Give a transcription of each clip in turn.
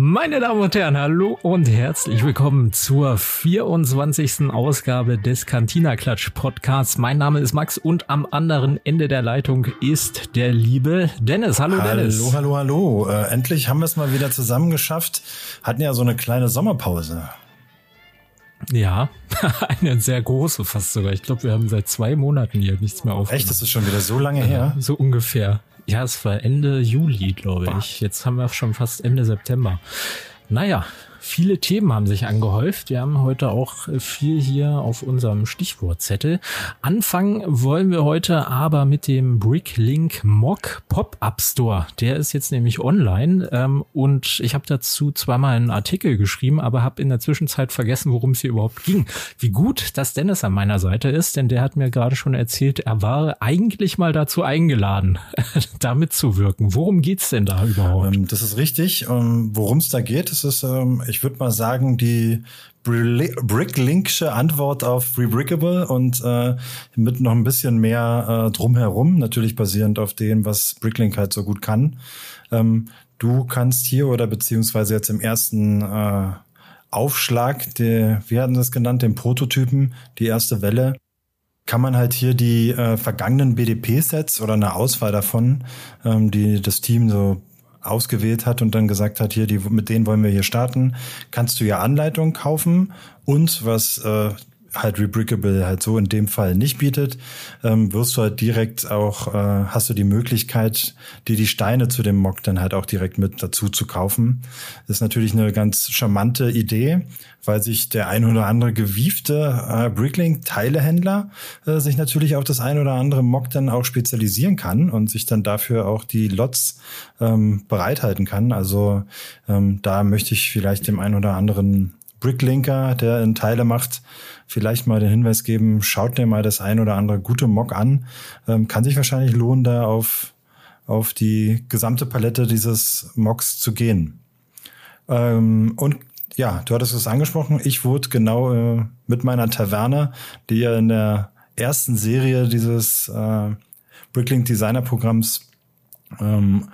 Meine Damen und Herren, hallo und herzlich willkommen zur 24. Ausgabe des Cantina Klatsch Podcasts. Mein Name ist Max und am anderen Ende der Leitung ist der liebe Dennis. Hallo, hallo Dennis. Hallo, hallo, hallo. Äh, endlich haben wir es mal wieder zusammen geschafft. Hatten ja so eine kleine Sommerpause. Ja, eine sehr große fast sogar. Ich glaube, wir haben seit zwei Monaten hier nichts mehr aufgenommen. Echt, das ist schon wieder so lange her? So ungefähr. Ja, es war Ende Juli, glaube ich. Jetzt haben wir schon fast Ende September. Naja, Viele Themen haben sich angehäuft. Wir haben heute auch viel hier auf unserem Stichwortzettel. Anfangen wollen wir heute aber mit dem Bricklink Mock Pop-Up Store. Der ist jetzt nämlich online ähm, und ich habe dazu zweimal einen Artikel geschrieben, aber habe in der Zwischenzeit vergessen, worum es hier überhaupt ging. Wie gut, dass Dennis an meiner Seite ist, denn der hat mir gerade schon erzählt, er war eigentlich mal dazu eingeladen, da mitzuwirken. Worum geht's denn da überhaupt? Ähm, das ist richtig. Ähm, worum es da geht, das ist ähm, ich würde mal sagen, die Bricklinksche Antwort auf Rebrickable und äh, mit noch ein bisschen mehr äh, drumherum, natürlich basierend auf dem, was Bricklink halt so gut kann. Ähm, du kannst hier oder beziehungsweise jetzt im ersten äh, Aufschlag, der, wir hatten das genannt, den Prototypen, die erste Welle, kann man halt hier die äh, vergangenen BDP-Sets oder eine Auswahl davon, ähm, die das Team so ausgewählt hat und dann gesagt hat, hier, die, mit denen wollen wir hier starten, kannst du ja Anleitungen kaufen und was äh, halt Rebrickable halt so in dem Fall nicht bietet, ähm, wirst du halt direkt auch, äh, hast du die Möglichkeit, dir die Steine zu dem Mock dann halt auch direkt mit dazu zu kaufen. Das ist natürlich eine ganz charmante Idee, weil sich der ein oder andere gewiefte äh, Bricklink-Teilehändler äh, sich natürlich auf das ein oder andere Mock dann auch spezialisieren kann und sich dann dafür auch die Lots ähm, bereithalten kann. Also ähm, da möchte ich vielleicht dem ein oder anderen Bricklinker, der in Teile macht, vielleicht mal den Hinweis geben, schaut dir mal das ein oder andere gute Mock an. Ähm, kann sich wahrscheinlich lohnen, da auf, auf die gesamte Palette dieses Mocks zu gehen. Ähm, und ja, du hattest es angesprochen. Ich wurde genau äh, mit meiner Taverne, die ja in der ersten Serie dieses äh, Bricklink Designer Programms ähm,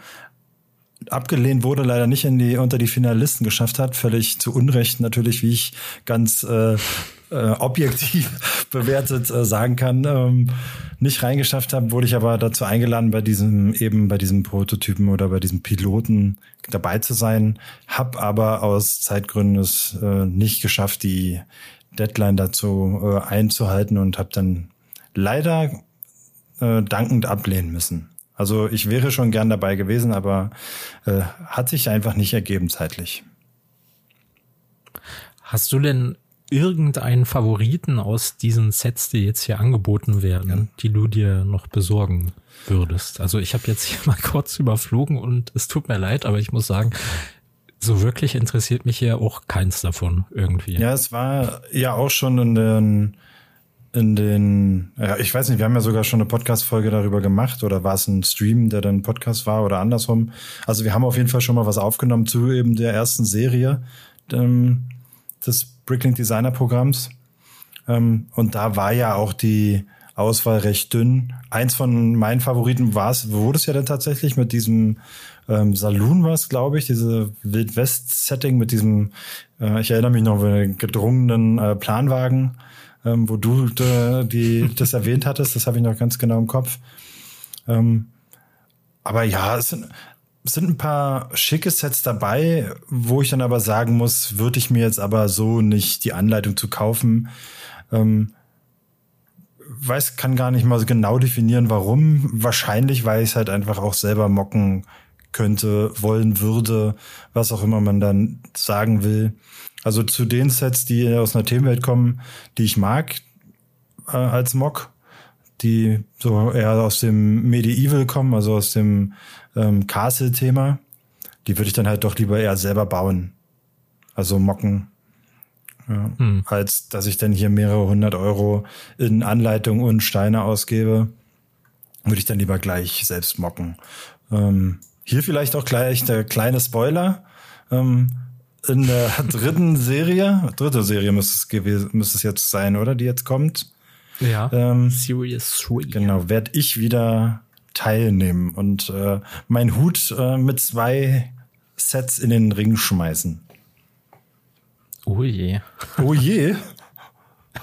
abgelehnt wurde, leider nicht in die unter die Finalisten geschafft hat, völlig zu Unrecht natürlich, wie ich ganz äh, äh, objektiv bewertet äh, sagen kann, ähm, nicht reingeschafft habe, wurde ich aber dazu eingeladen, bei diesem eben bei diesem Prototypen oder bei diesem Piloten dabei zu sein, hab aber aus Zeitgründen es äh, nicht geschafft, die Deadline dazu äh, einzuhalten und habe dann leider äh, dankend ablehnen müssen. Also ich wäre schon gern dabei gewesen, aber äh, hat sich einfach nicht ergeben zeitlich. Hast du denn irgendeinen Favoriten aus diesen Sets, die jetzt hier angeboten werden, ja. die du dir noch besorgen würdest? Also ich habe jetzt hier mal kurz überflogen und es tut mir leid, aber ich muss sagen, so wirklich interessiert mich hier auch keins davon irgendwie. Ja, es war ja auch schon in den in den, ja, ich weiß nicht, wir haben ja sogar schon eine Podcast-Folge darüber gemacht oder war es ein Stream, der dann Podcast war oder andersrum. Also wir haben auf jeden Fall schon mal was aufgenommen zu eben der ersten Serie ähm, des Bricklink Designer Programms. Ähm, und da war ja auch die Auswahl recht dünn. Eins von meinen Favoriten war es, wurde es ja dann tatsächlich mit diesem ähm, Saloon war es, glaube ich, diese Wildwest-Setting mit diesem, äh, ich erinnere mich noch, gedrungenen äh, Planwagen ähm, wo du äh, die, das erwähnt hattest. Das habe ich noch ganz genau im Kopf. Ähm, aber ja, es sind, sind ein paar schicke Sets dabei, wo ich dann aber sagen muss, würde ich mir jetzt aber so nicht die Anleitung zu kaufen. Ähm, weiß, kann gar nicht mal so genau definieren, warum. Wahrscheinlich, weil ich es halt einfach auch selber mocken könnte, wollen würde, was auch immer man dann sagen will. Also zu den Sets, die aus einer Themenwelt kommen, die ich mag äh, als Mock, die so eher aus dem Medieval kommen, also aus dem ähm, Castle-Thema, die würde ich dann halt doch lieber eher selber bauen. Also mocken. Ja, hm. Als dass ich dann hier mehrere hundert Euro in Anleitung und Steine ausgebe, würde ich dann lieber gleich selbst mocken. Ähm, hier vielleicht auch gleich der kleine Spoiler. Ähm, in der dritten Serie, dritte Serie müsste es gewesen, müsste es jetzt sein, oder? Die jetzt kommt. Ja. Ähm, Series 3. Genau, werde ich wieder teilnehmen und äh, mein Hut äh, mit zwei Sets in den Ring schmeißen. Oh je. Oh je.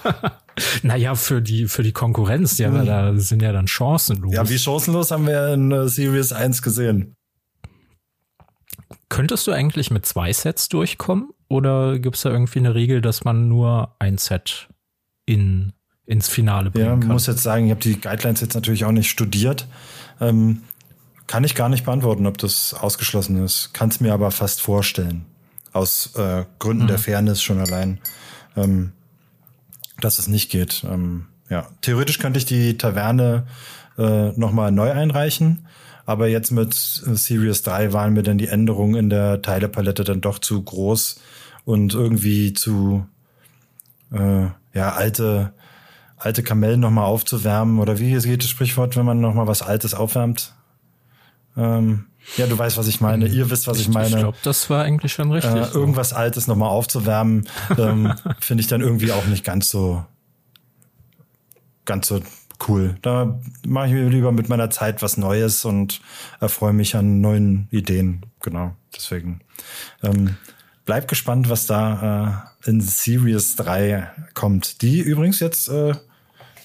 naja, für die, für die Konkurrenz, ja, hm. da sind ja dann chancenlos. Ja, wie chancenlos haben wir in uh, Series 1 gesehen. Könntest du eigentlich mit zwei Sets durchkommen? Oder gibt es da irgendwie eine Regel, dass man nur ein Set in, ins Finale bringen ja, kann? Ja, muss jetzt sagen, ich habe die Guidelines jetzt natürlich auch nicht studiert. Ähm, kann ich gar nicht beantworten, ob das ausgeschlossen ist. Kann es mir aber fast vorstellen. Aus äh, Gründen mhm. der Fairness schon allein, ähm, dass es nicht geht. Ähm, ja, theoretisch könnte ich die Taverne äh, nochmal neu einreichen. Aber jetzt mit Series 3 waren mir dann die Änderungen in der Teilepalette dann doch zu groß und irgendwie zu äh, ja alte alte Kamellen nochmal aufzuwärmen oder wie geht das Sprichwort, wenn man nochmal was Altes aufwärmt? Ähm, ja, du weißt, was ich meine. Ihr wisst, was ich, ich meine. Ich glaube, das war eigentlich schon richtig. Äh, irgendwas Altes nochmal aufzuwärmen, ähm, finde ich dann irgendwie auch nicht ganz so, ganz so cool. Da mache ich mir lieber mit meiner Zeit was Neues und erfreue mich an neuen Ideen. Genau, deswegen. Ähm, bleib gespannt, was da äh, in Series 3 kommt. Die übrigens jetzt äh,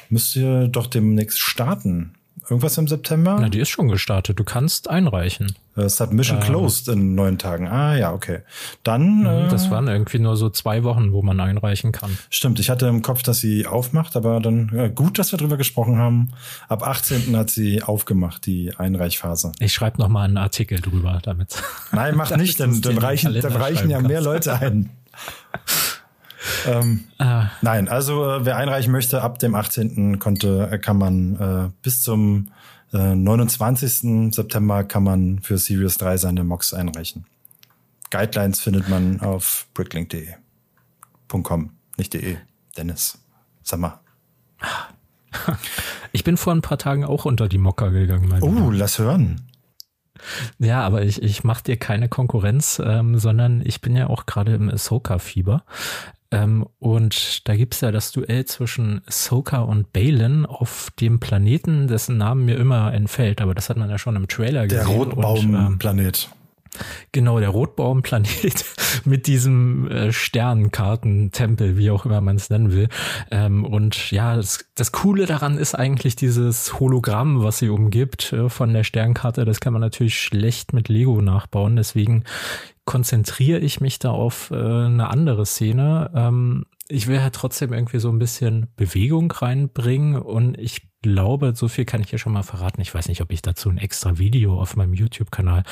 müsst ihr doch demnächst starten. Irgendwas im September? Na, die ist schon gestartet. Du kannst einreichen. Uh, Submission äh, closed in neun Tagen. Ah, ja, okay. Dann. Mhm, äh, das waren irgendwie nur so zwei Wochen, wo man einreichen kann. Stimmt. Ich hatte im Kopf, dass sie aufmacht, aber dann ja, gut, dass wir drüber gesprochen haben. Ab 18. hat sie aufgemacht, die Einreichphase. Ich schreibe noch mal einen Artikel drüber, damit. Nein, mach nicht, dann, dann reichen, dann reichen ja mehr Leute ein. ähm, ah. Nein, also äh, wer einreichen möchte, ab dem 18. konnte, äh, kann man äh, bis zum äh, 29. September kann man für Series 3 seine Mocks einreichen. Guidelines findet man auf bricklink.de.com, nicht de. Dennis, sag mal. Ich bin vor ein paar Tagen auch unter die Mocker gegangen. oh, Mann. lass hören. Ja, aber ich, ich mache dir keine Konkurrenz, ähm, sondern ich bin ja auch gerade im Ahsoka-Fieber. Ähm, und da gibt's ja das Duell zwischen Ahsoka und Balin auf dem Planeten, dessen Namen mir immer entfällt, aber das hat man ja schon im Trailer gesehen. Der Rotbaumplanet. Genau, der Rotbaumplanet mit diesem äh, Sternkartentempel, wie auch immer man es nennen will. Ähm, und ja, das, das Coole daran ist eigentlich dieses Hologramm, was sie umgibt äh, von der Sternkarte. Das kann man natürlich schlecht mit Lego nachbauen. Deswegen konzentriere ich mich da auf äh, eine andere Szene. Ähm, ich will halt trotzdem irgendwie so ein bisschen Bewegung reinbringen und ich glaube, so viel kann ich hier schon mal verraten. Ich weiß nicht, ob ich dazu ein extra Video auf meinem YouTube-Kanal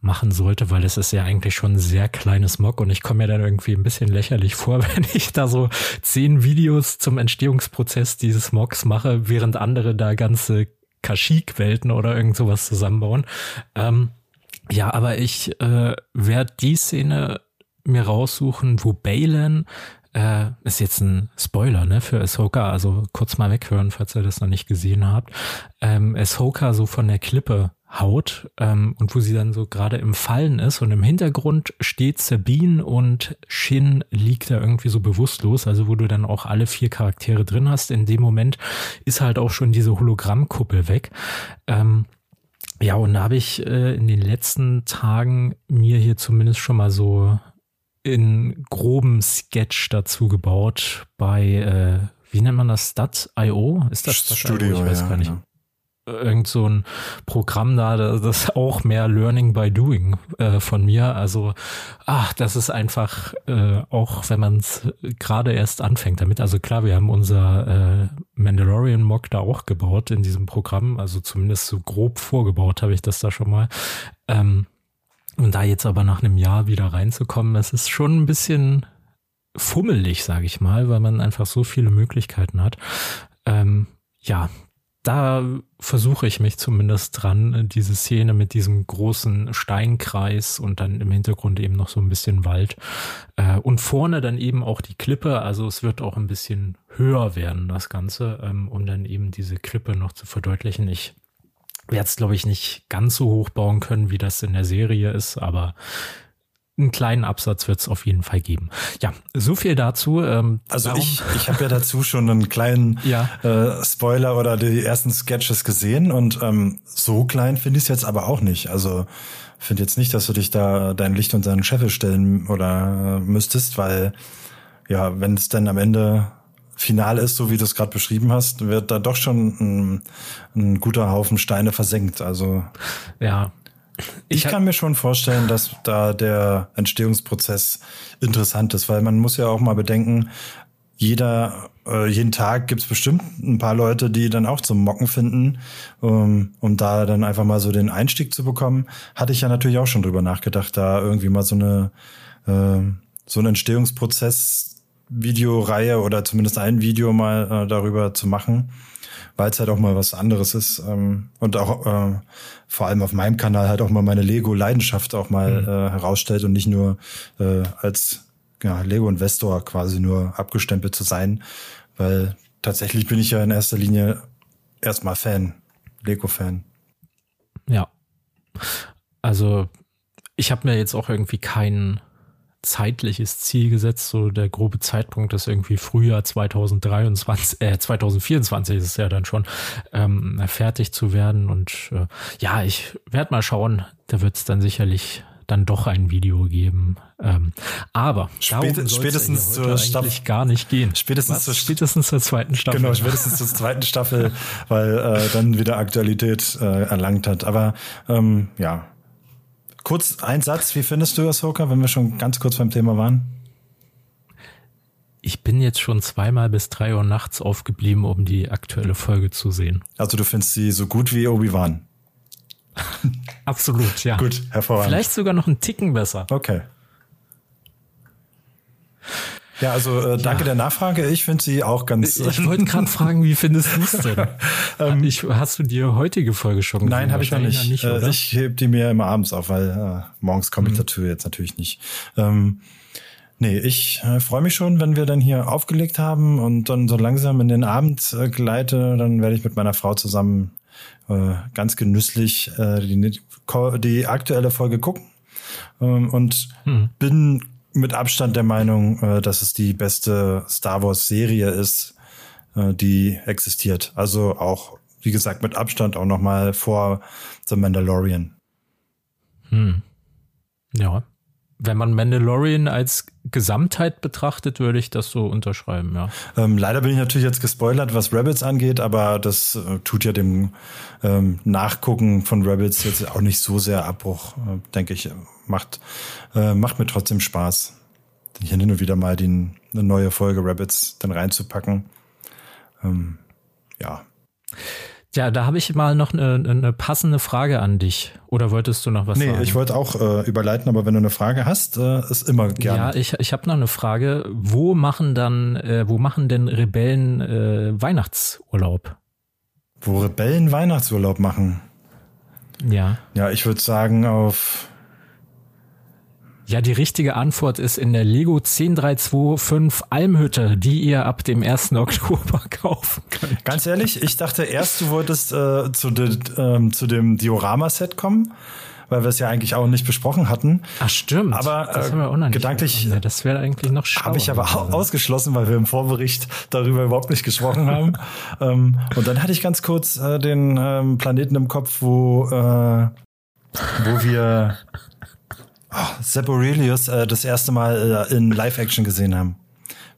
machen sollte, weil es ist ja eigentlich schon ein sehr kleines Mock und ich komme mir dann irgendwie ein bisschen lächerlich vor, wenn ich da so zehn Videos zum Entstehungsprozess dieses Mocks mache, während andere da ganze Kashyyyk-Welten oder irgend sowas zusammenbauen. Ähm, ja, aber ich äh, werde die Szene mir raussuchen, wo Balen äh, ist jetzt ein Spoiler, ne, für Ahsoka, also kurz mal weghören, falls ihr das noch nicht gesehen habt. Ähm, Ahsoka so von der Klippe haut ähm, und wo sie dann so gerade im Fallen ist und im Hintergrund steht Sabine und Shin liegt da irgendwie so bewusstlos, also wo du dann auch alle vier Charaktere drin hast. In dem Moment ist halt auch schon diese Hologrammkuppel weg. Ähm, ja, und da habe ich äh, in den letzten Tagen mir hier zumindest schon mal so in groben Sketch dazu gebaut bei, äh, wie nennt man das, Stat.io? Ist das Studio? Ich weiß ja, gar nicht. Ja irgend so ein Programm da, das ist auch mehr Learning by Doing äh, von mir. Also, ach, das ist einfach, äh, auch wenn man es gerade erst anfängt damit. Also klar, wir haben unser äh, Mandalorian Mock da auch gebaut in diesem Programm. Also zumindest so grob vorgebaut habe ich das da schon mal. Ähm, und da jetzt aber nach einem Jahr wieder reinzukommen, das ist schon ein bisschen fummelig, sage ich mal, weil man einfach so viele Möglichkeiten hat. Ähm, ja, da versuche ich mich zumindest dran, diese Szene mit diesem großen Steinkreis und dann im Hintergrund eben noch so ein bisschen Wald äh, und vorne dann eben auch die Klippe. Also es wird auch ein bisschen höher werden, das Ganze, ähm, um dann eben diese Klippe noch zu verdeutlichen. Ich werde es, glaube ich, nicht ganz so hoch bauen können, wie das in der Serie ist, aber einen kleinen Absatz wird es auf jeden Fall geben. Ja, so viel dazu. Ähm, also darum, ich, ich habe ja dazu schon einen kleinen ja. äh, Spoiler oder die ersten Sketches gesehen und ähm, so klein finde ich es jetzt aber auch nicht. Also finde jetzt nicht, dass du dich da dein Licht und seinen Scheffel stellen oder äh, müsstest, weil ja, wenn es dann am Ende final ist, so wie du es gerade beschrieben hast, wird da doch schon ein, ein guter Haufen Steine versenkt. Also ja, ich, kann mir schon vorstellen, dass da der Entstehungsprozess interessant ist, weil man muss ja auch mal bedenken, jeder, äh, jeden Tag gibt's bestimmt ein paar Leute, die dann auch zum Mocken finden, um, um da dann einfach mal so den Einstieg zu bekommen. Hatte ich ja natürlich auch schon drüber nachgedacht, da irgendwie mal so eine äh, so einen Entstehungsprozess Videoreihe oder zumindest ein Video mal äh, darüber zu machen weil es halt auch mal was anderes ist ähm, und auch äh, vor allem auf meinem Kanal halt auch mal meine Lego-Leidenschaft auch mal mhm. äh, herausstellt und nicht nur äh, als ja, Lego-Investor quasi nur abgestempelt zu sein, weil tatsächlich bin ich ja in erster Linie erstmal Fan, Lego-Fan. Ja, also ich habe mir jetzt auch irgendwie keinen zeitliches Ziel gesetzt. So der grobe Zeitpunkt ist irgendwie Frühjahr 2023, äh, 2024 ist es ja dann schon, ähm, fertig zu werden. Und äh, ja, ich werde mal schauen. Da wird es dann sicherlich dann doch ein Video geben. Ähm, aber Spät, spätestens ja zur Staffel gar nicht gehen. Spätestens, zur, spätestens zur zweiten Staffel. Genau, spätestens zur zweiten Staffel, weil äh, dann wieder Aktualität äh, erlangt hat. Aber ähm, ja, Kurz ein Satz, wie findest du Ahsoka, wenn wir schon ganz kurz beim Thema waren? Ich bin jetzt schon zweimal bis drei Uhr nachts aufgeblieben, um die aktuelle Folge zu sehen. Also du findest sie so gut wie Obi-Wan? Absolut, ja. Gut, hervorragend. Vielleicht sogar noch einen Ticken besser. Okay. Ja, also äh, danke ja. der Nachfrage. Ich finde sie auch ganz. Ich wollte gerade fragen, wie findest du es denn? ähm, ich, hast du die heutige Folge schon gesehen? Nein, habe ich noch nicht. nicht äh, ich heb die mir immer abends auf, weil äh, morgens komme ich mhm. dazu jetzt natürlich nicht. Ähm, nee, ich äh, freue mich schon, wenn wir dann hier aufgelegt haben und dann so langsam in den Abend äh, gleite. Dann werde ich mit meiner Frau zusammen äh, ganz genüsslich äh, die, die aktuelle Folge gucken. Ähm, und mhm. bin mit Abstand der Meinung, äh, dass es die beste Star Wars Serie ist, äh, die existiert. Also auch, wie gesagt, mit Abstand auch noch mal vor The Mandalorian. Hm. Ja. Wenn man Mandalorian als Gesamtheit betrachtet, würde ich das so unterschreiben, ja. Ähm, leider bin ich natürlich jetzt gespoilert, was Rabbits angeht, aber das äh, tut ja dem ähm, Nachgucken von Rabbits jetzt auch nicht so sehr Abbruch, äh, denke ich. Macht, äh, macht mir trotzdem Spaß, hier hin und wieder mal den, eine neue Folge Rabbits dann reinzupacken. Ähm, ja. Ja, da habe ich mal noch eine, eine, passende Frage an dich. Oder wolltest du noch was nee, sagen? Nee, ich wollte auch äh, überleiten, aber wenn du eine Frage hast, äh, ist immer gerne. Ja, ich, ich habe noch eine Frage. Wo machen dann, äh, wo machen denn Rebellen äh, Weihnachtsurlaub? Wo Rebellen Weihnachtsurlaub machen? Ja. Ja, ich würde sagen auf ja, die richtige Antwort ist in der Lego 10325 Almhütte, die ihr ab dem 1. Oktober kaufen könnt. Ganz ehrlich, ich dachte erst, du wolltest äh, zu, de, ähm, zu dem Diorama-Set kommen weil wir es ja eigentlich auch nicht besprochen hatten. Ach stimmt. Aber auch gedanklich, ja, das wäre eigentlich noch schlauer. Habe ich aber auch ausgeschlossen, weil wir im Vorbericht darüber überhaupt nicht gesprochen haben. ähm, und dann hatte ich ganz kurz äh, den ähm, Planeten im Kopf, wo äh, wo wir oh, Sepp Aurelius äh, das erste Mal äh, in Live-Action gesehen haben.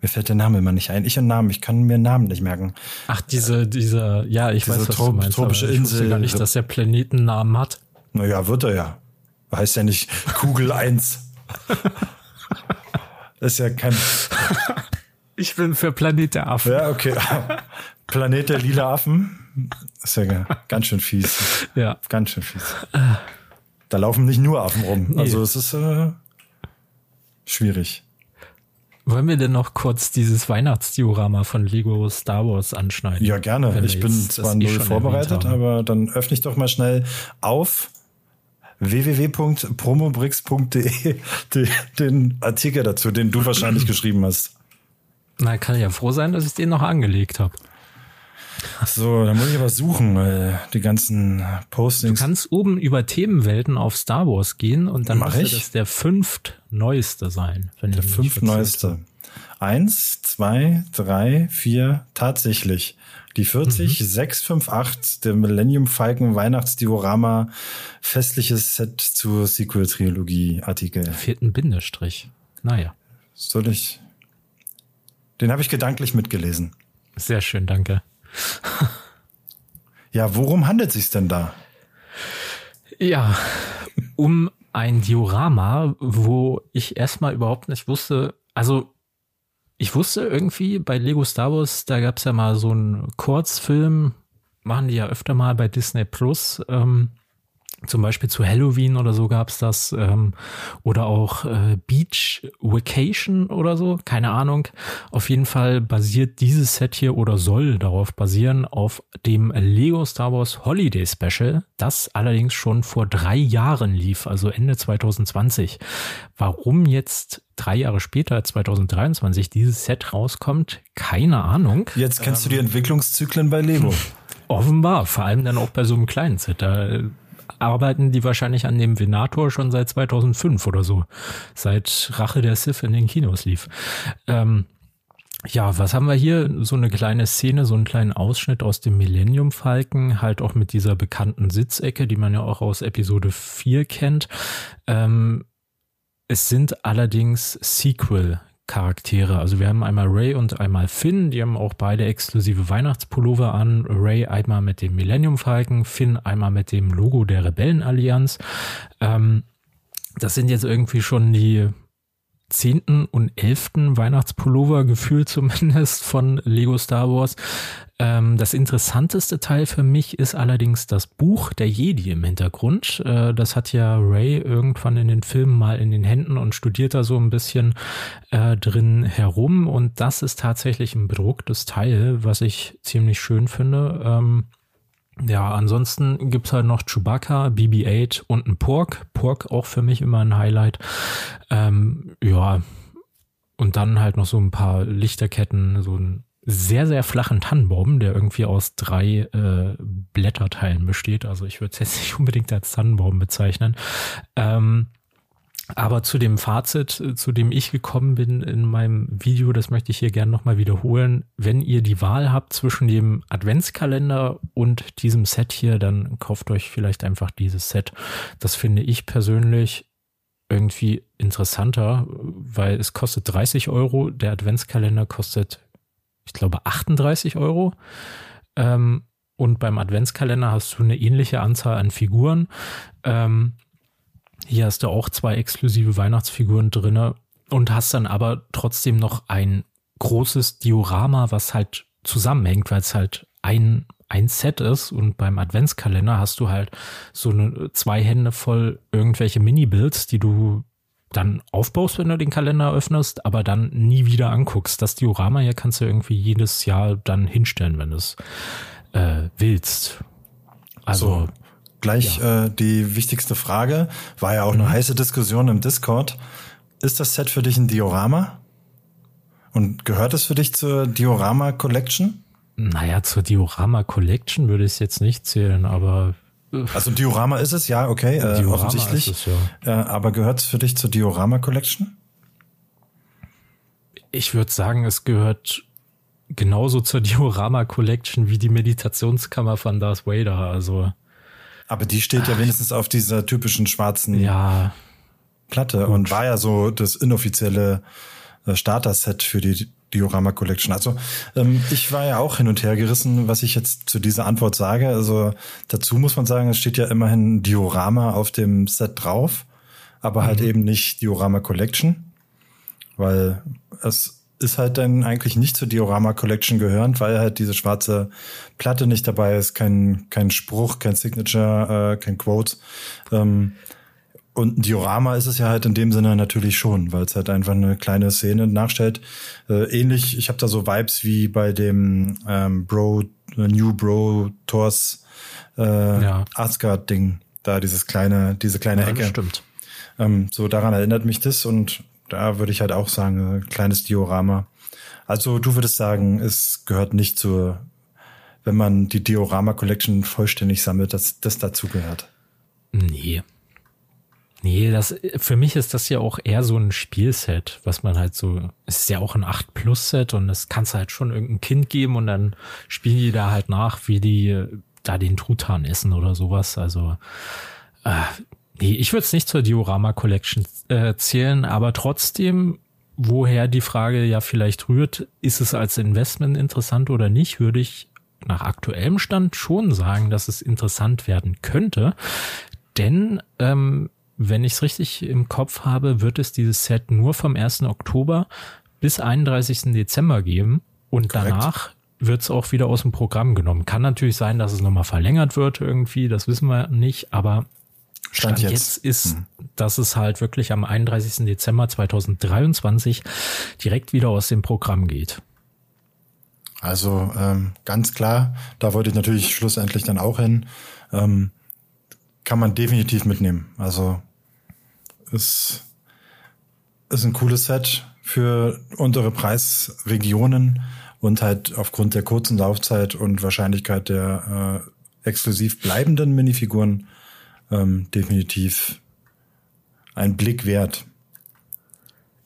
Mir fällt der Name immer nicht ein. Ich und Namen, ich kann mir Namen nicht merken. Ach, diese, diese, ja, ich diese weiß, was trop, du meinst, tropische ich Insel. gar nicht, dass der Planetennamen hat. Naja, wird er ja. Heißt ja nicht Kugel 1. ist ja kein. Ich bin für Planet der Affen. Ja, okay. Planet der lila Affen. Ist ja ganz schön fies. Ja. Ganz schön fies. Da laufen nicht nur Affen rum. Nee. Also es ist äh, schwierig. Wollen wir denn noch kurz dieses Weihnachtsdiorama von Lego Star Wars anschneiden? Ja, gerne. Ich bin zwar null eh vorbereitet, aber dann öffne ich doch mal schnell auf www.promobrix.de den Artikel dazu, den du wahrscheinlich geschrieben hast. Na, kann ja froh sein, dass ich den noch angelegt habe. So, da muss ich aber suchen, weil die ganzen Postings. Du kannst oben über Themenwelten auf Star Wars gehen und dann Mach müsste das der fünftneueste sein. Der fünftneueste. Eins, zwei, drei, vier, tatsächlich. Die 40, 658, der Millennium Falcon Weihnachtsdiorama festliches Set zur Sequel-Trilogie-Artikel. ein Bindestrich. Naja, Soll ich? Den habe ich gedanklich mitgelesen. sehr schön, danke. Ja, worum handelt sich's denn da? Ja, um ein Diorama, wo ich erstmal überhaupt nicht wusste, also ich wusste irgendwie bei Lego Star Wars, da gab's ja mal so einen Kurzfilm, machen die ja öfter mal bei Disney Plus, ähm, zum Beispiel zu Halloween oder so gab's das, ähm, oder auch äh, Beach Vacation oder so, keine Ahnung. Auf jeden Fall basiert dieses Set hier oder soll darauf basieren auf dem Lego Star Wars Holiday Special, das allerdings schon vor drei Jahren lief, also Ende 2020. Warum jetzt drei Jahre später, 2023, dieses Set rauskommt, keine Ahnung. Jetzt kennst du die Entwicklungszyklen bei Lego. Offenbar, vor allem dann auch bei so einem kleinen Set. Da äh, arbeiten die wahrscheinlich an dem Venator schon seit 2005 oder so. Seit Rache der Sith in den Kinos lief. Ähm, ja, was haben wir hier? So eine kleine Szene, so einen kleinen Ausschnitt aus dem Millennium Falcon, halt auch mit dieser bekannten Sitzecke, die man ja auch aus Episode 4 kennt. Ähm, es sind allerdings Sequel Charaktere. Also wir haben einmal Ray und einmal Finn, die haben auch beide exklusive Weihnachtspullover an. Ray einmal mit dem Millennium Falcon, Finn einmal mit dem Logo der Rebellenallianz. Ähm, das sind jetzt irgendwie schon die zehnten und elften Weihnachtspullover gefühlt zumindest von Lego Star Wars. Ähm, das interessanteste Teil für mich ist allerdings das Buch der Jedi im Hintergrund. Äh, das hat ja Ray irgendwann in den Filmen mal in den Händen und studiert da so ein bisschen äh, drin herum. Und das ist tatsächlich ein bedrucktes Teil, was ich ziemlich schön finde. Ähm, ja, ansonsten gibt's halt noch Chewbacca, BB-8 und ein Pork. Pork auch für mich immer ein Highlight. Ähm, ja, und dann halt noch so ein paar Lichterketten, so einen sehr, sehr flachen Tannenbaum, der irgendwie aus drei äh, Blätterteilen besteht. Also ich würde es jetzt nicht unbedingt als Tannenbaum bezeichnen. Ähm, aber zu dem Fazit, äh, zu dem ich gekommen bin in meinem Video, das möchte ich hier gerne nochmal wiederholen. Wenn ihr die Wahl habt zwischen dem Adventskalender und diesem Set hier, dann kauft euch vielleicht einfach dieses Set. Das finde ich persönlich irgendwie interessanter, weil es kostet 30 Euro. Der Adventskalender kostet, ich glaube, 38 Euro. Ähm, und beim Adventskalender hast du eine ähnliche Anzahl an Figuren. Hier hast du auch zwei exklusive Weihnachtsfiguren drinne und hast dann aber trotzdem noch ein großes Diorama, was halt zusammenhängt, weil es halt ein, ein Set ist und beim Adventskalender hast du halt so eine zwei Hände voll irgendwelche Mini-Builds, die du dann aufbaust, wenn du den Kalender öffnest, aber dann nie wieder anguckst. Das Diorama hier kannst du irgendwie jedes Jahr dann hinstellen, wenn du es äh, willst. Also So, gleich äh, die wichtigste Frage, war ja auch eine heiße Diskussion im Discord. Ist das Set für dich ein Diorama? Und gehört es für dich zur Diorama Collection? Naja, zur Diorama Collection würde ich es jetzt nicht zählen, aber Also ein Diorama ist es, ja, okay, äh, offensichtlich. es, ja. äh, aber gehört es für dich zur Diorama Collection? ich würde sagen, es gehört genauso zur Diorama Collection wie die Meditationskammer von Darth Vader. Also Aber die steht ja wenigstens auf dieser typischen schwarzen ja, Platte und war ja so das inoffizielle äh, Starter-Set für die Diorama Collection. Also ähm, ich war ja auch hin und her gerissen, was ich jetzt zu dieser Antwort sage. Also dazu muss man sagen, es steht ja immerhin Diorama auf dem Set drauf, aber halt eben nicht Diorama Collection, weil es ist halt dann eigentlich nicht zur Diorama Collection gehörend, weil halt diese schwarze Platte nicht dabei ist, kein, kein Spruch, kein Signature, äh, kein Quote. Ähm, und ein Diorama ist es ja halt in dem Sinne natürlich schon, weil es halt einfach eine kleine Szene nachstellt. Äh, ähnlich, ich habe da so Vibes wie bei dem ähm, Bro, äh, New Bro Tours äh, Ja. Asgard-Ding. Da dieses kleine, diese kleine ja Ecke. stimmt. Ähm, so daran erinnert mich das und da würde ich halt auch sagen, äh, kleines Diorama. Also du würdest sagen, es gehört nicht zur wenn man die Diorama Collection vollständig sammelt, dass das dazugehört. Nee. Nee, das, für mich ist das ja auch eher so ein Spielset, was man halt so, es ist ja auch ein 8 Plus Set und das kannst du halt schon irgendein Kind geben und dann spielen die da halt nach, wie die da den Truthahn essen oder sowas. Also, äh, nee, ich würde es nicht zur Diorama Collection äh, zählen, aber trotzdem, woher die Frage ja vielleicht rührt, ist es als Investment interessant oder nicht, würde ich nach aktuellem Stand schon sagen, dass es interessant werden könnte. Denn ähm, wenn ich es richtig im Kopf habe, wird es dieses Set nur vom 1. Oktober bis 31. Dezember geben und Korrekt. danach wird es auch wieder aus dem Programm genommen. Kann natürlich sein, dass es nochmal verlängert wird irgendwie, das wissen wir nicht, aber Stand, Stand jetzt. jetzt. ist, hm. dass es halt wirklich am 31. Dezember 2023 direkt wieder aus dem Programm geht. Also ähm, ganz klar, da wollte ich natürlich schlussendlich dann auch hin. Ähm, kann man definitiv mitnehmen. Also ist, ist ein cooles Set für untere Preisregionen und halt aufgrund der kurzen Laufzeit und Wahrscheinlichkeit der äh, exklusiv bleibenden Minifiguren ähm, definitiv ein Blick wert.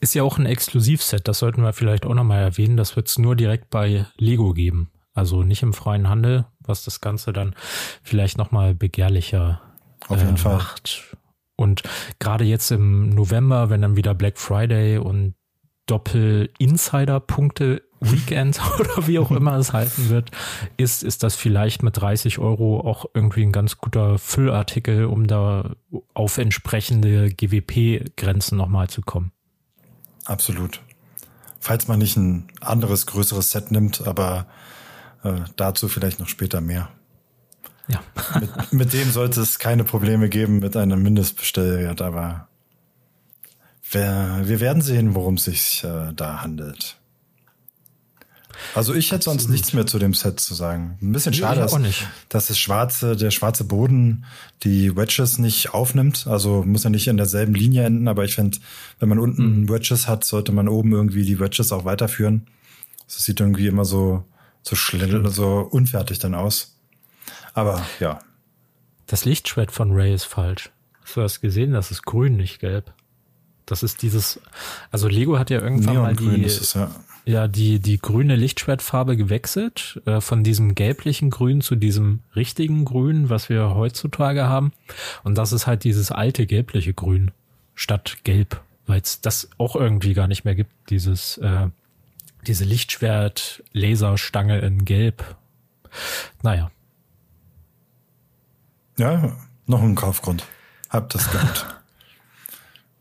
Ist ja auch ein Exklusivset, das sollten wir vielleicht auch nochmal erwähnen. Das wird es nur direkt bei Lego geben. Also nicht im freien Handel, was das Ganze dann vielleicht nochmal begehrlicher Auf jeden äh, Fall. macht. Und gerade jetzt im November, wenn dann wieder Black Friday und Doppel-Insider-Punkte Weekend oder wie auch immer es heißen wird, ist, ist das vielleicht mit 30 Euro auch irgendwie ein ganz guter Füllartikel, um da auf entsprechende GWP-Grenzen nochmal zu kommen. Absolut. Falls man nicht ein anderes, größeres Set nimmt, aber äh, dazu vielleicht noch später mehr. Ja. mit, mit dem sollte es keine Probleme geben mit einem Mindestbestellwert, aber wir, wir werden sehen, worum es sich äh, da handelt. Also ich hätte Absolut. sonst nichts mehr zu dem Set zu sagen. Ein bisschen schade, dass, dass das schwarze, der schwarze Boden die Wedges nicht aufnimmt. Also muss ja nicht in derselben Linie enden, aber ich finde, wenn man unten mhm. Wedges hat, sollte man oben irgendwie die Wedges auch weiterführen. Das sieht irgendwie immer so, so schnell, so unfertig dann aus. Aber ja. Das Lichtschwert von Ray ist falsch. Hast du das gesehen? Das ist grün, nicht gelb. Das ist dieses, also Lego hat ja irgendwann mal die, es, ja. Ja. die, die grüne Lichtschwertfarbe gewechselt, äh, von diesem gelblichen Grün zu diesem richtigen Grün, was wir heutzutage haben. Und das ist halt dieses alte gelbliche Grün statt gelb, weil es das auch irgendwie gar nicht mehr gibt, dieses, äh, diese Lichtschwert-Laserstange in gelb. Naja. Ja, noch ein Kaufgrund. Hab das gehabt.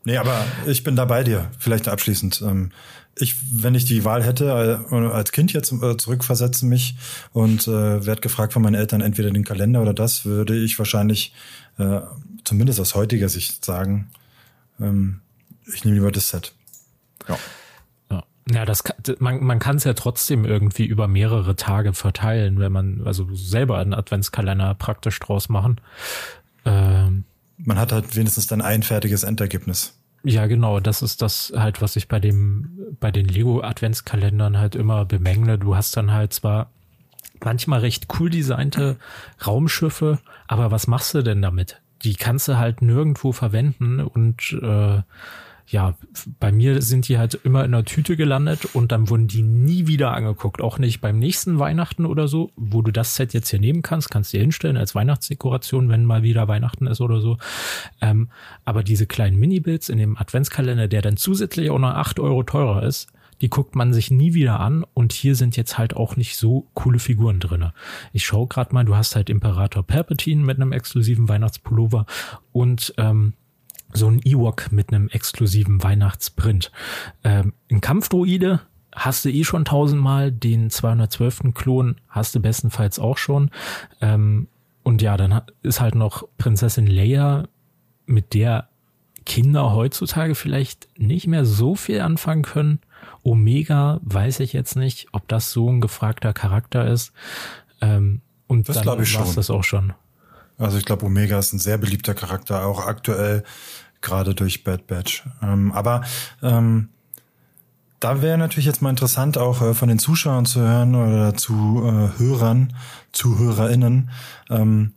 Nee, aber ich bin da bei dir. Vielleicht abschließend. Ähm, ich, wenn ich die Wahl hätte, äh, als Kind jetzt äh, zurückversetzen mich und äh, werde gefragt von meinen Eltern entweder den Kalender oder das, würde ich wahrscheinlich äh, zumindest aus heutiger Sicht sagen, ähm, ich nehme lieber das Set. Ja. Ja, das kann, man, man kann es ja trotzdem irgendwie über mehrere Tage verteilen, wenn man also selber einen Adventskalender praktisch draus machen. Ähm, man hat halt wenigstens dann ein fertiges Endergebnis. Ja, genau. Das ist das halt, was ich bei dem, bei den Lego Adventskalendern halt immer bemängle. Du hast dann halt zwar manchmal recht cool designte Raumschiffe, aber was machst du denn damit? Die kannst du halt nirgendwo verwenden und äh, ja, bei mir sind die halt immer in der Tüte gelandet und dann wurden die nie wieder angeguckt. Auch nicht beim nächsten Weihnachten oder so, wo du das Set jetzt hier nehmen kannst, kannst du dir hinstellen als Weihnachtsdekoration, wenn mal wieder Weihnachten ist oder so. Ähm, aber diese kleinen Mini-Bits in dem Adventskalender, der dann zusätzlich auch noch acht Euro teurer ist, die guckt man sich nie wieder an und hier sind jetzt halt auch nicht so coole Figuren drinne. Ich schaue gerade mal, du hast halt Imperator Palpatine mit einem exklusiven Weihnachtspullover und ähm, so ein Ewok mit einem exklusiven Weihnachtsprint. Ähm, ein Kampfdroide hast du eh schon tausendmal, den 212. Klon hast du bestenfalls auch schon. Ähm, und ja, dann ist halt noch Prinzessin Leia, mit der Kinder heutzutage vielleicht nicht mehr so viel anfangen können. Omega weiß ich jetzt nicht, ob das so ein gefragter Charakter ist. Ähm, und das dann war es das auch schon. Also ich glaube, Omega ist ein sehr beliebter Charakter, auch aktuell gerade durch Bad Batch. Ähm, aber ähm, da wäre natürlich jetzt mal interessant, auch äh, von den Zuschauern zu hören oder zu äh, Hörern, ZuhörerInnen, ähm,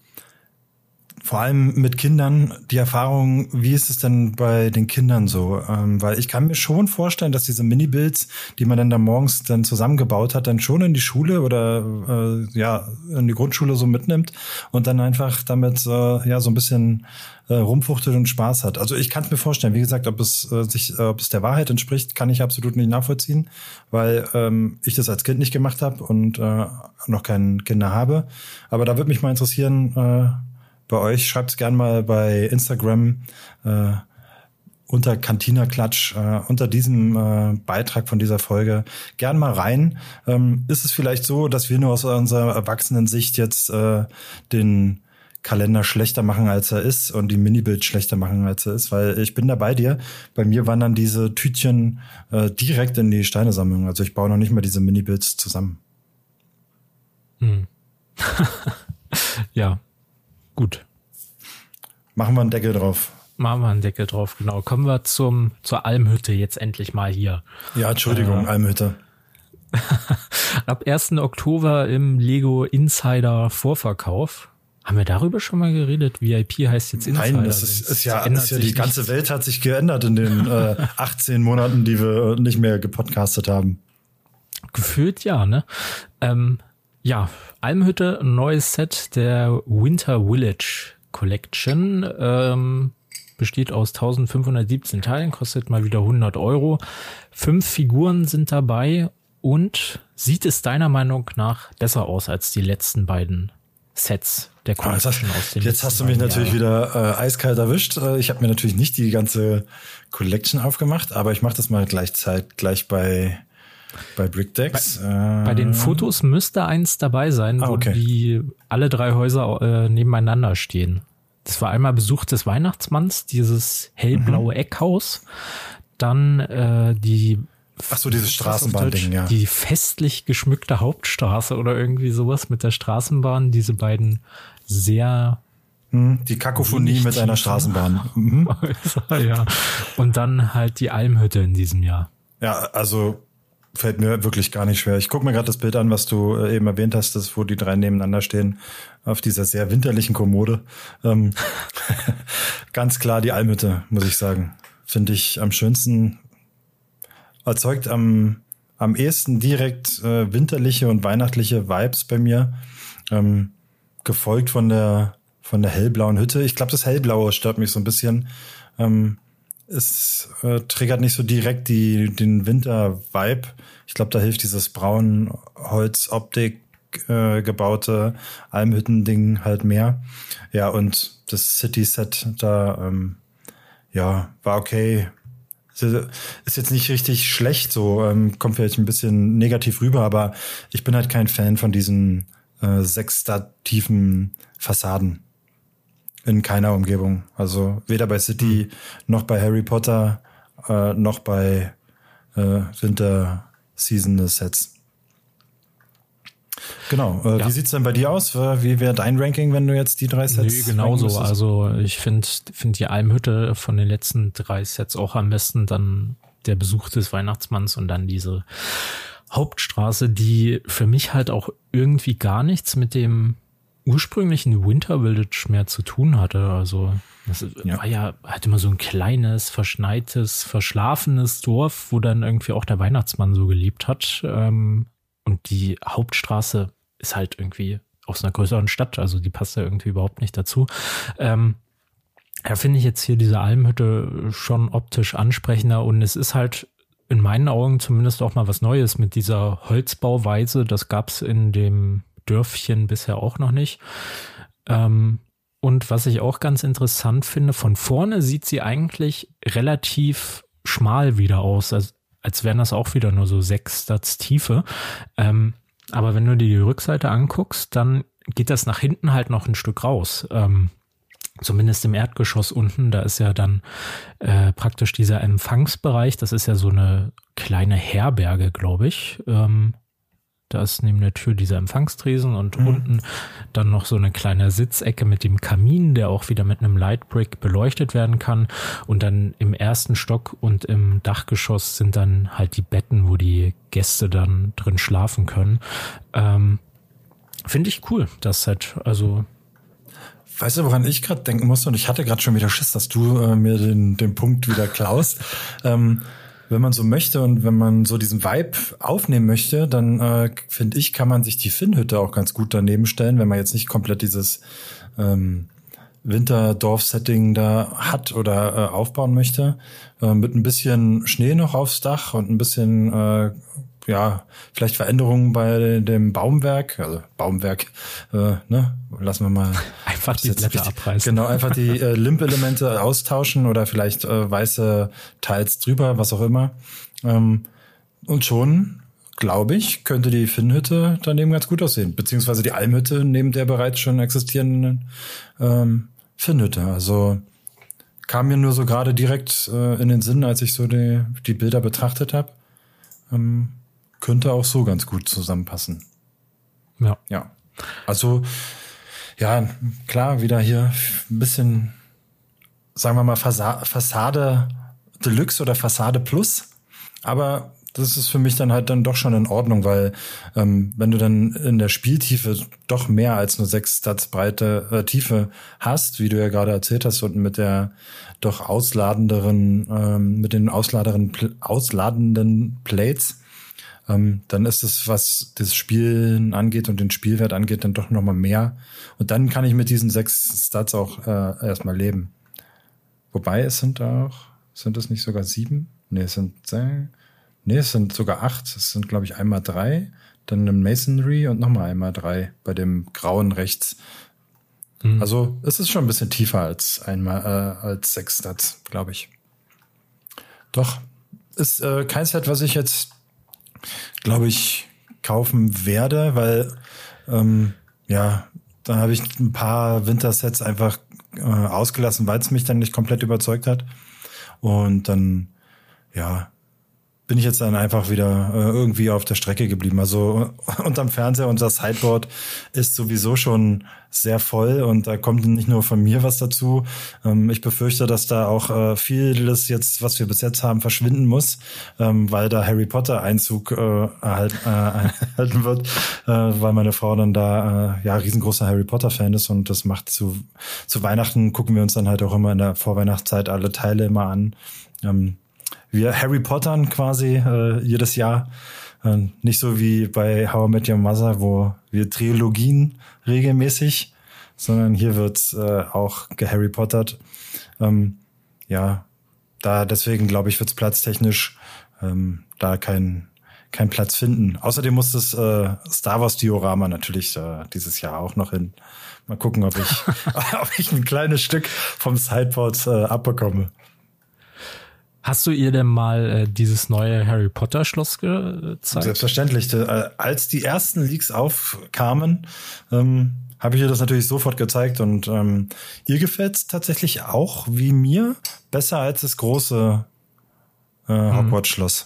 vor allem mit Kindern die Erfahrung, wie ist es denn bei den Kindern so? Ähm, weil ich kann mir schon vorstellen, dass diese Mini-Builds, die man dann da morgens dann zusammengebaut hat, dann schon in die Schule oder äh, ja in die Grundschule so mitnimmt und dann einfach damit äh, ja so ein bisschen äh, rumfuchtelt und Spaß hat. Also ich kann es mir vorstellen. Wie gesagt, ob es äh, sich, äh, ob es der Wahrheit entspricht, kann ich absolut nicht nachvollziehen, weil ähm, ich das als Kind nicht gemacht habe und äh, noch kein Kinder habe. Aber da würde mich mal interessieren. Äh, bei euch. Schreibt gerne mal bei Instagram äh, unter Cantina Klatsch, äh, unter diesem äh, Beitrag von dieser Folge gern mal rein. Ähm, ist es vielleicht so, dass wir nur aus unserer Erwachsenensicht jetzt äh, den Kalender schlechter machen, als er ist und die Minibild schlechter machen, als er ist, weil ich bin da bei dir. Bei mir wandern diese Tütchen äh, direkt in die Steinesammlung. Also ich baue noch nicht mal diese Minibilds zusammen. Hm. ja, Gut. Machen wir einen Deckel drauf. Machen wir einen Deckel drauf, genau. Kommen wir zum, zur Almhütte jetzt endlich mal hier. Ja, Entschuldigung, äh, Almhütte. Ab 1. Oktober im Lego Insider Vorverkauf. Haben wir darüber schon mal geredet? VIP heißt jetzt Insider. Nein, das ist, ist ja, ist ja die ganze nichts. Welt hat sich geändert in den äh, 18 Monaten, die wir nicht mehr gepodcastet haben. Gefühlt ja, ne? Ähm, ja, Almhütte, neues Set der Winter Village Collection. Ähm, besteht aus 1517 Teilen, kostet mal wieder 100 Euro. Fünf Figuren sind dabei und sieht es deiner Meinung nach besser aus als die letzten beiden Sets der ah, Collection aus den Jetzt hast du mich natürlich wieder äh, eiskalt erwischt. Äh, ich habe mir natürlich nicht die ganze Collection aufgemacht, aber ich mache das mal gleichzeitig gleich bei bei BrickDecks? Bei, äh, bei, den Fotos müsste eins dabei sein, ah, okay. wo die alle drei Häuser äh, nebeneinander stehen. Das war einmal Besuch des Weihnachtsmanns, dieses hellblaue mhm. Eckhaus. Dann äh, die Ach so, dieses Straßenbahn-Ding, ja. Die festlich geschmückte Hauptstraße oder irgendwie sowas mit der Straßenbahn. Diese beiden sehr hm, die Kakophonie mit einer Straßenbahn. Mhm. ja. Und dann halt die Almhütte in diesem Jahr. Ja, also fällt mir wirklich gar nicht schwer. Ich gucke mir gerade das Bild an, was du äh, eben erwähnt hast, das, wo die drei nebeneinander stehen, auf dieser sehr winterlichen Kommode. Ähm, ganz klar die Almhütte, muss ich sagen. Finde ich am schönsten, erzeugt am, am ehesten direkt äh, winterliche und weihnachtliche Vibes bei mir. Ähm, gefolgt von der, von der hellblauen Hütte. Ich glaube, das hellblaue stört mich so ein bisschen. Ähm, es äh, triggert nicht so direkt die, den Winter-Vibe. Ich glaube, da hilft dieses braun Holz-Optik äh, gebaute Almhütten-Ding halt mehr. Ja, und das City-Set da, ähm, ja, war okay. Ist jetzt nicht richtig schlecht, so ähm, kommt vielleicht ein bisschen negativ rüber, aber ich bin halt kein Fan von diesen äh, sechstativen Fassaden in keiner Umgebung. Also weder bei City mhm. noch bei Harry Potter äh, noch bei äh, Winter Season Sets. Genau. Äh, ja. Wie sieht's denn bei dir aus? Wie wäre dein Ranking, wenn du jetzt die drei Sets? Nee, genauso. Also ich finde find die Almhütte von den letzten drei Sets auch am besten. Dann der Besuch des Weihnachtsmanns und dann diese Hauptstraße, die für mich halt auch irgendwie gar nichts mit dem ursprünglichen Winter Village mehr zu tun hatte. Also das ja. war ja halt immer so ein kleines, verschneites, verschlafenes Dorf, wo dann irgendwie auch der Weihnachtsmann so gelebt hat. Ähm, und die Hauptstraße ist halt irgendwie aus einer größeren Stadt, also die passt ja irgendwie überhaupt nicht dazu. Ähm, da finde ich jetzt hier diese Almhütte schon optisch ansprechender und es ist halt in meinen Augen zumindest auch mal was Neues mit dieser Holzbauweise. Das gab's in dem Dörfchen bisher auch noch nicht. Ähm, und was ich auch ganz interessant finde, von vorne sieht sie eigentlich relativ schmal wieder aus, als, als wären das auch wieder nur so sechs Stats Tiefe. Ähm, aber wenn du dir die Rückseite anguckst, dann geht das nach hinten halt noch ein Stück raus. Ähm, zumindest im Erdgeschoss unten, da ist ja dann äh, praktisch dieser Empfangsbereich, das ist ja so eine kleine Herberge, glaube ich. Ähm, Da ist neben der Tür dieser Empfangstresen und mhm. unten dann noch so eine kleine Sitzecke mit dem Kamin, der auch wieder mit einem Lightbrick beleuchtet werden kann. Und dann im ersten Stock und im Dachgeschoss sind dann halt die Betten, wo die Gäste dann drin schlafen können. Ähm, Finde ich cool, das Set. Also Weißt du, woran ich gerade denken musste? Und ich hatte gerade schon wieder Schiss, dass du äh, mir den, den Punkt wieder klaust. ähm, wenn man so möchte und wenn man so diesen Vibe aufnehmen möchte, dann äh, finde ich, kann man sich die Finnhütte auch ganz gut daneben stellen, wenn man jetzt nicht komplett dieses ähm, Winterdorf-Setting da hat oder äh, aufbauen möchte. Äh, mit ein bisschen Schnee noch aufs Dach und ein bisschen äh, ja, vielleicht Veränderungen bei dem Baumwerk, also Baumwerk, äh, ne, lassen wir mal. Einfach die Blätter richtig, abreißen. Genau, einfach die äh, Limp-Elemente austauschen oder vielleicht äh, weiße Teils drüber, was auch immer. Ähm, und schon, glaube ich, könnte die Finnhütte daneben ganz gut aussehen, beziehungsweise die Almhütte neben der bereits schon existierenden ähm, Finnhütte. Also kam mir nur so gerade direkt äh, in den Sinn, als ich so die, die Bilder betrachtet habe. Ähm, könnte auch so ganz gut zusammenpassen. Ja. Ja. Also, ja, klar, wieder hier ein bisschen, sagen wir mal, Fassa Fassade Deluxe oder Fassade Plus. Aber das ist für mich dann halt dann doch schon in Ordnung, weil ähm, wenn du dann in der Spieltiefe doch mehr als nur sechs Stats breite äh, Tiefe hast, wie du ja gerade erzählt hast, und mit der doch ausladenderen, ähm, mit den ausladeren, ausladenden Plates, ähm, dann ist es, was das Spielen angeht und den Spielwert angeht, dann doch nochmal mehr. Und dann kann ich mit diesen sechs Stats auch äh, erstmal leben. Wobei es sind auch, sind es nicht sogar sieben? Nee, es sind, äh, nee, es sind sogar acht. Es sind, glaube ich, einmal drei, dann eine Masonry und nochmal einmal drei bei dem grauen rechts. Mhm. Also es ist schon ein bisschen tiefer als einmal äh, als sechs Stats, glaube ich. Doch ist äh, kein Set, was ich jetzt glaube ich, kaufen werde, weil ähm, ja, da habe ich ein paar Wintersets einfach äh, ausgelassen, weil es mich dann nicht komplett überzeugt hat. Und dann, ja, bin ich jetzt dann einfach wieder äh, irgendwie auf der Strecke geblieben. Also unterm Fernseher, unser Sideboard ist sowieso schon sehr voll und da kommt nicht nur von mir was dazu. Ähm, ich befürchte, dass da auch äh, vieles jetzt, was wir bis jetzt haben, verschwinden muss, ähm, weil da Harry Potter Einzug äh, erhalt, erhalten wird, weil meine Frau dann da ja riesengroßer Harry Potter Fan ist und das macht zu, zu Weihnachten gucken wir uns dann halt auch immer in der Vorweihnachtszeit alle Teile immer an. Ähm, wir Harry Pottern quasi äh, jedes Jahr. Äh, nicht so wie bei How I Met Your Mother, wo wir Trilogien regelmäßig, sondern hier wird äh, auch geharry Pottert. Ähm, ja, da deswegen glaube ich, wird es platztechnisch ähm, da kein kein Platz finden. Außerdem muss das äh, Star Wars Diorama natürlich äh, dieses Jahr auch noch hin. Mal gucken, ob ich, ob ich ein kleines Stück vom Sideboard äh, abbekomme. Hast du ihr denn mal äh, dieses neue Harry Potter Schloss gezeigt? Selbstverständlich. Äh, als die ersten Leaks aufkamen, ähm, habe ich ihr das natürlich sofort gezeigt und ähm, ihr gefällt es tatsächlich auch wie mir besser als das große äh, mhm. Hogwarts Schloss.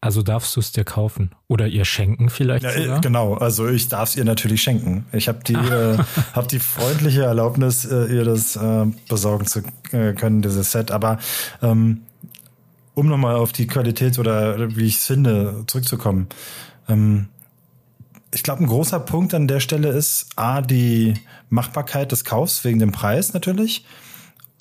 Also darfst du es dir kaufen oder ihr schenken vielleicht ja, sogar? Genau, also ich darf es ihr natürlich schenken. Ich habe die, äh, hab die freundliche Erlaubnis, äh, ihr das äh, besorgen zu äh, können, dieses Set. Aber ähm, um nochmal auf die Qualität oder wie ich es finde, zurückzukommen. Ähm, ich glaube, ein großer Punkt an der Stelle ist A, die Machbarkeit des Kaufs wegen dem Preis natürlich.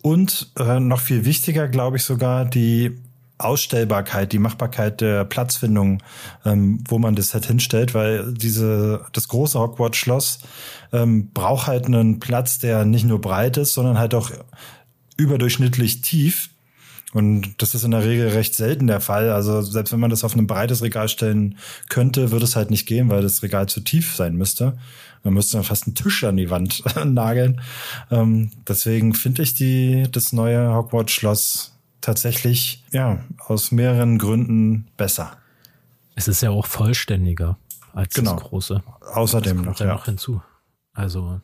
Und äh, noch viel wichtiger, glaube ich, sogar die Ausstellbarkeit, die Machbarkeit der Platzfindung, ähm, wo man das halt hinstellt, weil diese das große Hogwarts Schloss ähm, braucht halt einen Platz, der nicht nur breit ist, sondern halt auch überdurchschnittlich tief. Und das ist in der Regel recht selten der Fall. Also selbst wenn man das auf ein breites Regal stellen könnte, würde es halt nicht gehen, weil das Regal zu tief sein müsste. Man müsste dann fast einen Tisch an die Wand nageln. Ähm, deswegen finde ich die das neue Hogwarts Schloss tatsächlich, ja, aus mehreren Gründen besser. Es ist ja auch vollständiger als genau. das große. Außerdem das noch, ja. noch hinzu. Also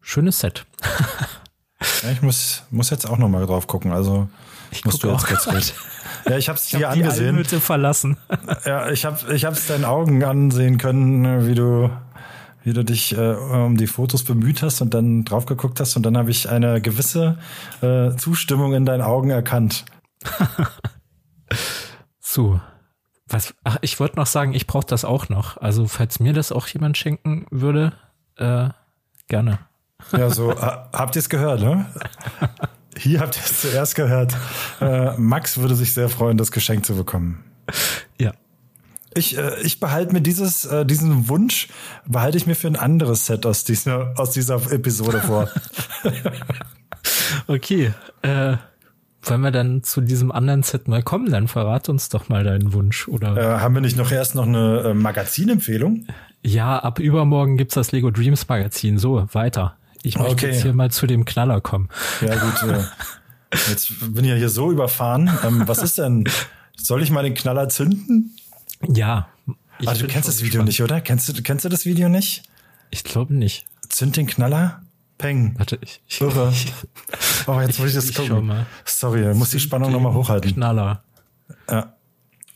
schönes Set. Ja, ich muss, muss jetzt auch noch mal drauf gucken. Also Ich musst du jetzt auch kurz mit. Ja, ich habe es dir hab die angesehen. Almhütte verlassen. Ja, ich habe ich hab's deinen Augen ansehen können, wie du wie du dich äh, um die Fotos bemüht hast und dann drauf geguckt hast und dann habe ich eine gewisse äh, Zustimmung in deinen Augen erkannt. So. Was, ach, ich wollte noch sagen, ich brauche das auch noch. Also, falls mir das auch jemand schenken würde, äh, gerne. Ja, so äh, habt ihr es gehört, ne? Hier habt ihr es zuerst gehört. Äh, Max würde sich sehr freuen, das Geschenk zu bekommen. Ja. Ich, äh, ich behalte mir dieses, äh, diesen Wunsch, behalte ich mir für ein anderes Set aus dieser, aus dieser Episode vor. Okay. Äh, wollen wir dann zu diesem anderen Set mal kommen? Dann verrate uns doch mal deinen Wunsch. Oder äh, haben wir nicht noch erst noch eine äh, Magazinempfehlung? ja, ab übermorgen gibt's das Lego Dreams Magazin. So, weiter. Ich möchte Okay. jetzt hier mal zu dem Knaller kommen. Ja, gut. Äh, jetzt bin ich ja hier so überfahren. Ähm, was ist denn? Soll ich mal den Knaller zünden? Ja. Ah, du kennst das Video gespannt. nicht, oder? Kennst du, kennst du das Video nicht? Ich glaube nicht. Zünd den Knaller? Peng. Warte, ich, ich, Irre. ich Oh, jetzt muss ich das Ich gucken. mal. Sorry, muss die Spannung nochmal hochhalten. Knaller. Ja.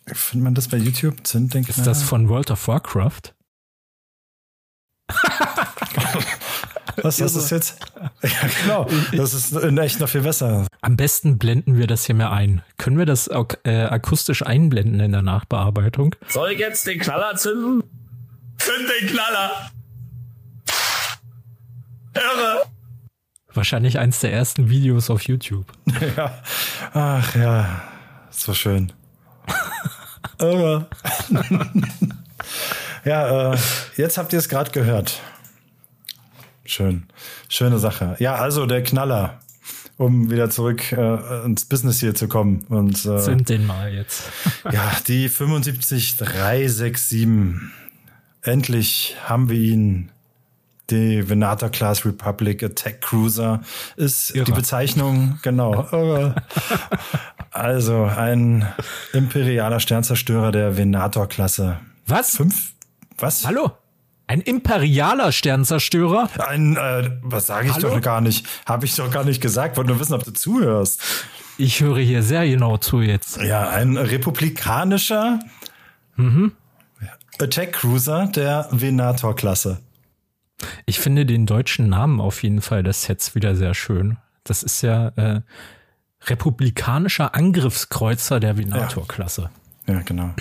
Findet man das bei YouTube? Zünd den Knaller? Ist das von World of Warcraft? Was ist das jetzt? Ja, genau. Das ist in echt noch viel besser. Am besten blenden wir das hier mal ein. Können wir das ak äh, akustisch einblenden in der Nachbearbeitung? Soll ich jetzt den Knaller zünden? Zünd den Knaller! Irre! Wahrscheinlich eins der ersten Videos auf YouTube. Ja. Ach ja, so schön. Irre. ja, äh, jetzt habt ihr es gerade gehört. Schön. Schöne Sache. Ja, also der Knaller, um wieder zurück äh, ins Business hier zu kommen. Und äh, Zünd den mal jetzt. ja, die 75367. Endlich haben wir ihn. Die Venata Class Republic Attack Cruiser ist Irre. die Bezeichnung, genau. Also ein imperialer Sternzerstörer der Venator-Klasse. Was? Fünf? Was? Hallo? Ein imperialer Sternzerstörer? Ein, äh, was sage ich Hallo? doch gar nicht? Habe ich doch gar nicht gesagt. Wollte nur wissen, ob du zuhörst. Ich höre hier sehr genau zu jetzt. Ja, ein republikanischer Attack Cruiser der Venator-Klasse. Ich finde den deutschen Namen auf jeden Fall des Sets wieder sehr schön. Das ist ja äh, republikanischer Angriffskreuzer der Venator-Klasse. Ja, genau.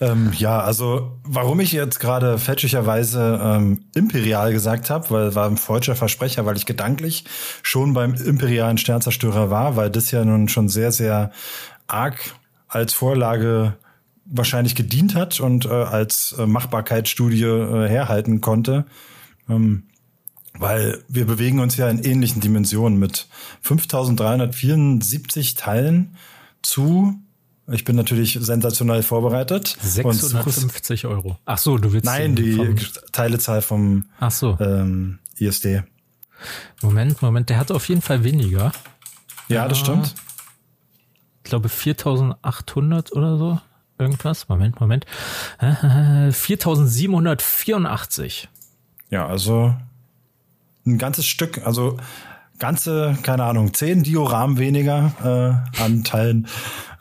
Ähm, ja, also warum ich jetzt gerade fälschlicherweise ähm, imperial gesagt habe, weil war ein falscher Versprecher, weil ich gedanklich schon beim imperialen Sternzerstörer war, weil das ja nun schon sehr, sehr arg als Vorlage wahrscheinlich gedient hat und äh, als äh, Machbarkeitsstudie äh, herhalten konnte. Ähm, weil wir bewegen uns ja in ähnlichen Dimensionen mit 5374 Teilen zu, ich bin natürlich sensationell vorbereitet. Und zu- 650 Euro. Ach so, du willst Nein, die vom- Teilezahl vom Ach so, ähm, ISD. Moment, Moment, der hat auf jeden Fall weniger. Ja, das stimmt. Ich glaube 4800 oder so. Irgendwas. Moment, Moment. Äh, 4784. Ja, also ein ganzes Stück, also ganze, keine Ahnung, zehn Dioramen weniger äh, an Teilen.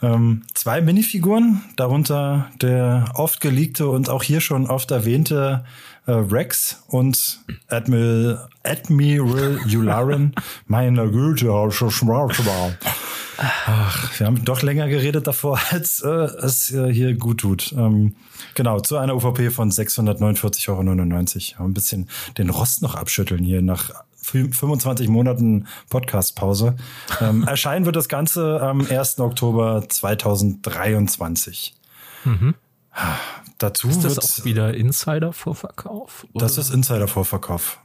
Ähm, zwei Minifiguren, darunter der oft geleakte und auch hier schon oft erwähnte äh, Rex und Admiral, Admiral Yularen. Meine Güte, schon schwarz war. Ach, wir haben doch länger geredet davor, als äh, es äh, hier gut tut. Ähm, genau, zu einer UVP von 649,99 Euro. Ein bisschen den Rost noch abschütteln hier nach 25 Monaten Podcast-Pause. Ähm, erscheinen wird das Ganze am 1. Oktober 2023. Dazu Mhm. Ist das wird, auch wieder Insider-Vorverkauf? das ist Insider-Vorverkauf.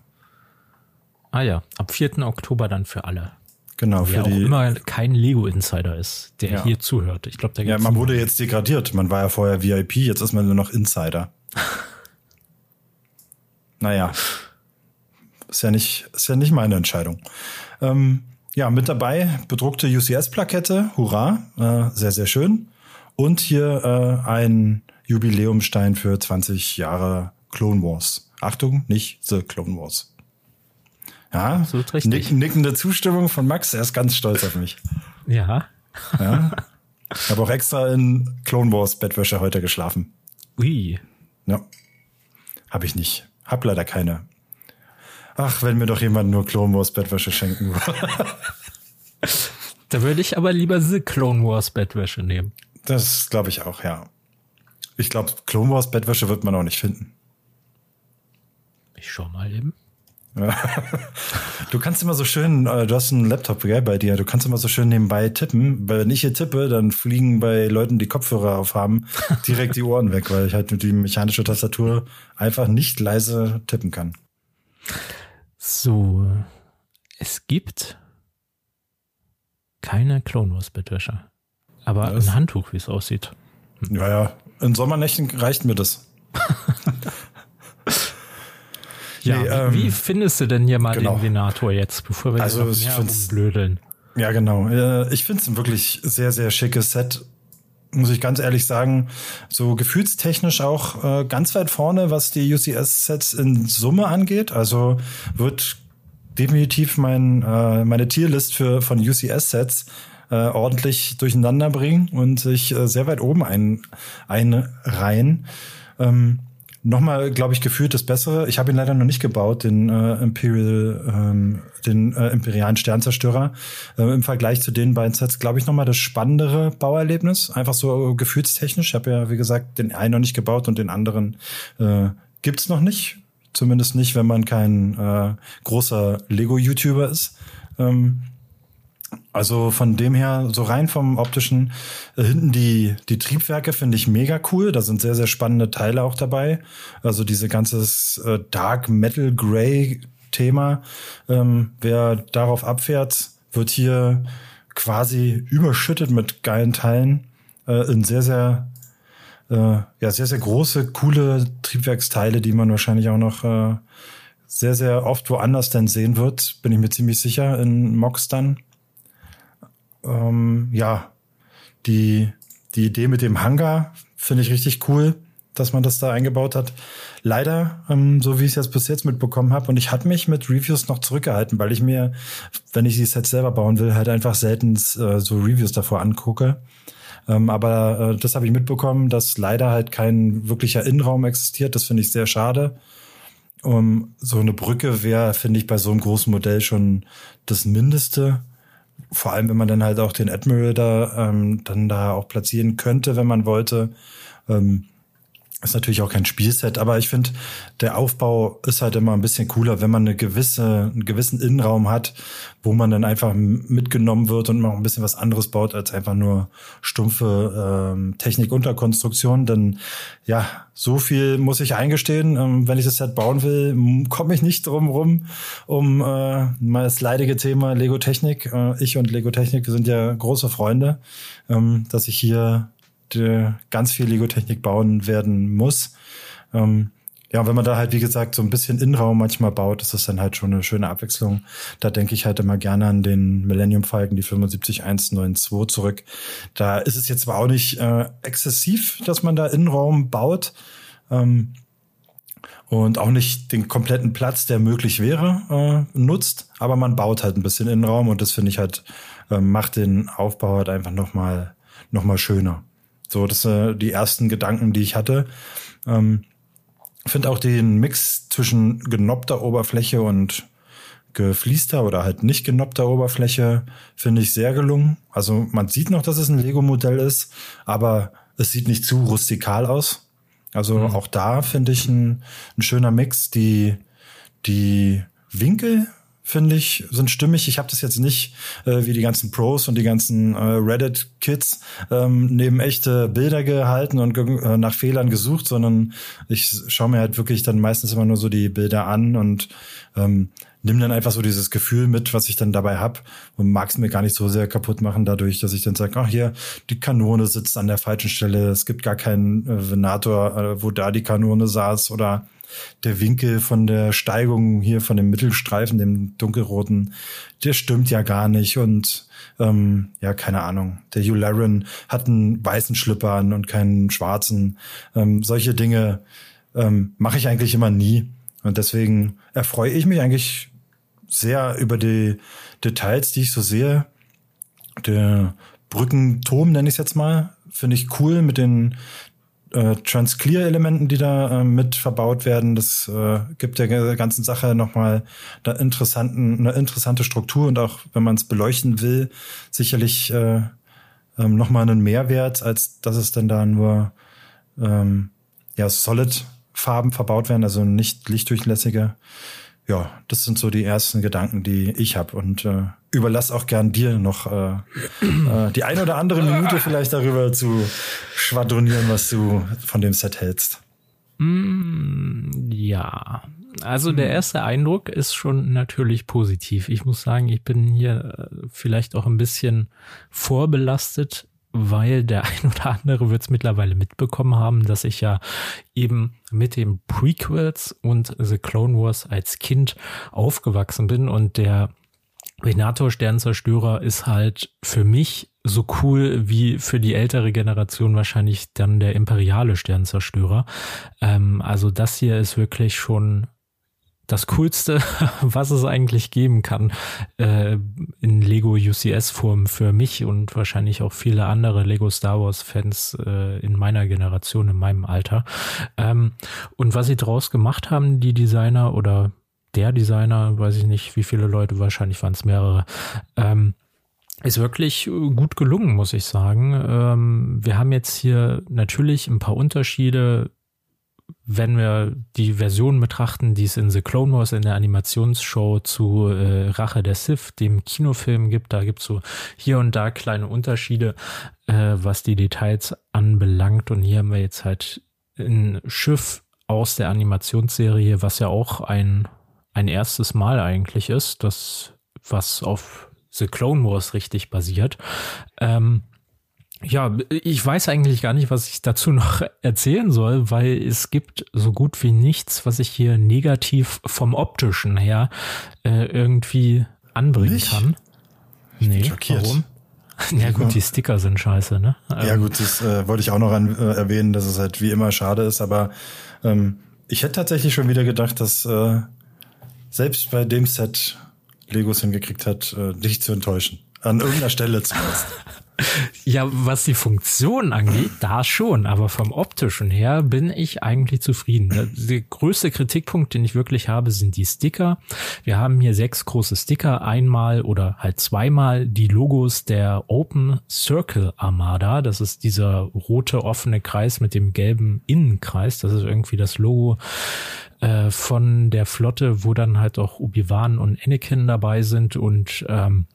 Ah ja, ab 4. Oktober dann für alle. Genau, für Wer auch die. immer kein Lego-Insider ist, der Ja. hier zuhört. Ich glaube, da Ja, man wurde jetzt degradiert. Man war ja vorher VIP, jetzt ist man nur noch Insider. naja. Ist ja nicht, ist ja nicht meine Entscheidung. Ähm, ja, mit dabei bedruckte UCS-Plakette. Hurra. Äh, sehr, sehr schön. Und hier äh, ein Jubiläumstein für 20 Jahre Clone Wars. Achtung, nicht The Clone Wars. Ja, absolut richtig. Nick, nickende Zustimmung von Max, er ist ganz stolz auf mich. Ja. ja. Ich habe auch extra in Clone Wars Bettwäsche heute geschlafen. Ui. Ja. Habe ich nicht. Hab leider keine. Ach, wenn mir doch jemand nur Clone Wars Bettwäsche schenken würde. da würde ich aber lieber The Clone Wars Bettwäsche nehmen. Das glaube ich auch, ja. Ich glaube, Clone Wars Bettwäsche wird man auch nicht finden. Ich schau mal eben. du kannst immer so schön, äh, du hast einen Laptop gell, bei dir, du kannst immer so schön nebenbei tippen. Weil wenn ich hier tippe, dann fliegen bei Leuten, die Kopfhörer aufhaben, direkt die Ohren weg, weil ich halt mit die mechanische Tastatur einfach nicht leise tippen kann. So, es gibt keine Clone Wars Bettwäsche. Aber das ein Handtuch, wie es aussieht. Ja, ja. In Sommernächten reicht mir das. Ja, nee, ähm, wie findest du denn hier mal genau. den Venator jetzt, bevor wir also, jetzt noch mehr blödeln? Ja, genau. Ich finde es ein wirklich sehr, sehr schickes Set. Muss ich ganz ehrlich sagen, so gefühlstechnisch auch äh, ganz weit vorne, was die UCS-Sets in Summe angeht. Also wird definitiv mein, äh, meine Tierlist für, von UCS-Sets äh, ordentlich durcheinander bringen und sich äh, sehr weit oben ein, einreihen. Ähm, nochmal, glaube ich, gefühlt das Bessere. Ich habe ihn leider noch nicht gebaut, den äh, Imperial, ähm, den äh, imperialen Sternzerstörer. Äh, Im Vergleich zu den beiden Sets, glaube ich, nochmal das spannendere Bauerlebnis. Einfach so gefühlstechnisch. Ich habe ja, wie gesagt, den einen noch nicht gebaut und den anderen äh, gibt's noch nicht. Zumindest nicht, wenn man kein äh, großer Lego-YouTuber ist. Ähm, also von dem her, so rein vom optischen, äh, hinten die, die Triebwerke finde ich mega cool. Da sind sehr, sehr spannende Teile auch dabei. Also diese ganzes äh, Dark Metal Grey Thema. Ähm, wer darauf abfährt, wird hier quasi überschüttet mit geilen Teilen. Äh, in sehr, sehr, äh, ja, sehr, sehr große, coole Triebwerksteile, die man wahrscheinlich auch noch äh, sehr, sehr oft woanders denn sehen wird. Bin ich mir ziemlich sicher in Mox dann ähm, ja, die, die Idee mit dem Hangar finde ich richtig cool, dass man das da eingebaut hat. Leider, ähm, so wie ich es jetzt bis jetzt mitbekommen habe, und ich hatte mich mit Reviews noch zurückgehalten, weil ich mir, wenn ich die Sets selber bauen will, halt einfach selten äh, so Reviews davor angucke. Ähm, aber äh, das habe ich mitbekommen, dass leider halt kein wirklicher Innenraum existiert. Das finde ich sehr schade. Um, so eine Brücke wäre, finde ich, bei so einem großen Modell schon das Mindeste vor allem, wenn man dann halt auch den Admiral da ähm, dann da auch platzieren könnte, wenn man wollte. Ähm, ist natürlich auch kein Spielset, aber ich finde, der Aufbau ist halt immer ein bisschen cooler, wenn man eine gewisse, einen gewissen Innenraum hat, wo man dann einfach mitgenommen wird und noch ein bisschen was anderes baut, als einfach nur stumpfe ähm, Technik unter Konstruktion. Denn ja, so viel muss ich eingestehen. Ähm, wenn ich das Set bauen will, komme ich nicht drum rum, um äh, mal das leidige Thema Lego Technik. Äh, ich und Lego Technik sind ja große Freunde, ähm, dass ich hier ganz viel Lego-Technik bauen werden muss. Ähm, ja, wenn man da halt, wie gesagt, so ein bisschen Innenraum manchmal baut, ist das dann halt schon eine schöne Abwechslung. Da denke ich halt immer gerne an den Millennium Falcon, die 75192 zurück. Da ist es jetzt zwar auch nicht äh, exzessiv, dass man da Innenraum baut. Ähm, und auch nicht den kompletten Platz, der möglich wäre, äh, nutzt, aber man baut halt ein bisschen Innenraum und das finde ich halt, äh, macht den Aufbau halt einfach nochmal noch schöner. So, das sind die ersten Gedanken, die ich hatte. Ähm, finde auch den Mix zwischen genoppter Oberfläche und gefliester oder halt nicht genoppter Oberfläche finde ich sehr gelungen. Also man sieht noch, dass es ein Lego-Modell ist, aber es sieht nicht zu rustikal aus. Also mhm. auch da finde ich ein, ein schöner Mix. Die, die Winkel finde ich, sind stimmig. Ich habe das jetzt nicht äh, wie die ganzen Pros und die ganzen äh, Reddit-Kids ähm, neben echte Bilder gehalten und äh, nach Fehlern gesucht, sondern ich schaue mir halt wirklich dann meistens immer nur so die Bilder an und ähm, nimm dann einfach so dieses Gefühl mit, was ich dann dabei hab und mag es mir gar nicht so sehr kaputt machen dadurch, dass ich dann sage, ach hier, die Kanone sitzt an der falschen Stelle, es gibt gar keinen äh, Venator, äh, wo da die Kanone saß oder der Winkel von der Steigung hier von dem Mittelstreifen, dem dunkelroten, der stimmt ja gar nicht. Und ähm, ja, keine Ahnung. Der Hugh Laren hat einen weißen Schlipper an und keinen schwarzen. Ähm, solche Dinge ähm, mache ich eigentlich immer nie. Und deswegen erfreue ich mich eigentlich sehr über die Details, die ich so sehe. Der Brückenturm nenne ich es jetzt mal, finde ich cool mit den äh, Transclear-Elementen, die da äh, mit verbaut werden. Das äh, gibt der ganzen Sache nochmal eine, interessanten, eine interessante Struktur und auch, wenn man es beleuchten will, sicherlich äh, ähm, nochmal einen Mehrwert, als dass es dann da nur ähm, ja, Solid-Farben verbaut werden, also nicht lichtdurchlässige. Ja, das sind so die ersten Gedanken, die ich habe und äh, überlass auch gern dir noch äh, äh, die ein oder andere Minute vielleicht darüber zu schwadronieren, was du von dem Set hältst. Mm, ja, also der erste Eindruck ist schon natürlich positiv. Ich muss sagen, ich bin hier äh, vielleicht auch ein bisschen vorbelastet, weil der ein oder andere wird es mittlerweile mitbekommen haben, dass ich ja eben mit den Prequels und The Clone Wars als Kind aufgewachsen bin und der Venator Sternzerstörer ist halt für mich so cool wie für die ältere Generation wahrscheinlich dann der imperiale Sternzerstörer. Ähm, also das hier ist wirklich schon das Coolste, was es eigentlich geben kann äh, in Lego UCS-Form für mich und wahrscheinlich auch viele andere Lego Star Wars-Fans äh, in meiner Generation, in meinem Alter. Ähm, und was sie draus gemacht haben, die Designer oder der Designer, weiß ich nicht, wie viele Leute, wahrscheinlich waren es mehrere, ähm, ist wirklich gut gelungen, muss ich sagen. Ähm, wir haben jetzt hier natürlich ein paar Unterschiede, wenn wir die Version betrachten, die es in The Clone Wars in der Animationsshow zu äh, Rache der Sith, dem Kinofilm gibt, da gibt es so hier und da kleine Unterschiede, äh, was die Details anbelangt. Und hier haben wir jetzt halt ein Schiff aus der Animationsserie, was ja auch ein ein erstes Mal eigentlich ist, das was auf The Clone Wars richtig basiert. Ähm, ja, ich weiß eigentlich gar nicht, was ich dazu noch erzählen soll, weil es gibt so gut wie nichts, was ich hier negativ vom optischen her äh, irgendwie anbringen nicht? kann. Ich nee, warum? Ja gut, die Sticker sind scheiße, ne? Ja ähm, gut, das äh, wollte ich auch noch an, äh, erwähnen, dass es halt wie immer schade ist, aber ähm, ich hätte tatsächlich schon wieder gedacht, dass äh, selbst bei dem Set Legos hingekriegt hat, äh, dich zu enttäuschen. An irgendeiner Stelle zumindest. Ja, was die Funktion angeht, da schon, aber vom optischen her bin ich eigentlich zufrieden. Der größte Kritikpunkt, den ich wirklich habe, sind die Sticker. Wir haben hier sechs große Sticker, einmal oder halt zweimal die Logos der Open Circle Armada. Das ist dieser rote offene Kreis mit dem gelben Innenkreis. Das ist irgendwie das Logo äh, von der Flotte, wo dann halt auch Obi-Wan und Anakin dabei sind und ähm,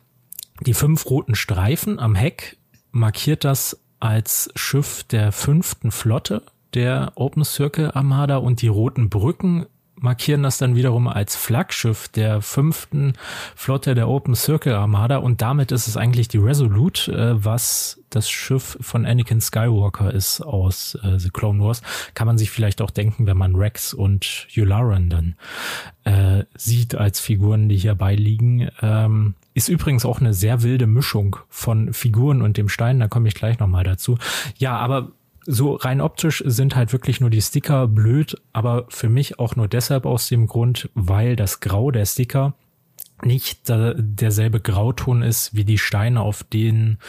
die fünf roten Streifen am Heck markiert das als Schiff der fünften Flotte der Open Circle Armada und die roten Brücken markieren das dann wiederum als Flaggschiff der fünften Flotte der Open Circle Armada und damit ist es eigentlich die Resolute, äh, was das Schiff von Anakin Skywalker ist aus äh, The Clone Wars. Kann man sich vielleicht auch denken, wenn man Rex und Yularen dann äh, sieht als Figuren, die hier beiliegen. Ähm, ist übrigens auch eine sehr wilde Mischung von Figuren und dem Stein, da komme ich gleich nochmal dazu. Ja, aber so rein optisch sind halt wirklich nur die Sticker blöd, aber für mich auch nur deshalb aus dem Grund, weil das Grau der Sticker nicht derselbe Grauton ist wie die Steine, auf denen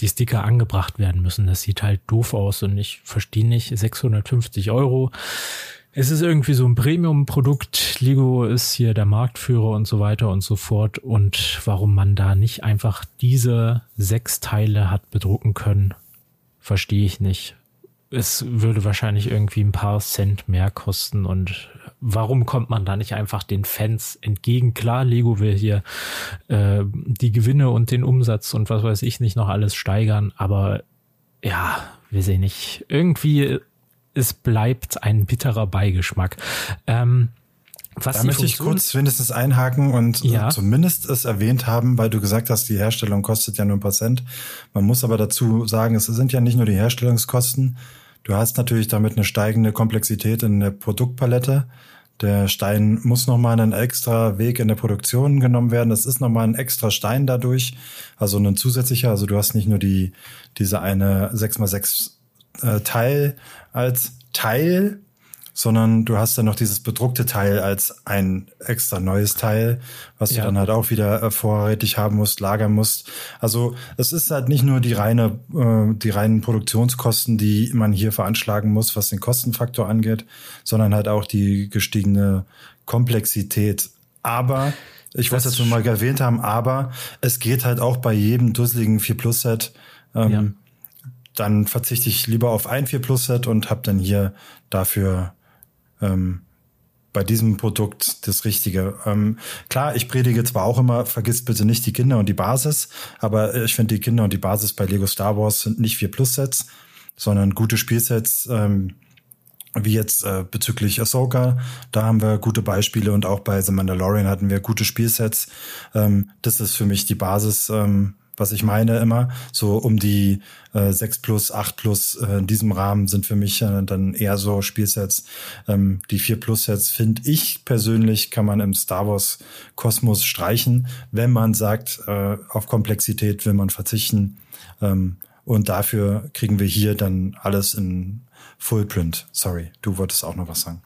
die Sticker angebracht werden müssen. Das sieht halt doof aus und ich verstehe nicht, 650 Euro. Es ist irgendwie so ein Premium-Produkt. Lego ist hier der Marktführer und so weiter und so fort. Und warum man da nicht einfach diese sechs Teile hat bedrucken können, verstehe ich nicht es würde wahrscheinlich irgendwie ein paar Cent mehr kosten und warum kommt man da nicht einfach den Fans entgegen? Klar, Lego will hier äh, die Gewinne und den Umsatz und was weiß ich nicht noch alles steigern, aber ja, wir sehen nicht. Irgendwie, es bleibt ein bitterer Beigeschmack. Ähm, was da möchte ich kurz wenigstens einhaken und äh, ja. zumindest es erwähnt haben, weil du gesagt hast, die Herstellung kostet ja nur ein paar Cent. Man muss aber dazu sagen, es sind ja nicht nur die Herstellungskosten. Du hast natürlich damit eine steigende Komplexität in der Produktpalette. Der Stein muss nochmal einen extra Weg in der Produktion genommen werden. Das ist nochmal ein extra Stein dadurch. Also ein zusätzlicher. Also du hast nicht nur die, diese eine 6x6 äh, Teil als Teil, sondern du hast dann noch dieses bedruckte Teil als ein extra neues Teil, was ja. du dann halt auch wieder äh, vorrätig haben musst, lagern musst. Also es ist halt nicht nur die reine, äh, die reinen Produktionskosten, die man hier veranschlagen muss, was den Kostenfaktor angeht, sondern halt auch die gestiegene Komplexität. Aber ich wollte es jetzt nur mal erwähnt haben, aber es geht halt auch bei jedem dusseligen 4 Plus Set. Ähm, ja. Dann verzichte ich lieber auf ein 4 Plus Set und habe dann hier dafür ähm, bei diesem Produkt das Richtige. Ähm, klar, ich predige zwar auch immer, vergisst bitte nicht die Kinder und die Basis, aber ich finde die Kinder und die Basis bei Lego Star Wars sind nicht 4 Plus Sets, sondern gute Spielsets, ähm, wie jetzt äh, bezüglich Ahsoka, da haben wir gute Beispiele und auch bei The Mandalorian hatten wir gute Spielsets. Ähm, das ist für mich die Basis, ähm, was ich meine immer. So um die äh, 6 plus, 8 plus äh, in diesem Rahmen sind für mich äh, dann eher so Spielsets. Ähm, die 4 plus Sets finde ich persönlich kann man im Star Wars Kosmos streichen, wenn man sagt, äh, auf Komplexität will man verzichten. Ähm, und dafür kriegen wir hier dann alles in Fullprint. Sorry, du wolltest auch noch was sagen.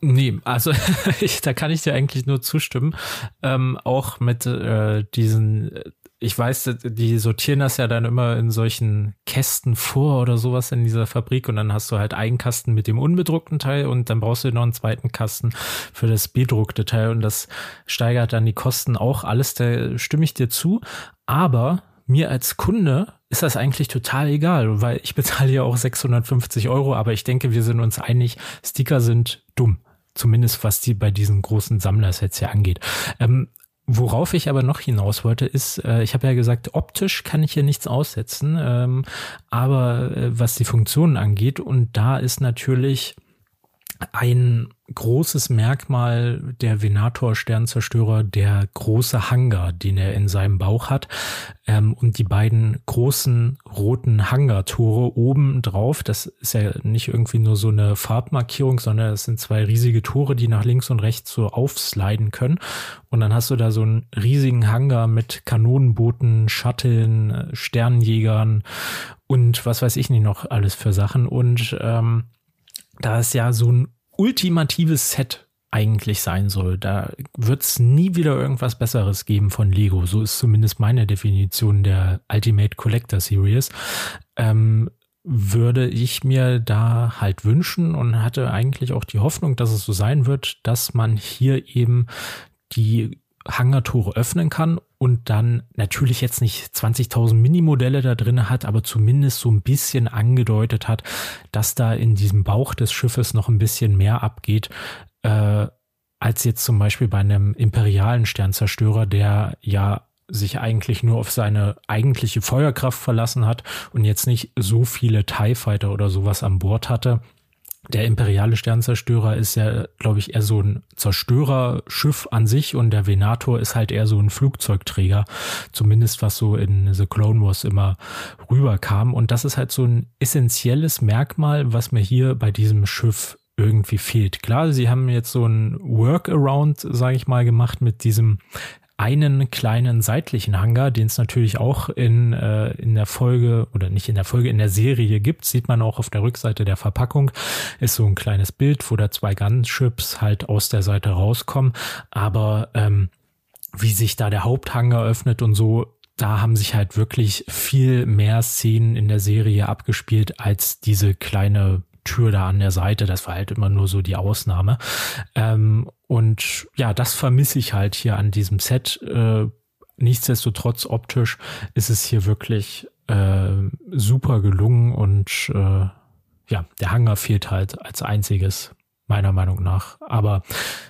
Nee, also ich, da kann ich dir eigentlich nur zustimmen. Ähm, auch mit äh, diesen, ich weiß, die sortieren das ja dann immer in solchen Kästen vor oder sowas in dieser Fabrik und dann hast du halt einen Kasten mit dem unbedruckten Teil und dann brauchst du noch einen zweiten Kasten für das bedruckte Teil und das steigert dann die Kosten auch alles, da stimme ich dir zu. Aber mir als Kunde ist das eigentlich total egal, weil ich bezahle ja auch 650 Euro, aber ich denke, wir sind uns einig, Sticker sind dumm. Zumindest was die bei diesen großen Sammlersets ja angeht. Ähm, Worauf ich aber noch hinaus wollte, ist, äh, ich habe ja gesagt, optisch kann ich hier nichts aussetzen, ähm, aber äh, was die Funktionen angeht, und da ist natürlich ein großes Merkmal der Venator Sternzerstörer der große Hangar, den er in seinem Bauch hat ähm, und die beiden großen roten Hangartore oben drauf. Das ist ja nicht irgendwie nur so eine Farbmarkierung, sondern es sind zwei riesige Tore, die nach links und rechts so aufsliden können. Und dann hast du da so einen riesigen Hangar mit Kanonenbooten, Shuttlen, Sternjägern und was weiß ich nicht noch alles für Sachen und ähm, da es ja so ein ultimatives Set eigentlich sein soll. Da wird es nie wieder irgendwas Besseres geben von Lego. So ist zumindest meine Definition der Ultimate Collector Series. Ähm, würde ich mir da halt wünschen und hatte eigentlich auch die Hoffnung, dass es so sein wird, dass man hier eben die Hangartore öffnen kann und dann natürlich jetzt nicht 20.000 Minimodelle da drin hat, aber zumindest so ein bisschen angedeutet hat, dass da in diesem Bauch des Schiffes noch ein bisschen mehr abgeht, äh, als jetzt zum Beispiel bei einem imperialen Sternzerstörer, der ja sich eigentlich nur auf seine eigentliche Feuerkraft verlassen hat und jetzt nicht so viele TIE Fighter oder sowas an Bord hatte der imperiale Sternzerstörer ist ja, glaube ich, eher so ein Zerstörerschiff an sich und der Venator ist halt eher so ein Flugzeugträger, zumindest was so in The Clone Wars immer rüberkam. Und das ist halt so ein essentielles Merkmal, was mir hier bei diesem Schiff irgendwie fehlt. Klar, sie haben jetzt so ein Workaround, sage ich mal, gemacht mit diesem einen kleinen seitlichen Hangar, den es natürlich auch in, äh, in der Folge oder nicht in der Folge, in der Serie gibt, sieht man auch auf der Rückseite der Verpackung, ist so ein kleines Bild, wo da zwei Gunships halt aus der Seite rauskommen. Aber ähm, wie sich da der Haupthangar öffnet und so, da haben sich halt wirklich viel mehr Szenen in der Serie abgespielt als diese kleine Tür da an der Seite. Das war halt immer nur so die Ausnahme. Ähm, und ja, das vermisse ich halt hier an diesem Set. Äh, nichtsdestotrotz optisch ist es hier wirklich äh, super gelungen und äh, ja, der Hangar fehlt halt als einziges meiner Meinung nach. Aber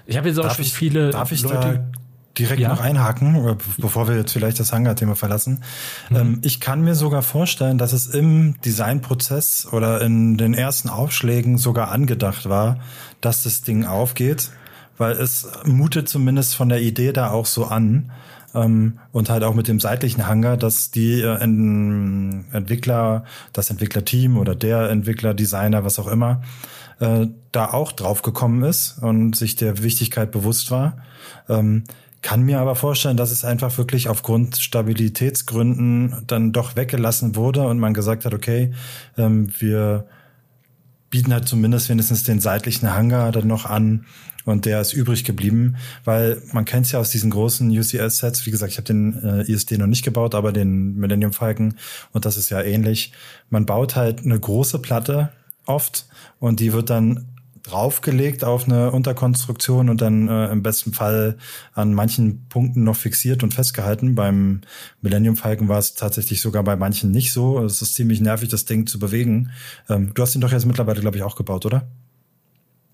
ich habe jetzt auch darf schon ich, viele darf ich Leute direkt ja. noch einhaken, äh, bevor wir jetzt vielleicht das Hangar-Thema verlassen. Mhm. Ähm, ich kann mir sogar vorstellen, dass es im Designprozess oder in den ersten Aufschlägen sogar angedacht war, dass das Ding aufgeht, weil es mutet zumindest von der Idee da auch so an. Ähm, und halt auch mit dem seitlichen Hangar, dass die äh, Entwickler, das Entwicklerteam oder der Entwickler, Designer, was auch immer, äh, da auch drauf gekommen ist und sich der Wichtigkeit bewusst war. Ähm, kann mir aber vorstellen, dass es einfach wirklich aufgrund Stabilitätsgründen dann doch weggelassen wurde und man gesagt hat, okay, ähm, wir bieten halt zumindest wenigstens den seitlichen Hangar dann noch an und der ist übrig geblieben, weil man kennt es ja aus diesen großen UCS-Sets. Wie gesagt, ich habe den äh, ISD noch nicht gebaut, aber den Millennium Falcon und das ist ja ähnlich. Man baut halt eine große Platte oft und die wird dann draufgelegt auf eine Unterkonstruktion und dann äh, im besten Fall an manchen Punkten noch fixiert und festgehalten. Beim Millennium Falcon war es tatsächlich sogar bei manchen nicht so. Es ist ziemlich nervig, das Ding zu bewegen. Ähm, du hast ihn doch jetzt mittlerweile, glaube ich, auch gebaut, oder?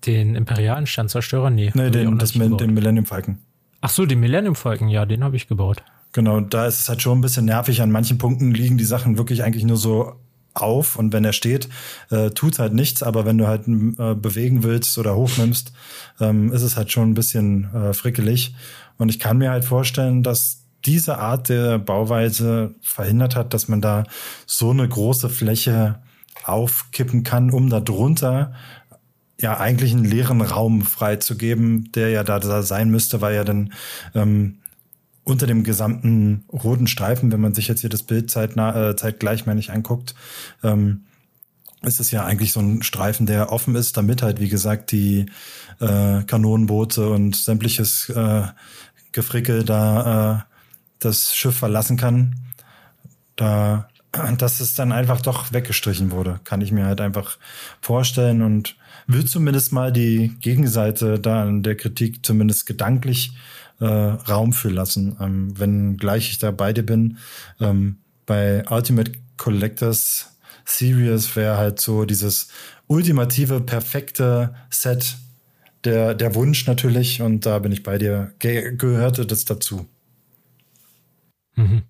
Den imperialen Sternzerstörer? Nee. Nee, den, das, den Millennium Falcon. Ach so, den Millennium Falcon, ja, den habe ich gebaut. Genau, da ist es halt schon ein bisschen nervig. An manchen Punkten liegen die Sachen wirklich eigentlich nur so auf und wenn er steht, äh, tut halt nichts, aber wenn du halt äh, bewegen willst oder hochnimmst, ähm, ist es halt schon ein bisschen äh, frickelig. Und ich kann mir halt vorstellen, dass diese Art der Bauweise verhindert hat, dass man da so eine große Fläche aufkippen kann, um da drunter ja eigentlich einen leeren Raum freizugeben, der ja da, da sein müsste, weil ja dann ähm, unter dem gesamten roten Streifen, wenn man sich jetzt hier das Bild zeitnah, äh, zeitgleich, meine ich, anguckt, ähm, ist es ja eigentlich so ein Streifen, der offen ist, damit halt, wie gesagt, die äh, Kanonenboote und sämtliches äh, Gefrickel da äh, das Schiff verlassen kann. Da, dass es dann einfach doch weggestrichen wurde, kann ich mir halt einfach vorstellen und will zumindest mal die Gegenseite da an der Kritik zumindest gedanklich äh, Raum für lassen. Ähm, wenn gleich ich da bei dir bin, ähm, bei Ultimate Collectors Series wäre halt so dieses ultimative, perfekte Set der, der Wunsch natürlich und da bin ich bei dir. Ge gehörte das dazu. Mhm.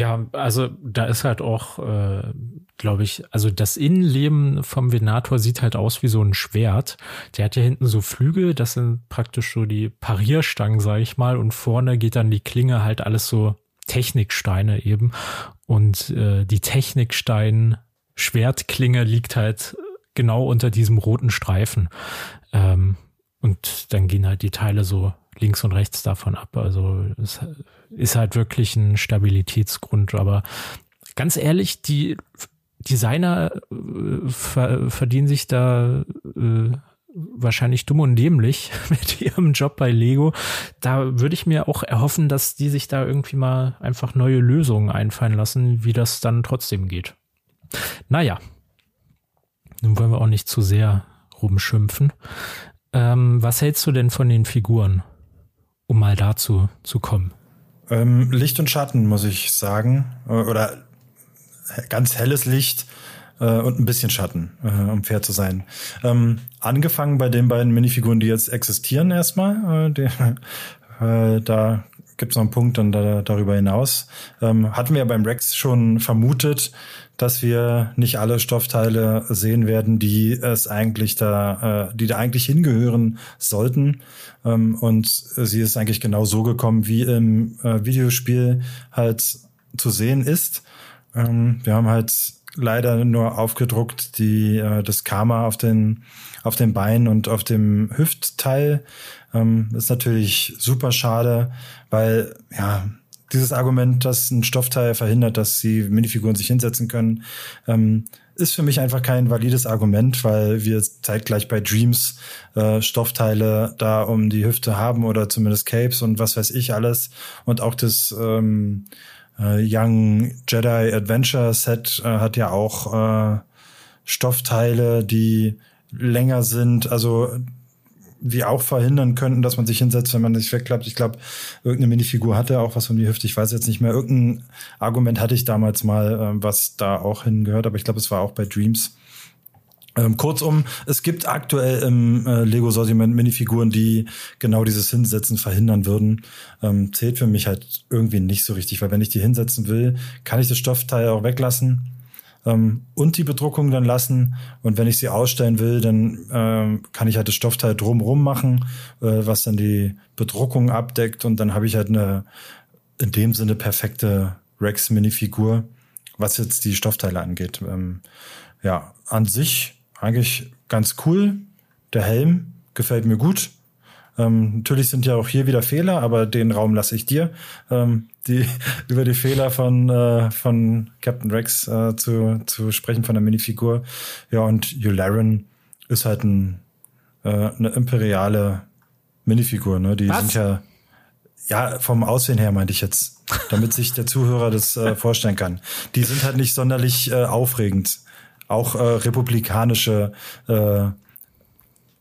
Ja, also da ist halt auch, äh, glaube ich, also das Innenleben vom Venator sieht halt aus wie so ein Schwert. Der hat ja hinten so Flügel, das sind praktisch so die Parierstangen, sage ich mal, und vorne geht dann die Klinge halt alles so Techniksteine eben. Und äh, die Technikstein Schwertklinge liegt halt genau unter diesem roten Streifen. Ähm, und dann gehen halt die Teile so links und rechts davon ab. Also es ist halt wirklich ein Stabilitätsgrund. Aber ganz ehrlich, die Designer äh, ver verdienen sich da äh, wahrscheinlich dumm und dämlich mit ihrem Job bei Lego. Da würde ich mir auch erhoffen, dass die sich da irgendwie mal einfach neue Lösungen einfallen lassen, wie das dann trotzdem geht. Naja, nun wollen wir auch nicht zu sehr rumschimpfen. Ähm, was hältst du denn von den Figuren? um mal dazu zu kommen? Ähm, Licht und Schatten, muss ich sagen. Äh, oder ganz helles Licht äh, und ein bisschen Schatten, äh, um fair zu sein. Ähm, angefangen bei den beiden Minifiguren, die jetzt existieren erstmal. Äh, die, äh, da gibt es noch einen Punkt dann da, darüber hinaus. Ähm, hatten wir beim Rex schon vermutet, dass wir nicht alle Stoffteile sehen werden, die es eigentlich da, äh, die da eigentlich hingehören sollten. Ähm, und sie ist eigentlich genau so gekommen, wie im äh, Videospiel halt zu sehen ist. Ähm, wir haben halt leider nur aufgedruckt die äh, das Karma auf den auf den Beinen und auf dem Hüftteil. Ähm, ist natürlich super schade, weil ja dieses Argument, dass ein Stoffteil verhindert, dass die Minifiguren sich hinsetzen können, ähm, ist für mich einfach kein valides Argument, weil wir zeitgleich bei Dreams äh, Stoffteile da um die Hüfte haben oder zumindest Capes und was weiß ich alles. Und auch das ähm, äh, Young Jedi Adventure Set äh, hat ja auch äh, Stoffteile, die länger sind. Also die auch verhindern könnten, dass man sich hinsetzt, wenn man sich wegklappt. Ich glaube, irgendeine Minifigur hatte auch was um die Hüfte. Ich weiß jetzt nicht mehr. Irgendein Argument hatte ich damals mal, ähm, was da auch hingehört, aber ich glaube, es war auch bei Dreams. Ähm, kurzum, es gibt aktuell im äh, Lego-Sortiment Minifiguren, die genau dieses Hinsetzen verhindern würden. Ähm, zählt für mich halt irgendwie nicht so richtig, weil wenn ich die hinsetzen will, kann ich das Stoffteil auch weglassen ähm, und die Bedruckung dann lassen. Und wenn ich sie ausstellen will, dann ähm, kann ich halt das Stoffteil drumrum machen, äh, was dann die Bedruckung abdeckt. Und dann habe ich halt eine in dem Sinne perfekte Rex-Minifigur, was jetzt die Stoffteile angeht. Ähm, ja, an sich eigentlich ganz cool. Der Helm gefällt mir gut. Ähm, natürlich sind ja auch hier wieder Fehler, aber den Raum lasse ich dir, ähm, die über die Fehler von äh, von Captain Rex äh, zu zu sprechen von der Minifigur. Ja und Yularen ist halt ein, äh, eine imperiale Minifigur, ne? Die Was? sind ja ja vom Aussehen her meinte ich jetzt, damit sich der Zuhörer das äh, vorstellen kann. Die sind halt nicht sonderlich äh, aufregend. Auch äh, republikanische äh,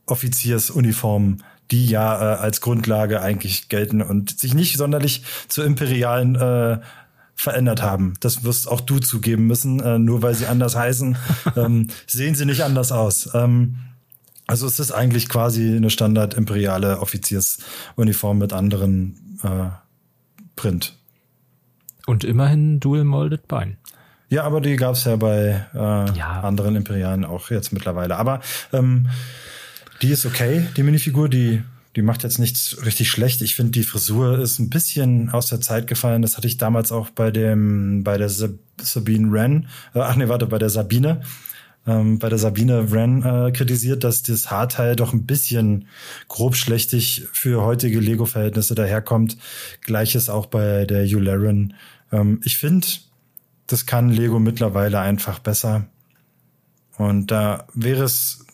Offiziersuniformen, die ja äh, als Grundlage eigentlich gelten und sich nicht sonderlich zu imperialen äh, verändert haben. Das wirst auch du zugeben müssen, äh, nur weil sie anders heißen, ähm, sehen sie nicht anders aus. Ähm, also es ist eigentlich quasi eine Standard imperiale Offiziersuniform mit anderen äh, Print. Und immerhin Dual Molded Bein. Ja, aber die gab's ja bei äh, Ja. anderen Imperialen auch jetzt mittlerweile. Aber ähm, die ist okay, die Minifigur, die die macht jetzt nichts richtig schlecht. Ich finde, die Frisur ist ein bisschen aus der Zeit gefallen. Das hatte ich damals auch bei dem bei der Sab Sabine Wren, äh, ach nee, warte, bei der Sabine, ähm, bei der Sabine Wren äh, kritisiert, dass das Haarteil doch ein bisschen grobschlächtig für heutige Lego-Verhältnisse daherkommt. Gleiches auch bei der Yularen. Ähm, ich finde, das kann Lego mittlerweile einfach besser. Und da wäre es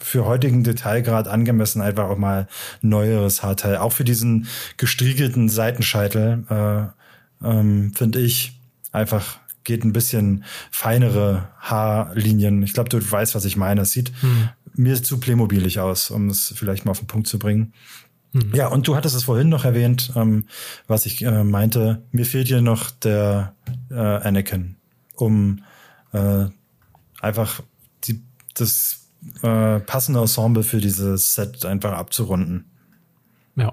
für heutigen Detailgrad angemessen, einfach auch mal neueres Haarteil. Auch für diesen gestriegelten Seitenscheitel, äh, ähm, finde ich, einfach geht ein bisschen feinere Haarlinien. Ich glaube, du weißt, was ich meine. Es sieht mir zu playmobilig aus, um es vielleicht mal auf den Punkt zu bringen. Ja, und du hattest es vorhin noch erwähnt, ähm, was ich äh, meinte. Mir fehlt hier noch der äh, Anakin, um äh, einfach die, das äh, passende Ensemble für dieses Set einfach abzurunden. Ja.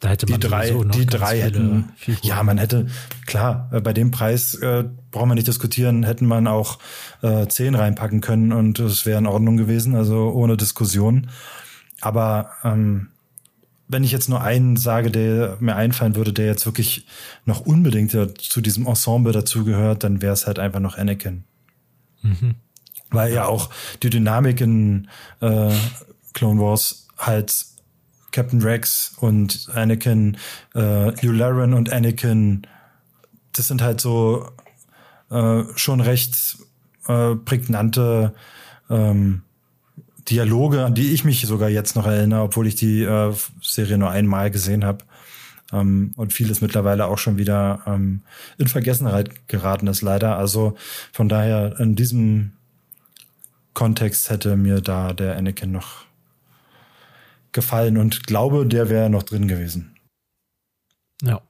Da hätte Die man drei, sowieso noch die drei hätten, Figuren. ja, man hätte, klar, äh, bei dem Preis äh, braucht man nicht diskutieren, hätten man auch äh, zehn reinpacken können und es wäre in Ordnung gewesen, also ohne Diskussion. Aber ähm, wenn ich jetzt nur einen sage, der mir einfallen würde, der jetzt wirklich noch unbedingt zu diesem Ensemble dazugehört, dann wäre es halt einfach noch Anakin. Weil ja auch die Dynamik in äh, Clone Wars halt Captain Rex und Anakin, äh, Yularen und Anakin, das sind halt so äh, schon recht äh, prägnante ähm, Dialoge, an die ich mich sogar jetzt noch erinnere, obwohl ich die äh, Serie nur einmal gesehen habe. Ähm, und vieles mittlerweile auch schon wieder ähm, in Vergessenheit geraten ist, leider. Also von daher in diesem Kontext hätte mir da der Anakin noch gefallen und glaube, der wäre noch drin gewesen. Ja.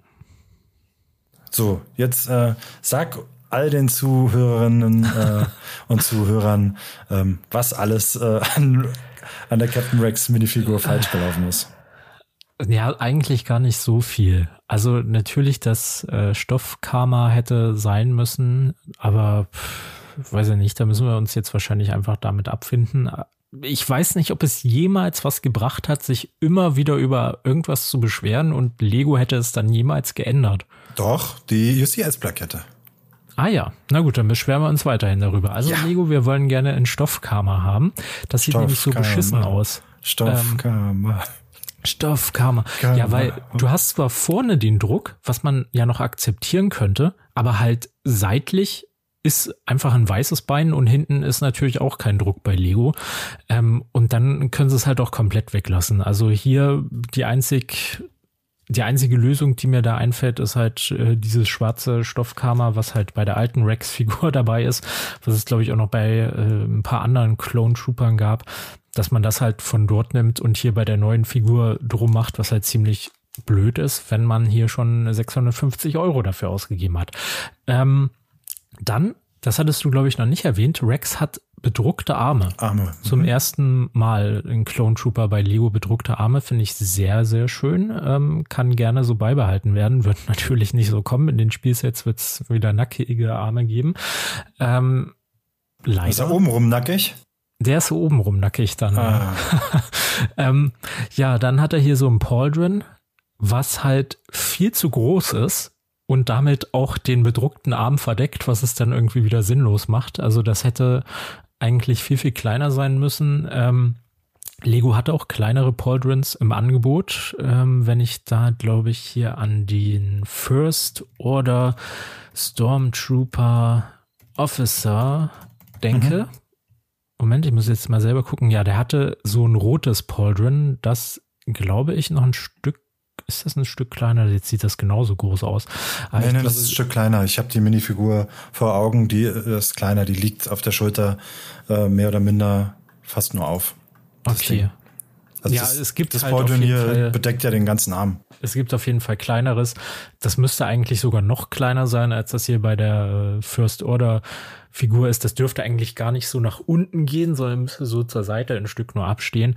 So, jetzt äh, sag all den Zuhörerinnen äh, und Zuhörern, ähm, was alles äh, an, an der Captain Rex Minifigur falsch gelaufen ist. Ja, eigentlich gar nicht so viel. Also natürlich, das äh, Stoffkarma hätte sein müssen, aber pff, weiß ich nicht, da müssen wir uns jetzt wahrscheinlich einfach damit abfinden. Ich weiß nicht, ob es jemals was gebracht hat, sich immer wieder über irgendwas zu beschweren und Lego hätte es dann jemals geändert. Doch, die UCS-Plakette. Ah ja, na gut, dann beschweren wir uns weiterhin darüber. Also Ja. Lego, wir wollen gerne ein Stoffkarma haben. Das sieht nämlich so Stoffkarma. beschissen aus. Stoffkarma. Karma. Ja, weil du hast zwar vorne den Druck, was man ja noch akzeptieren könnte, aber halt seitlich ist einfach ein weißes Bein und hinten ist natürlich auch kein Druck bei Lego. Ähm, und dann können sie es halt auch komplett weglassen. Also hier die einzig die einzige Lösung, die mir da einfällt, ist halt äh, dieses schwarze Stoffkarma, was halt bei der alten Rex-Figur dabei ist, was es glaube ich auch noch bei äh, ein paar anderen Clone-Troopern gab, dass man das halt von dort nimmt und hier bei der neuen Figur drum macht, was halt ziemlich blöd ist, wenn man hier schon 650 Euro dafür ausgegeben hat. Ähm, dann, das hattest du glaube ich noch nicht erwähnt, Rex hat bedruckte Arme. Arme. Zum ersten Mal in Clone Trooper bei Lego bedruckte Arme finde ich sehr, sehr schön. Ähm, kann gerne so beibehalten werden. Wird natürlich nicht so kommen. In den Spielsets wird es wieder nackige Arme geben. Ähm, leider. Ist er obenrum nackig? Der ist so obenrum nackig dann. Ah. ähm, ja, dann hat er hier so ein Pauldron, was halt viel zu groß ist und damit auch den bedruckten Arm verdeckt, was es dann irgendwie wieder sinnlos macht. Also das hätte eigentlich viel, viel kleiner sein müssen. Ähm, Lego hatte auch kleinere Pauldrons im Angebot. Ähm, wenn ich da, glaube ich, hier an den First Order Stormtrooper Officer denke. Mhm. Moment, ich muss jetzt mal selber gucken. Ja, der hatte so ein rotes Pauldron, das glaube ich noch ein Stück ist das ein Stück kleiner? Jetzt sieht das genauso groß aus. Aber nein, nein, das ist ein Stück kleiner. Ich habe die Minifigur vor Augen, die ist kleiner, die liegt auf der Schulter äh, mehr oder minder fast nur auf. Okay. Also ja, das, es gibt das halt Pauldron hier bedeckt ja den ganzen Arm. Es gibt auf jeden Fall kleineres. Das müsste eigentlich sogar noch kleiner sein, als das hier bei der äh, First Order Figur ist. Das dürfte eigentlich gar nicht so nach unten gehen, sondern müsste so zur Seite ein Stück nur abstehen.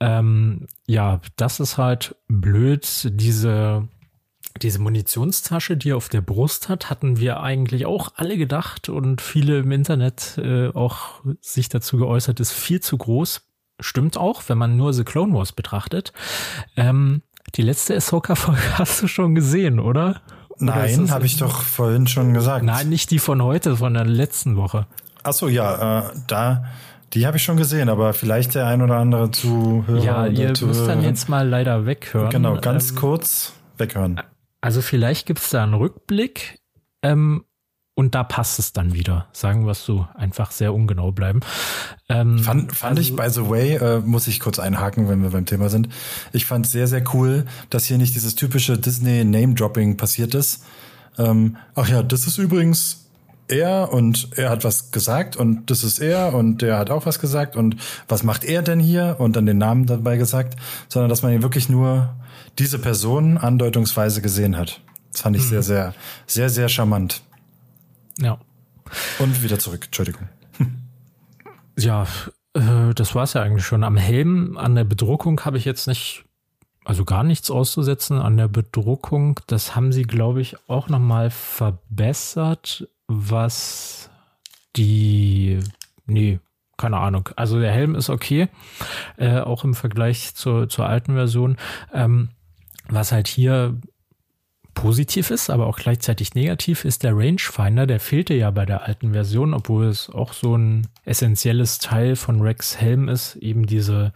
Ähm, ja, das ist halt blöd. Diese diese Munitionstasche, die er auf der Brust hat, hatten wir eigentlich auch alle gedacht und viele im Internet äh, auch sich dazu geäußert, ist viel zu groß. Stimmt auch, wenn man nur The Clone Wars betrachtet. Ähm, die letzte Ahsoka-Folge hast du schon gesehen, oder? Nein, habe ich doch vorhin schon gesagt. Nein, nicht die von heute, von der letzten Woche. Ach so, ja, äh, da, die habe ich schon gesehen, aber vielleicht der ein oder andere Zuhörer. Ja, ihr müsst dann jetzt mal leider weghören. Genau, ganz ähm, kurz weghören. Also vielleicht gibt's da einen Rückblick. Ähm, und da passt es dann wieder. Sagen wir es so, einfach sehr ungenau bleiben. Ähm, fand fand also, ich, by the way, äh, muss ich kurz einhaken, wenn wir beim Thema sind. Ich fand sehr, sehr cool, dass hier nicht dieses typische Disney-Name-Dropping passiert ist. Ähm, ach ja, das ist übrigens er und er hat was gesagt und das ist er und der hat auch was gesagt und was macht er denn hier und dann den Namen dabei gesagt, sondern dass man hier wirklich nur diese Person andeutungsweise gesehen hat. Das fand ich hm. sehr, sehr, sehr, sehr charmant. Ja. Und wieder zurück, Entschuldigung. Ja, äh, das war's ja eigentlich schon. Am Helm, an der Bedruckung habe ich jetzt nicht, also gar nichts auszusetzen. An der Bedruckung, das haben sie, glaube ich, auch nochmal verbessert, was die, nee, keine Ahnung. Also der Helm ist okay, äh, auch im Vergleich zur, zur alten Version. Ähm, was halt hier positiv ist, aber auch gleichzeitig negativ, ist der Rangefinder. Der fehlte ja bei der alten Version, obwohl es auch so ein essentielles Teil von Rex Helm ist. Eben diese,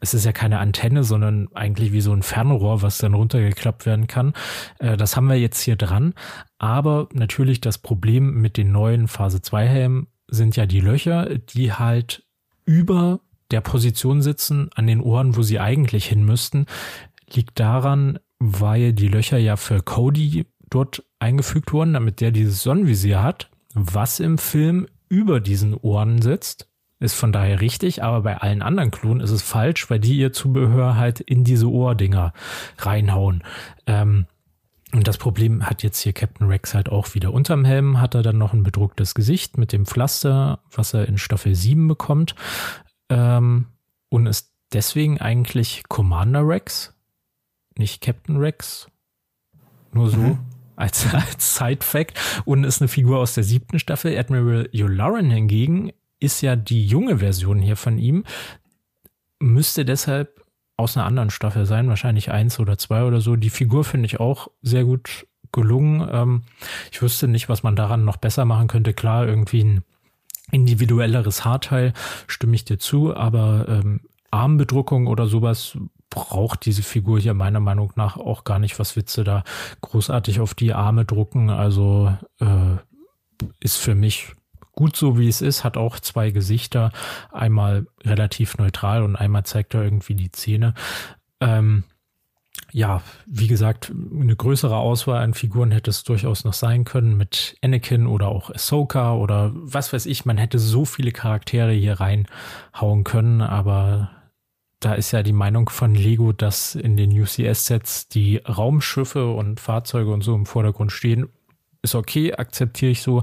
es ist ja keine Antenne, sondern eigentlich wie so ein Fernrohr, was dann runtergeklappt werden kann. Äh, das haben wir jetzt hier dran. Aber natürlich das Problem mit den neuen Phase 2 Helmen sind ja die Löcher, die halt über der Position sitzen, an den Ohren, wo sie eigentlich hin müssten, liegt daran, weil die Löcher ja für Cody dort eingefügt wurden, damit der dieses Sonnenvisier hat, was im Film über diesen Ohren sitzt. Ist von daher richtig, aber bei allen anderen Klonen ist es falsch, weil die ihr Zubehör halt in diese Ohrdinger reinhauen. Ähm, und das Problem hat jetzt hier Captain Rex halt auch wieder. Unterm Helm hat er dann noch ein bedrucktes Gesicht mit dem Pflaster, was er in Staffel 7 bekommt. Ähm, und ist deswegen eigentlich Commander Rex, nicht Captain Rex. Nur so. Mhm. Als, als Side-Fact. Und ist eine Figur aus der siebten Staffel. Admiral Yularen hingegen ist ja die junge Version hier von ihm. Müsste deshalb aus einer anderen Staffel sein, wahrscheinlich eins oder zwei oder so. Die Figur finde ich auch sehr gut gelungen. Ähm, ich wüsste nicht, was man daran noch besser machen könnte. Klar, irgendwie ein individuelleres Haarteil, stimme ich dir zu, aber ähm, Armbedruckung oder sowas braucht diese Figur hier meiner Meinung nach auch gar nicht, was Witze da großartig auf die Arme drucken. Also äh, ist für mich gut so, wie es ist, hat auch zwei Gesichter, einmal relativ neutral und einmal zeigt er irgendwie die Zähne. Ähm, ja, wie gesagt, eine größere Auswahl an Figuren hätte es durchaus noch sein können mit Anakin oder auch Ahsoka oder was weiß ich. Man hätte so viele Charaktere hier reinhauen können, aber da ist ja die Meinung von Lego, dass in den UCS-Sets die Raumschiffe und Fahrzeuge und so im Vordergrund stehen. Ist okay, akzeptiere ich so.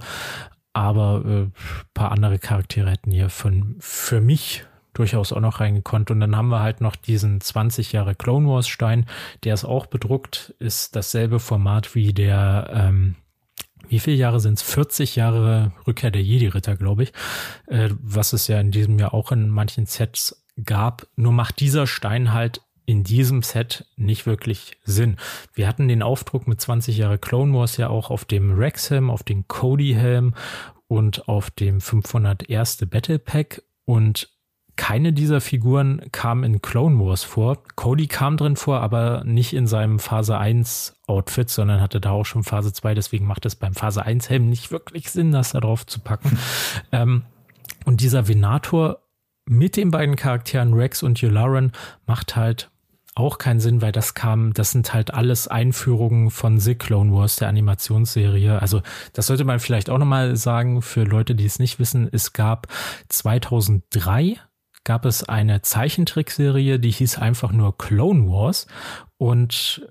Aber äh, paar andere Charaktere hätten hier von, für mich durchaus auch noch reingekonnt. Und dann haben wir halt noch diesen 20 Jahre Clone Wars Stein, der ist auch bedruckt, ist dasselbe Format wie der, ähm, wie viele Jahre sind es? 40 Jahre Rückkehr der Jedi-Ritter, glaube ich. Äh, was es ja in diesem Jahr auch in manchen Sets gab. Nur macht dieser Stein halt in diesem Set nicht wirklich Sinn. Wir hatten den Aufdruck mit 20 Jahre Clone Wars ja auch auf dem Rex-Helm, auf dem Cody-Helm und auf dem 501. Battle Pack und keine dieser Figuren kam in Clone Wars vor. Cody kam drin vor, aber nicht in seinem Phase 1 Outfit, sondern hatte da auch schon Phase 2. Deswegen macht es beim Phase 1 Helm nicht wirklich Sinn, das da drauf zu packen. ähm, und dieser Venator mit den beiden Charakteren Rex und Yularen macht halt auch keinen Sinn, weil das kam, das sind halt alles Einführungen von The Clone Wars, der Animationsserie. Also das sollte man vielleicht auch nochmal sagen für Leute, die es nicht wissen. Es gab 2003 gab es eine Zeichentrickserie, die hieß einfach nur Clone Wars und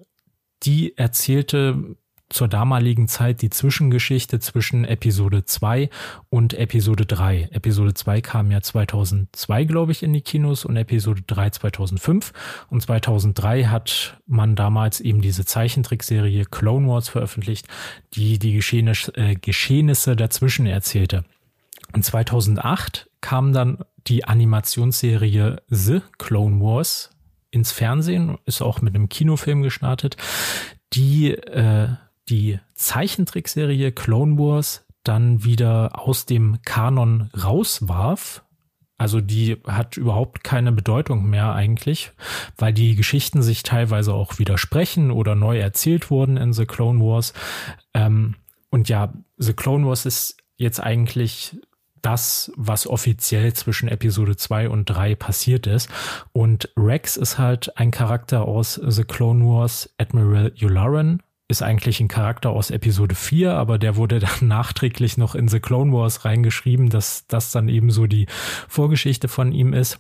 die erzählte zur damaligen Zeit die Zwischengeschichte zwischen Episode 2 und Episode 3. Episode 2 kam ja 2002, glaube ich, in die Kinos und Episode 3 2005. Und 2003 hat man damals eben diese Zeichentrickserie Clone Wars veröffentlicht, die die Geschehnisse, äh, Geschehnisse dazwischen erzählte. Und 2008 kam dann die Animationsserie The Clone Wars ins Fernsehen, ist auch mit einem Kinofilm gestartet, die äh, die Zeichentrickserie Clone Wars dann wieder aus dem Kanon rauswarf. Also die hat überhaupt keine Bedeutung mehr eigentlich, weil die Geschichten sich teilweise auch widersprechen oder neu erzählt wurden in The Clone Wars. Ähm, und ja, The Clone Wars ist jetzt eigentlich das, was offiziell zwischen Episode 2 und 3 passiert ist. Und Rex ist halt ein Charakter aus The Clone Wars, Admiral Yularen, ist eigentlich ein Charakter aus Episode 4, aber der wurde dann nachträglich noch in The Clone Wars reingeschrieben, dass das dann eben so die Vorgeschichte von ihm ist.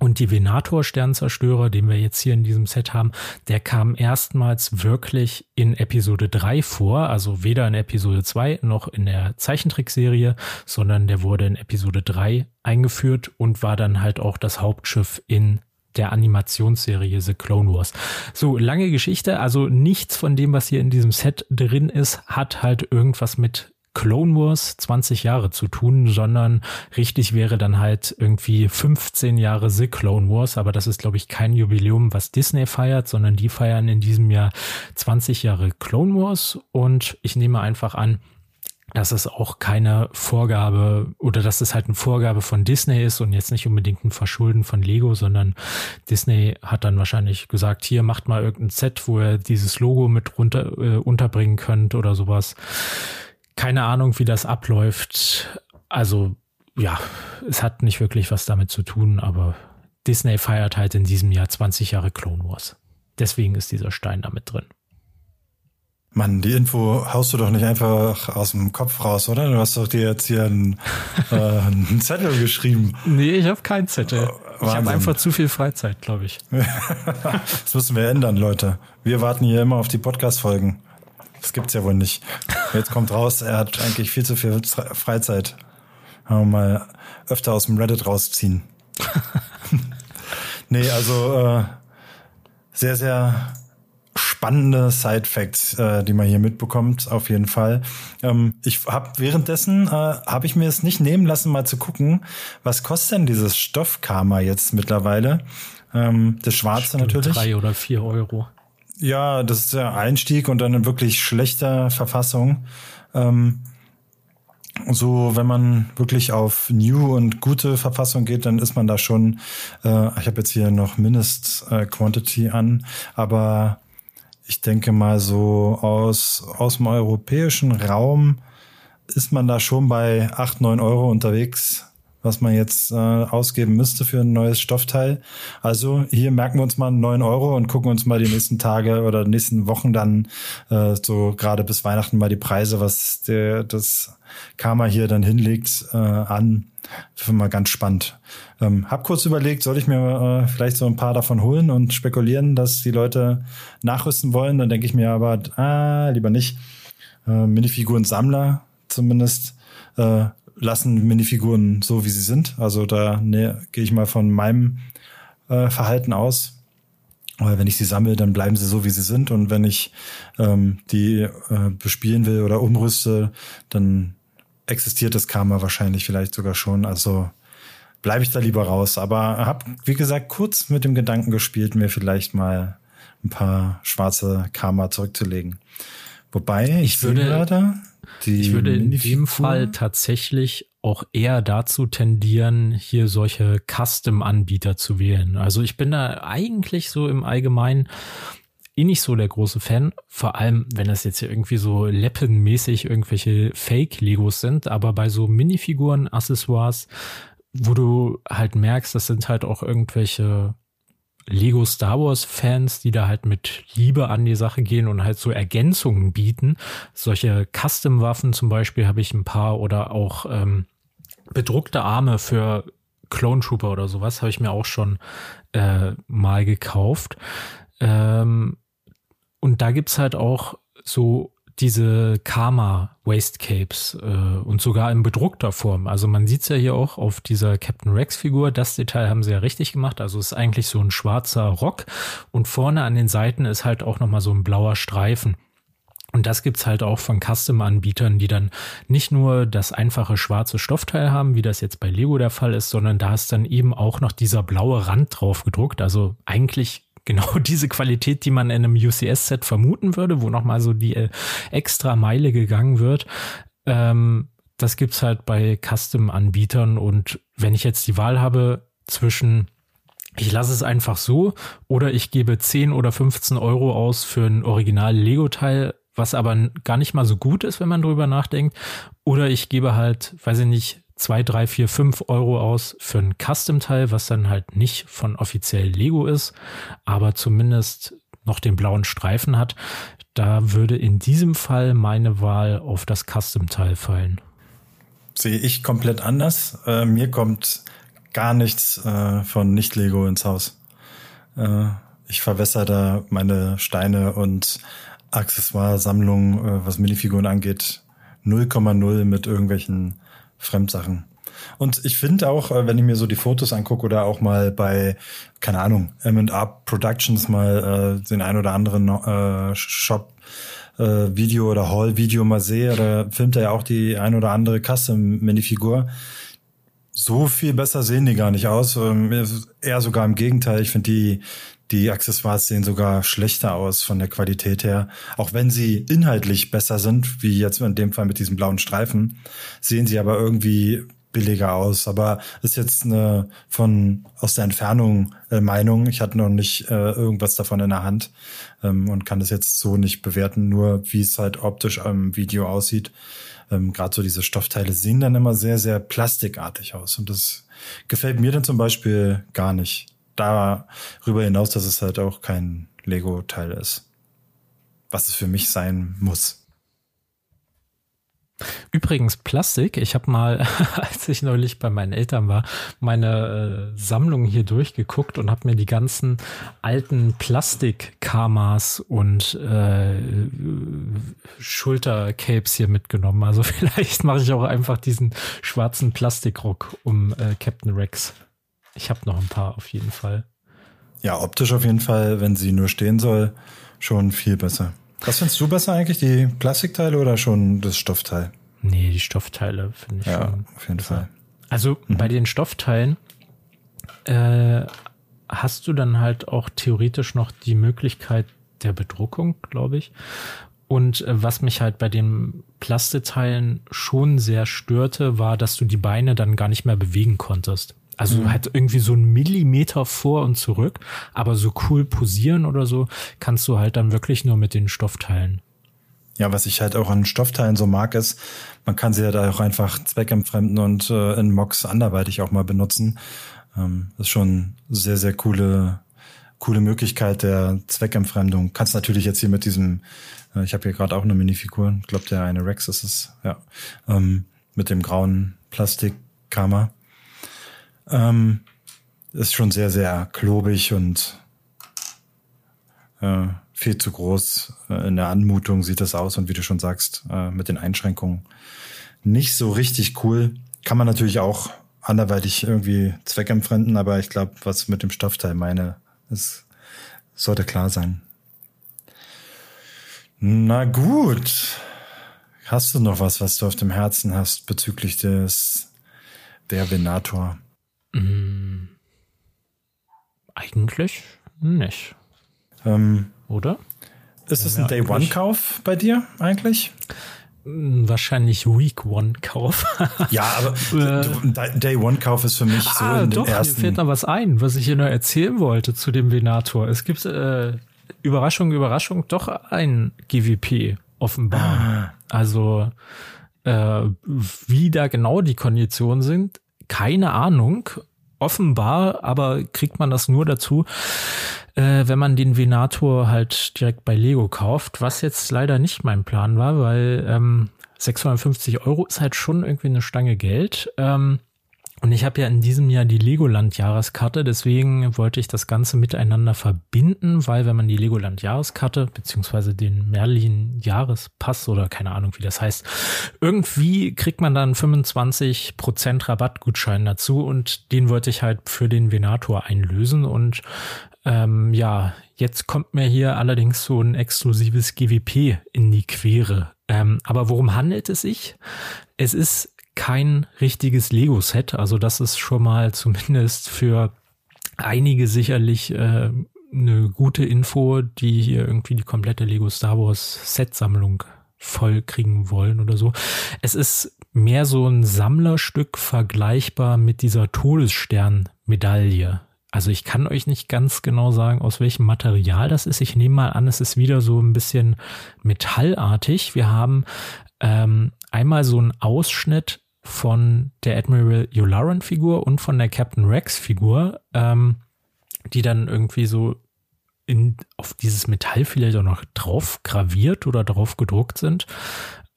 Und die Venator-Sternzerstörer, den wir jetzt hier in diesem Set haben, der kam erstmals wirklich in Episode 3 vor, also weder in Episode 2 noch in der Zeichentrickserie, sondern der wurde in Episode 3 eingeführt und war dann halt auch das Hauptschiff in der Animationsserie The Clone Wars. So, lange Geschichte, also nichts von dem, was hier in diesem Set drin ist, hat halt irgendwas mit Clone Wars 20 Jahre zu tun, sondern richtig wäre dann halt irgendwie 15 Jahre The Clone Wars, aber das ist glaube ich kein Jubiläum, was Disney feiert, sondern die feiern in diesem Jahr 20 Jahre Clone Wars und ich nehme einfach an, dass es auch keine Vorgabe oder dass es halt eine Vorgabe von Disney ist und jetzt nicht unbedingt ein Verschulden von Lego, sondern Disney hat dann wahrscheinlich gesagt, hier macht mal irgendein Set, wo ihr dieses Logo mit runter äh, unterbringen könnt oder sowas. Keine Ahnung, wie das abläuft. Also ja, es hat nicht wirklich was damit zu tun, aber Disney feiert halt in diesem Jahr 20 Jahre Clone Wars. Deswegen ist dieser Stein damit drin. Mann, die Info haust du doch nicht einfach aus dem Kopf raus, oder? Du hast doch dir jetzt hier einen, äh, einen Zettel geschrieben. Nee, ich habe keinen Zettel. Oh, ich habe einfach zu viel Freizeit, glaube ich. das müssen wir ändern, Leute. Wir warten hier immer auf die Podcast-Folgen. Das gibt's ja wohl nicht. Jetzt kommt raus, er hat eigentlich viel zu viel Freizeit. mal öfter aus dem Reddit rausziehen. nee, also äh, sehr, sehr spannende Side-Facts, äh, die man hier mitbekommt, auf jeden Fall. Ähm, ich habe währenddessen, äh, habe ich mir es nicht nehmen lassen, mal zu gucken, was kostet denn dieses Stoffkarma jetzt mittlerweile? Ähm, das Schwarze Stimmt, natürlich. Drei oder vier Euro. Ja, das ist der Einstieg und dann in wirklich schlechter Verfassung. Ähm, so, wenn man wirklich auf New und gute Verfassung geht, dann ist man da schon, äh, ich habe jetzt hier noch Mindest äh, Quantity an, aber ich denke mal so aus, aus dem europäischen Raum ist man da schon bei acht neun Euro unterwegs, was man jetzt äh, ausgeben müsste für ein neues Stoffteil. Also hier merken wir uns mal neun Euro und gucken uns mal die nächsten Tage oder nächsten Wochen dann äh, so gerade bis Weihnachten mal die Preise, was der, das Karma hier dann hinlegt, äh, an. Das mal ganz spannend. Ähm, hab kurz überlegt, soll ich mir äh, vielleicht so ein paar davon holen und spekulieren, dass die Leute nachrüsten wollen. Dann denke ich mir aber, ah, lieber nicht. Äh, Minifiguren-Sammler zumindest äh, lassen Minifiguren so, wie sie sind. Also da ne, gehe ich mal von meinem äh, Verhalten aus. Aber wenn ich sie sammle, dann bleiben sie so, wie sie sind. Und wenn ich ähm, die äh, bespielen will oder umrüste, dann existiert das Karma wahrscheinlich vielleicht sogar schon. Also bleibe ich da lieber raus. Aber habe, wie gesagt, kurz mit dem Gedanken gespielt, mir vielleicht mal ein paar schwarze Karma zurückzulegen. Wobei ich, ich würde gerade. Die ich würde in dem Fall tatsächlich auch eher dazu tendieren, hier solche Custom-Anbieter zu wählen. Also ich bin da eigentlich so im Allgemeinen eh nicht so der große Fan, vor allem wenn das jetzt hier irgendwie so Leppenmäßig irgendwelche Fake-Legos sind, aber bei so Minifiguren, Accessoires, wo du halt merkst, das sind halt auch irgendwelche Lego Star Wars Fans, die da halt mit Liebe an die Sache gehen und halt so Ergänzungen bieten. Solche Custom Waffen zum Beispiel habe ich ein paar oder auch ähm, bedruckte Arme für Clone Trooper oder sowas habe ich mir auch schon äh, mal gekauft. Ähm, und da gibt's halt auch so diese Karma Capes äh, und sogar in bedruckter Form. Also man sieht's ja hier auch auf dieser Captain Rex Figur. Das Detail haben sie ja richtig gemacht. Also es ist eigentlich so ein schwarzer Rock und vorne an den Seiten ist halt auch nochmal so ein blauer Streifen. Und das gibt's halt auch von Custom-Anbietern, die dann nicht nur das einfache schwarze Stoffteil haben, wie das jetzt bei Lego der Fall ist, sondern da ist dann eben auch noch dieser blaue Rand drauf gedruckt. Also eigentlich genau diese Qualität, die man in einem UCS-Set vermuten würde, wo nochmal so die äh, extra Meile gegangen wird. Ähm, das gibt's halt bei Custom-Anbietern und wenn ich jetzt die Wahl habe zwischen ich lasse es einfach so oder ich gebe 10 oder 15 Euro aus für ein original Lego-Teil, was aber gar nicht mal so gut ist, wenn man drüber nachdenkt. Oder ich gebe halt, weiß ich nicht, zwei, drei, vier, fünf Euro aus für ein Custom-Teil, was dann halt nicht von offiziell Lego ist, aber zumindest noch den blauen Streifen hat. Da würde in diesem Fall meine Wahl auf das Custom-Teil fallen. Sehe ich komplett anders. Äh, mir kommt gar nichts äh, von Nicht-Lego ins Haus. Äh, ich verwässer da meine Steine und Accessoire-Sammlung, äh, was Minifiguren angeht, 0,0 mit irgendwelchen Fremdsachen. Und ich finde auch, äh, wenn ich mir so die Fotos angucke oder auch mal bei, keine Ahnung, M&A Productions mal äh, den ein oder anderen äh, Shop äh, Video oder Hall Video mal sehe, da filmt er ja auch die ein oder andere Custom Minifigur. So viel besser sehen die gar nicht aus. Ähm, eher sogar im Gegenteil. Ich finde die die Accessoires sehen sogar schlechter aus von der Qualität her. Auch wenn sie inhaltlich besser sind, wie jetzt in dem Fall mit diesem blauen Streifen, sehen sie aber irgendwie billiger aus. Aber ist jetzt eine von aus der Entfernung äh, Meinung. Ich hatte noch nicht äh, irgendwas davon in der Hand ähm, und kann das jetzt so nicht bewerten, nur wie es halt optisch am Video aussieht. Ähm, Gerade so diese Stoffteile sehen dann immer sehr, sehr plastikartig aus. Und das gefällt mir dann zum Beispiel gar nicht darüber hinaus, dass es halt auch kein Lego-Teil ist. Was es für mich sein muss. Übrigens Plastik. Ich habe mal, als ich neulich bei meinen Eltern war, meine äh, Sammlung hier durchgeguckt und habe mir die ganzen alten Plastik-Kamas und äh, Schultercapes hier mitgenommen. Also vielleicht mache ich auch einfach diesen schwarzen Plastikrock um äh, Captain Rex. Ich habe noch ein paar auf jeden Fall. Ja, optisch auf jeden Fall, wenn sie nur stehen soll, schon viel besser. Was findest du besser eigentlich, die Plastikteile oder schon das Stoffteil? Nee, die Stoffteile finde ich ja, schon. auf jeden Fall. Also mhm. bei den Stoffteilen äh, hast du dann halt auch theoretisch noch die Möglichkeit der Bedruckung, glaube ich. Und äh, was mich halt bei den Plasteteilen schon sehr störte, war, dass du die Beine dann gar nicht mehr bewegen konntest. Also mhm. halt irgendwie so ein Millimeter vor und zurück, aber so cool posieren oder so kannst du halt dann wirklich nur mit den Stoffteilen. Ja, was ich halt auch an Stoffteilen so mag, ist, man kann sie ja da auch einfach zweckentfremden und äh, in Mocks anderweitig auch mal benutzen. Ähm, das ist schon sehr, sehr coole, coole Möglichkeit der Zweckentfremdung. Kannst natürlich jetzt hier mit diesem, äh, ich habe hier gerade auch eine Minifigur, ich glaube der eine Rex ist es, ja, ähm, mit dem grauen Plastikkammer ähm, ist schon sehr, sehr klobig und äh, viel zu groß. Äh, in der Anmutung sieht das aus und wie du schon sagst, äh, mit den Einschränkungen nicht so richtig cool. Kann man natürlich auch anderweitig irgendwie zweckentfremden, aber ich glaube, was mit dem Stoffteil meine, es sollte klar sein. Na gut. Hast du noch was, was du auf dem Herzen hast bezüglich des der Venator? Mm, eigentlich nicht. Ähm, Oder? Ist es ein Day-One-Kauf bei dir eigentlich? Hm, wahrscheinlich Week One Kauf. ja, aber Day One Kauf ist für mich so ah, in den doch, ersten. Mir fällt noch was ein, was ich hier noch erzählen wollte zu dem Venator. Es gibt äh, Überraschung, Überraschung, doch ein GWP offenbar. Ah. Also äh, wie da genau die Konditionen sind, keine Ahnung. Offenbar, aber kriegt man das nur dazu, äh, wenn man den Venator halt direkt bei Lego kauft, was jetzt leider nicht mein Plan war, weil ähm, 650 Euro ist halt schon irgendwie eine Stange Geld. Ähm, und ich habe ja in diesem Jahr die Legoland-Jahreskarte, deswegen wollte ich das Ganze miteinander verbinden, weil wenn man die Legoland-Jahreskarte beziehungsweise den Merlin-Jahrespass oder keine Ahnung, wie das heißt, irgendwie kriegt man dann 25% Rabattgutschein dazu und den wollte ich halt für den Venator einlösen und ähm, ja, jetzt kommt mir hier allerdings so ein exklusives GWP in die Quere. Ähm, aber worum handelt es sich? Es ist kein richtiges Lego-Set. Also das ist schon mal zumindest für einige sicherlich äh, eine gute Info, die hier irgendwie die komplette Lego Star Wars Set-Sammlung voll kriegen wollen oder so. Es ist mehr so ein Sammlerstück vergleichbar mit dieser Todesstern-Medaille. Also ich kann euch nicht ganz genau sagen, aus welchem Material das ist. Ich nehme mal an, es ist wieder so ein bisschen metallartig. Wir haben ähm, einmal so einen Ausschnitt von der Admiral Yularen Figur und von der Captain Rex Figur, ähm, die dann irgendwie so in, auf dieses Metall vielleicht auch noch drauf graviert oder drauf gedruckt sind.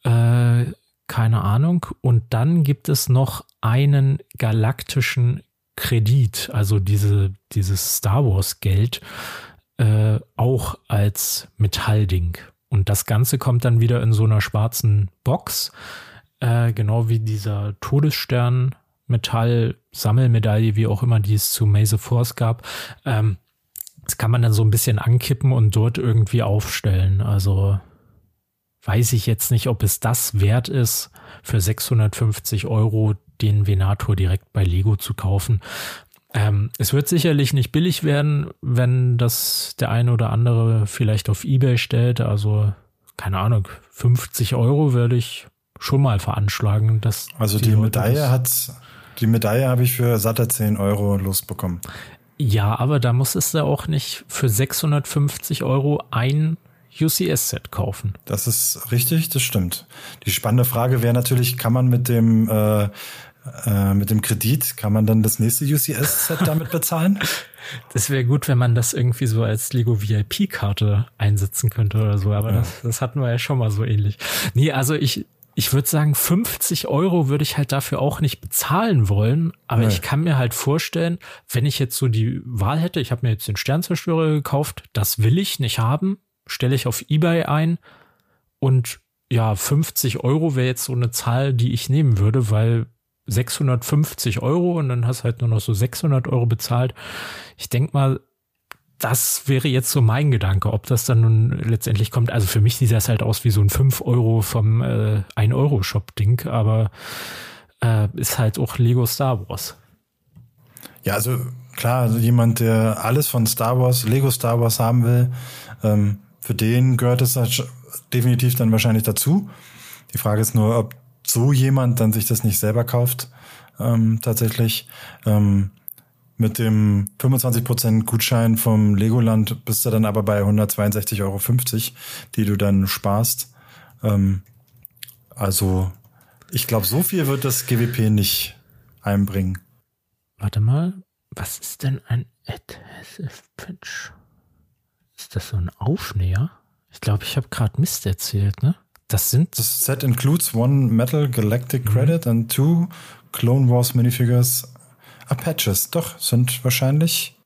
Äh, keine Ahnung. Und dann gibt es noch einen galaktischen Kredit, also diese, dieses Star Wars Geld, äh, auch als Metallding. Und das Ganze kommt dann wieder in so einer schwarzen Box äh, genau wie dieser Todesstern Metall Sammelmedaille, wie auch immer die es zu Maze Force gab. Ähm, das kann man dann so ein bisschen ankippen und dort irgendwie aufstellen. Also weiß ich jetzt nicht, ob es das wert ist, für 650 Euro den Venator direkt bei Lego zu kaufen. Ähm, es wird sicherlich nicht billig werden, wenn das der eine oder andere vielleicht auf Ebay stellt. Also keine Ahnung, 50 Euro würde ich schon mal veranschlagen. Dass also die, die Medaille hat, die Medaille habe ich für satte 10 Euro losbekommen. Ja, aber da musstest du auch nicht für 650 Euro ein UCS-Set kaufen. Das ist richtig, das stimmt. Die spannende Frage wäre natürlich, kann man mit dem äh, äh, mit dem Kredit, kann man dann das nächste UCS-Set damit bezahlen? Das wäre gut, wenn man das irgendwie so als Lego VIP-Karte einsetzen könnte oder so, aber ja. das, das hatten wir ja schon mal so ähnlich. Nee, also ich, ich würde sagen, 50 Euro würde ich halt dafür auch nicht bezahlen wollen. Aber nee. ich kann mir halt vorstellen, wenn ich jetzt so die Wahl hätte, ich habe mir jetzt den Sternzerstörer gekauft, das will ich nicht haben, stelle ich auf Ebay ein und ja, 50 Euro wäre jetzt so eine Zahl, die ich nehmen würde, weil 650 Euro und dann hast halt nur noch so 600 Euro bezahlt. Ich denk mal, das wäre jetzt so mein Gedanke, ob das dann nun letztendlich kommt. Also für mich sieht das halt aus wie so ein 5 Euro vom äh, 1-Euro-Shop-Ding, aber äh, ist halt auch Lego Star Wars. Ja, also klar, also jemand, der alles von Star Wars, Lego Star Wars haben will, ähm, für den gehört es halt definitiv dann wahrscheinlich dazu. Die Frage ist nur, ob so jemand dann sich das nicht selber kauft, ähm, tatsächlich. Ähm, mit dem 25% Gutschein vom Legoland bist du dann aber bei 162,50 Euro, die du dann sparst. Ähm, also, ich glaube, so viel wird das GWP nicht einbringen. Warte mal, was ist denn ein Adhesive Pitch? Ist das so ein Aufnäher? Ich glaube, ich habe gerade Mist erzählt, ne? Das sind. Das Set includes one Metal Galactic mhm. Credit and two Clone Wars Minifigures Patches, doch, sind wahrscheinlich.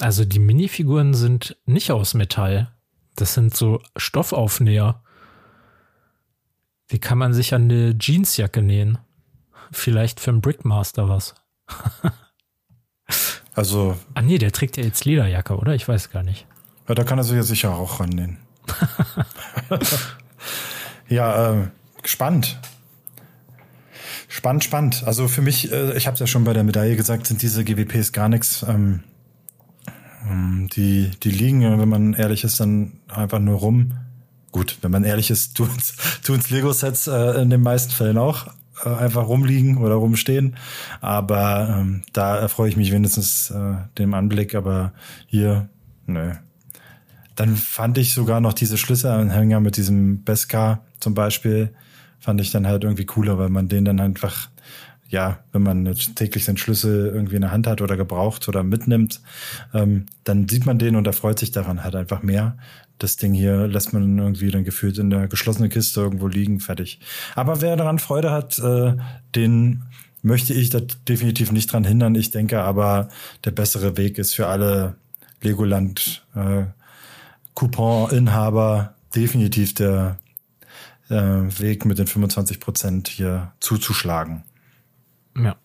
Also die Minifiguren sind nicht aus Metall. Das sind so Stoffaufnäher. Die kann man sich an eine Jeansjacke nähen. Vielleicht für einen Brickmaster was. also. Ah nee, der trägt ja jetzt Lederjacke, oder? Ich weiß gar nicht. Ja, da kann er sich ja sicher auch rannähen. ja, äh, gespannt. Spannend, spannend. Also für mich, äh, ich habe es ja schon bei der Medaille gesagt, sind diese GWPs gar nichts. Ähm, ähm, die, die liegen, wenn man ehrlich ist, dann einfach nur rum. gut, wenn man ehrlich ist, tun's, tun's Lego-Sets äh, in den meisten Fällen auch äh, einfach rumliegen oder rumstehen. Aber ähm, da erfreue ich mich wenigstens äh, dem Anblick. Aber hier, nö. Dann fand ich sogar noch diese Schlüsselanhänger mit diesem Beskar zum Beispiel, fand ich dann halt irgendwie cooler, weil man den dann einfach ja, wenn man täglich seinen Schlüssel irgendwie in der Hand hat oder gebraucht oder mitnimmt, ähm, dann sieht man den und erfreut sich daran halt einfach mehr. Das Ding hier lässt man irgendwie dann gefühlt in der geschlossenen Kiste irgendwo liegen, fertig. Aber wer daran Freude hat, äh, den möchte ich da definitiv nicht dran hindern. Ich denke aber, der bessere Weg ist für alle Legoland äh, definitiv der äh, Weg mit den 25 Prozent hier zuzuschlagen. Ja.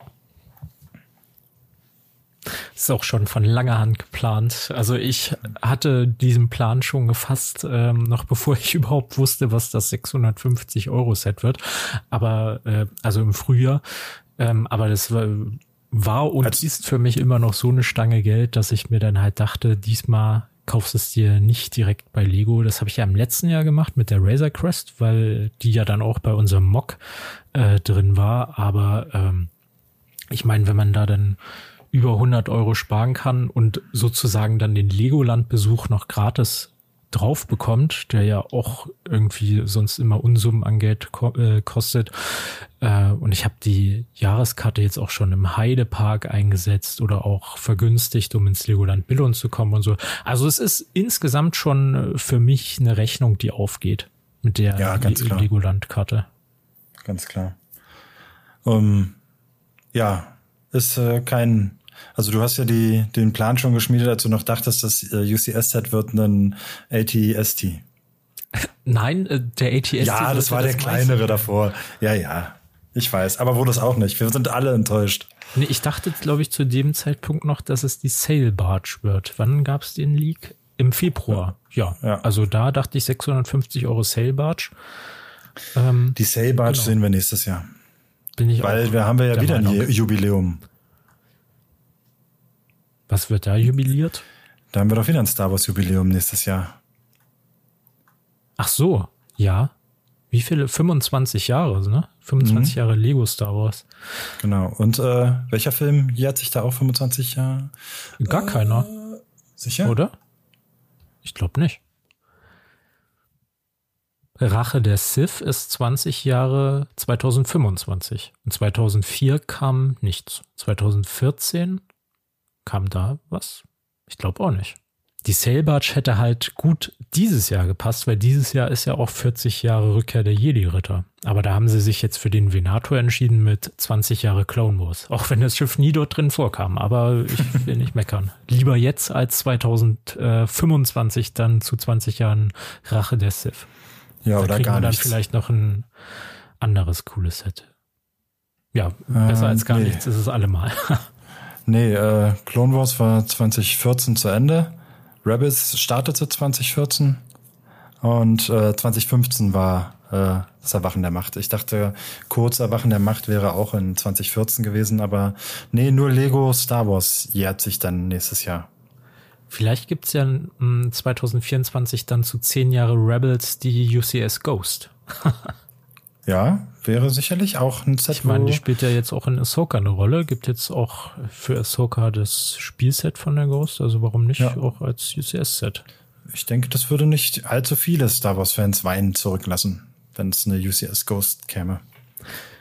Ist auch schon von langer Hand geplant. Also ich hatte diesen Plan schon gefasst, ähm, noch bevor ich überhaupt wusste, was das 650 Euro Set wird. Aber äh, also im Frühjahr. Ähm, aber das war, war und Als ist für mich immer noch so eine Stange Geld, dass ich mir dann halt dachte, diesmal kaufst es dir nicht direkt bei Lego. Das habe ich ja im letzten Jahr gemacht mit der Razor Crest, weil die ja dann auch bei unserem Mock äh, drin war. Aber ähm, ich meine, wenn man da dann über 100 Euro sparen kann und sozusagen dann den Legoland-Besuch noch gratis drauf bekommt, der ja auch irgendwie sonst immer Unsummen an Geld ko äh, kostet. Äh, und ich habe die Jahreskarte jetzt auch schon im Heidepark eingesetzt oder auch vergünstigt, um ins Legoland Billund zu kommen und so. Also es ist insgesamt schon äh, für mich eine Rechnung, die aufgeht mit der ja, Le Legoland-Karte. Ganz klar. Um, ja, ist äh, kein, also du hast ja die, den Plan schon geschmiedet, als du noch dachtest, das äh, UCS-Set wird ein ATST. Nein, der ATST. Ja, das war der das kleinere meiste. davor. Ja, ja. Ich weiß, aber wurde es auch nicht. Wir sind alle enttäuscht. Nee, ich dachte, glaube ich, zu dem Zeitpunkt noch, dass es die Sail Barge wird. Wann gab es den Leak? Im Februar. Ja. ja. Also da dachte ich 650 Euro Sail Barge. Ähm, die Sail Barge genau. sehen wir nächstes Jahr. Bin ich Weil wir haben wir ja wieder Meinung. ein Jubiläum. Was wird da jubiliert? Da haben wir doch wieder ein Star Wars Jubiläum nächstes Jahr. Ach so, ja. Wie viele? 25 Jahre, ne? 25 mhm. Jahre Lego Star Wars. Genau. Und äh, welcher Film jährt sich da auch 25 Jahre? Gar äh, keiner. Sicher? Oder? Ich glaube nicht. Rache der Sith ist 20 Jahre 2025. Und 2004 kam nichts. 2014 kam da was? Ich glaube auch nicht. Die Sailbarge hätte halt gut dieses Jahr gepasst, weil dieses Jahr ist ja auch 40 Jahre Rückkehr der Jedi-Ritter. Aber da haben sie sich jetzt für den Venator entschieden mit 20 Jahre Clone Wars. Auch wenn das Schiff nie dort drin vorkam. Aber ich will nicht meckern. Lieber jetzt als 2025 dann zu 20 Jahren Rache der Sith. Ja, da oder gar nicht. dann vielleicht noch ein anderes cooles Set. Ja, besser äh, als gar nee. nichts ist es allemal. nee, äh, Clone Wars war 2014 zu Ende. Rebels startete 2014 und äh, 2015 war äh, das Erwachen der Macht. Ich dachte, kurz Erwachen der Macht wäre auch in 2014 gewesen, aber nee, nur Lego Star Wars jährt sich dann nächstes Jahr. Vielleicht gibt's ja 2024 dann zu zehn Jahre Rebels die UCS Ghost. ja, wäre sicherlich auch ein Set. Ich meine, die spielt ja jetzt auch in Ahsoka eine Rolle. Gibt jetzt auch für Ahsoka das Spielset von der Ghost. Also warum nicht ja. auch als UCS-Set? Ich denke, das würde nicht allzu viele Star Wars-Fans weinen zurücklassen, wenn es eine UCS Ghost käme.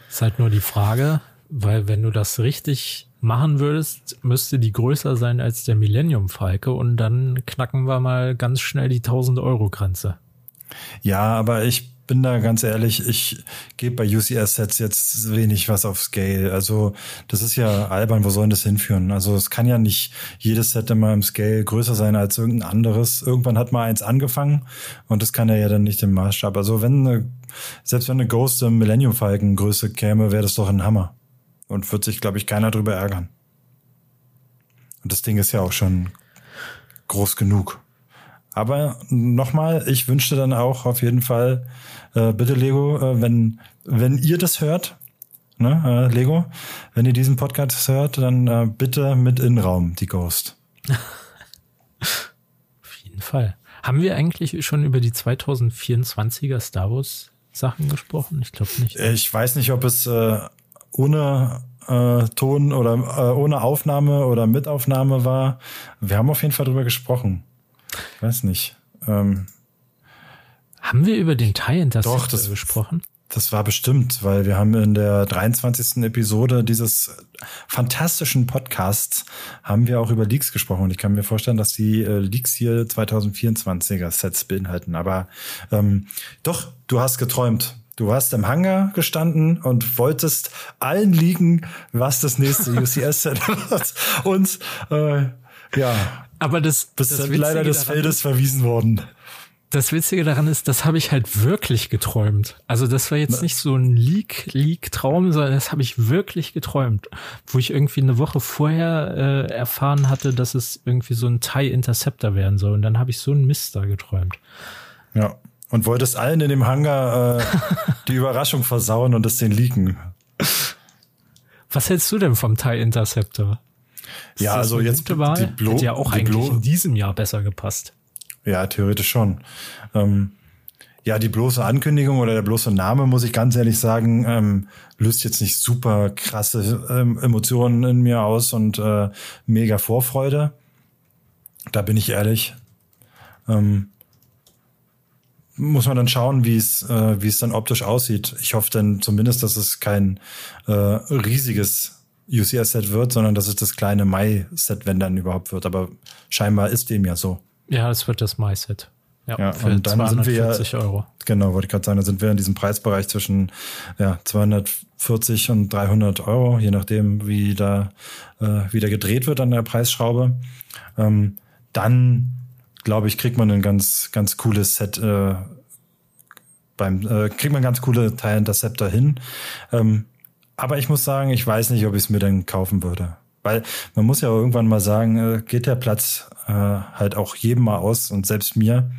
Ist halt nur die Frage, weil wenn du das richtig machen würdest, müsste die größer sein als der Millennium Falke und dann knacken wir mal ganz schnell die 1000 Euro Grenze. Ja, aber ich bin da ganz ehrlich, ich gebe bei UCS-Sets jetzt wenig was auf Scale. Also das ist ja albern, wo sollen das hinführen? Also es kann ja nicht jedes Set immer im Scale größer sein als irgendein anderes. Irgendwann hat mal eins angefangen und das kann er ja dann nicht im Maßstab. Also wenn eine, selbst wenn eine Ghost im Millennium Falken Größe käme, wäre das doch ein Hammer. Und wird sich, glaube ich, keiner drüber ärgern. Und das Ding ist ja auch schon groß genug. Aber nochmal, ich wünschte dann auch auf jeden Fall, äh, bitte Lego, äh, wenn, wenn ihr das hört, ne, äh, Lego, wenn ihr diesen Podcast hört, dann äh, bitte mit Innenraum, die Ghost. auf jeden Fall. Haben wir eigentlich schon über die 2024er Star Wars Sachen gesprochen? Ich glaube nicht. Ich weiß nicht, ob es äh, ohne äh, Ton oder äh, ohne Aufnahme oder Mitaufnahme war. Wir haben auf jeden Fall drüber gesprochen. Ich weiß nicht. Ähm, haben wir über den Tie Interceptor Doch, das, gesprochen? Das war bestimmt, weil wir haben in der 23. Episode dieses fantastischen Podcasts haben wir auch über Leaks gesprochen und ich kann mir vorstellen, dass die äh, Leaks hier 2024er Sets beinhalten. Aber ähm, doch, du hast geträumt. Du hast im Hangar gestanden und wolltest allen liegen, was das nächste UCS-Set wird. Und äh, ja, aber das, bist das leider des Feldes verwiesen worden. Das Witzige daran ist, das habe ich halt wirklich geträumt. Also das war jetzt nicht so ein Leak, Leak-Traum, sondern das habe ich wirklich geträumt. Wo ich irgendwie eine Woche vorher äh, erfahren hatte, dass es irgendwie so ein TIE Interceptor werden soll. Und dann habe ich so einen Mist da geträumt. Ja. Und wolltest allen in dem Hangar äh, die Überraschung versauen und es den leaken. Was hältst du denn vom TIE Interceptor? Ist ja, also jetzt die Blo Hätte ja auch eigentlich in diesem Jahr besser gepasst. Ja, theoretisch schon. Ähm, ja, die bloße Ankündigung oder der bloße Name, muss ich ganz ehrlich sagen, ähm, löst jetzt nicht super krasse ähm, Emotionen in mir aus und äh, mega Vorfreude. Da bin ich ehrlich. Ähm, muss man dann schauen, wie es äh, wie es dann optisch aussieht. Ich hoffe dann zumindest, dass es kein äh, riesiges UCS-Set wird, sondern dass es das kleine Mai-Set, wenn dann überhaupt wird. Aber scheinbar ist dem ja so. Ja, es wird das Mai-Set. Ja, ja und dann sind wir Euro. Genau, wollte ich gerade sagen, dann sind wir in diesem Preisbereich zwischen ja, 240 und 300 Euro, je nachdem, wie da äh, wieder gedreht wird an der Preisschraube. Ähm, dann glaube ich, kriegt man ein ganz, ganz cooles Set äh, beim, äh, kriegt man ganz coole Teil Interceptor hin. Ähm, aber ich muss sagen, ich weiß nicht, ob ich es mir dann kaufen würde. Weil man muss ja irgendwann mal sagen, äh, geht der Platz äh, halt auch jedem mal aus und selbst mir.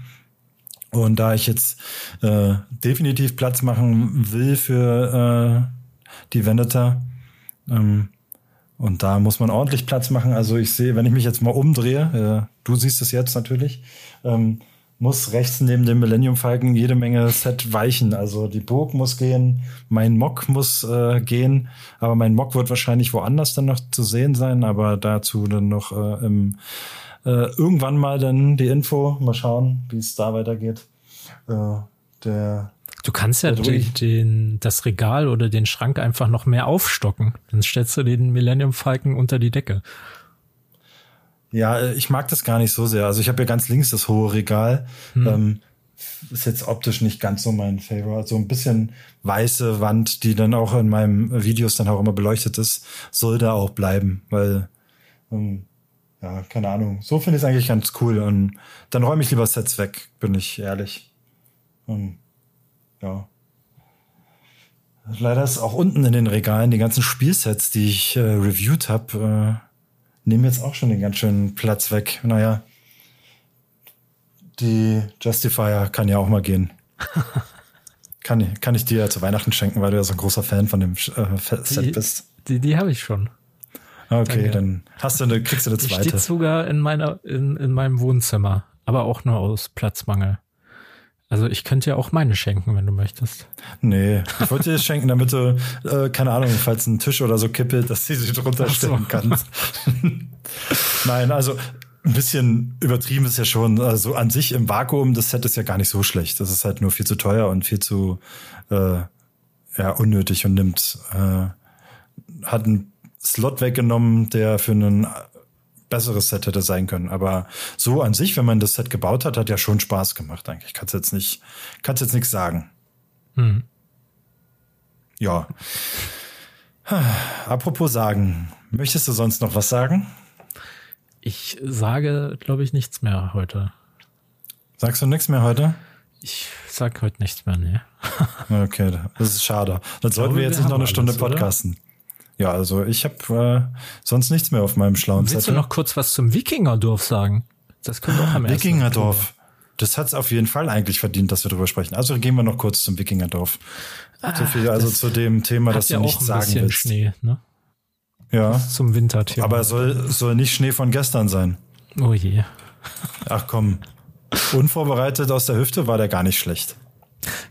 Und da ich jetzt äh, definitiv Platz machen will für äh, die Vendetta, ähm, und da muss man ordentlich Platz machen. Also ich sehe, wenn ich mich jetzt mal umdrehe, äh, du siehst es jetzt natürlich, ähm, muss rechts neben dem Millennium Falcon jede Menge Set weichen. Also die Burg muss gehen, mein Mock muss äh, gehen, aber mein Mock wird wahrscheinlich woanders dann noch zu sehen sein, aber dazu dann noch äh, im, äh, irgendwann mal dann die Info. Mal schauen, wie es da weitergeht. Äh, der Du kannst ja den, den, das Regal oder den Schrank einfach noch mehr aufstocken. Dann stellst du den Millennium Falcon unter die Decke. Ja, äh, ich mag das gar nicht so sehr. Also ich habe ja ganz links das hohe Regal. Hm. Ähm, ist jetzt optisch nicht ganz so mein Favorite. So ein bisschen weiße Wand, die dann auch in meinem Videos dann auch immer beleuchtet ist, soll da auch bleiben, weil ähm, ja, keine Ahnung. So finde ich es eigentlich ganz cool. Und dann räume ich lieber Sets weg, bin ich ehrlich. Und ja. Leider ist auch unten in den Regalen die ganzen Spielsets, die ich äh, reviewed habe, äh, nehmen jetzt auch schon den ganz schönen Platz weg. Naja, die Justifier kann ja auch mal gehen. kann, kann ich dir ja zu Weihnachten schenken, weil du ja so ein großer Fan von dem äh, Set die, bist. Die, die habe ich schon. Okay, Danke. dann hast du eine, kriegst du eine zweite. Die steht sogar in meiner, in, in meinem Wohnzimmer, aber auch nur aus Platzmangel. Also ich könnte ja auch meine schenken, wenn du möchtest. Nee, ich wollte dir das schenken, damit du, äh, keine Ahnung, falls ein Tisch oder so kippelt, dass sie sich drunter stellen so. kannst. Nein, also ein bisschen übertrieben ist ja schon. Also an sich im Vakuum, das Set ist ja gar nicht so schlecht. Das ist halt nur viel zu teuer und viel zu äh, ja, unnötig und nimmt, äh, hat einen Slot weggenommen, der für einen besseres Set hätte sein können. Aber so an sich, wenn man das Set gebaut hat, hat ja schon Spaß gemacht eigentlich. Kannst jetzt nicht, kannst jetzt nichts sagen. Hm. Ja. Apropos sagen, möchtest du sonst noch was sagen? Ich sage, glaube ich, nichts mehr heute. Sagst du nichts mehr heute? Ich sag heute nichts mehr, ne. okay, das ist schade. Dann sollten wir jetzt nicht noch eine Stunde alles, podcasten. Oder? Ja, also ich habe äh, sonst nichts mehr auf meinem schlauen Willst Zettel. du noch kurz was zum Wikingerdorf sagen? Das können wir auch am Wikingerdorf. Das hat es auf jeden Fall eigentlich verdient, dass wir darüber sprechen. Also gehen wir noch kurz zum Wikingerdorf. Ah, so viel also zu dem Thema, das ja du nicht sagen willst. Schnee, ne? Ja. Zum Winterthema. Aber soll soll nicht Schnee von gestern sein. Oh je. Ach komm. unvorbereitet aus der Hüfte war der gar nicht schlecht.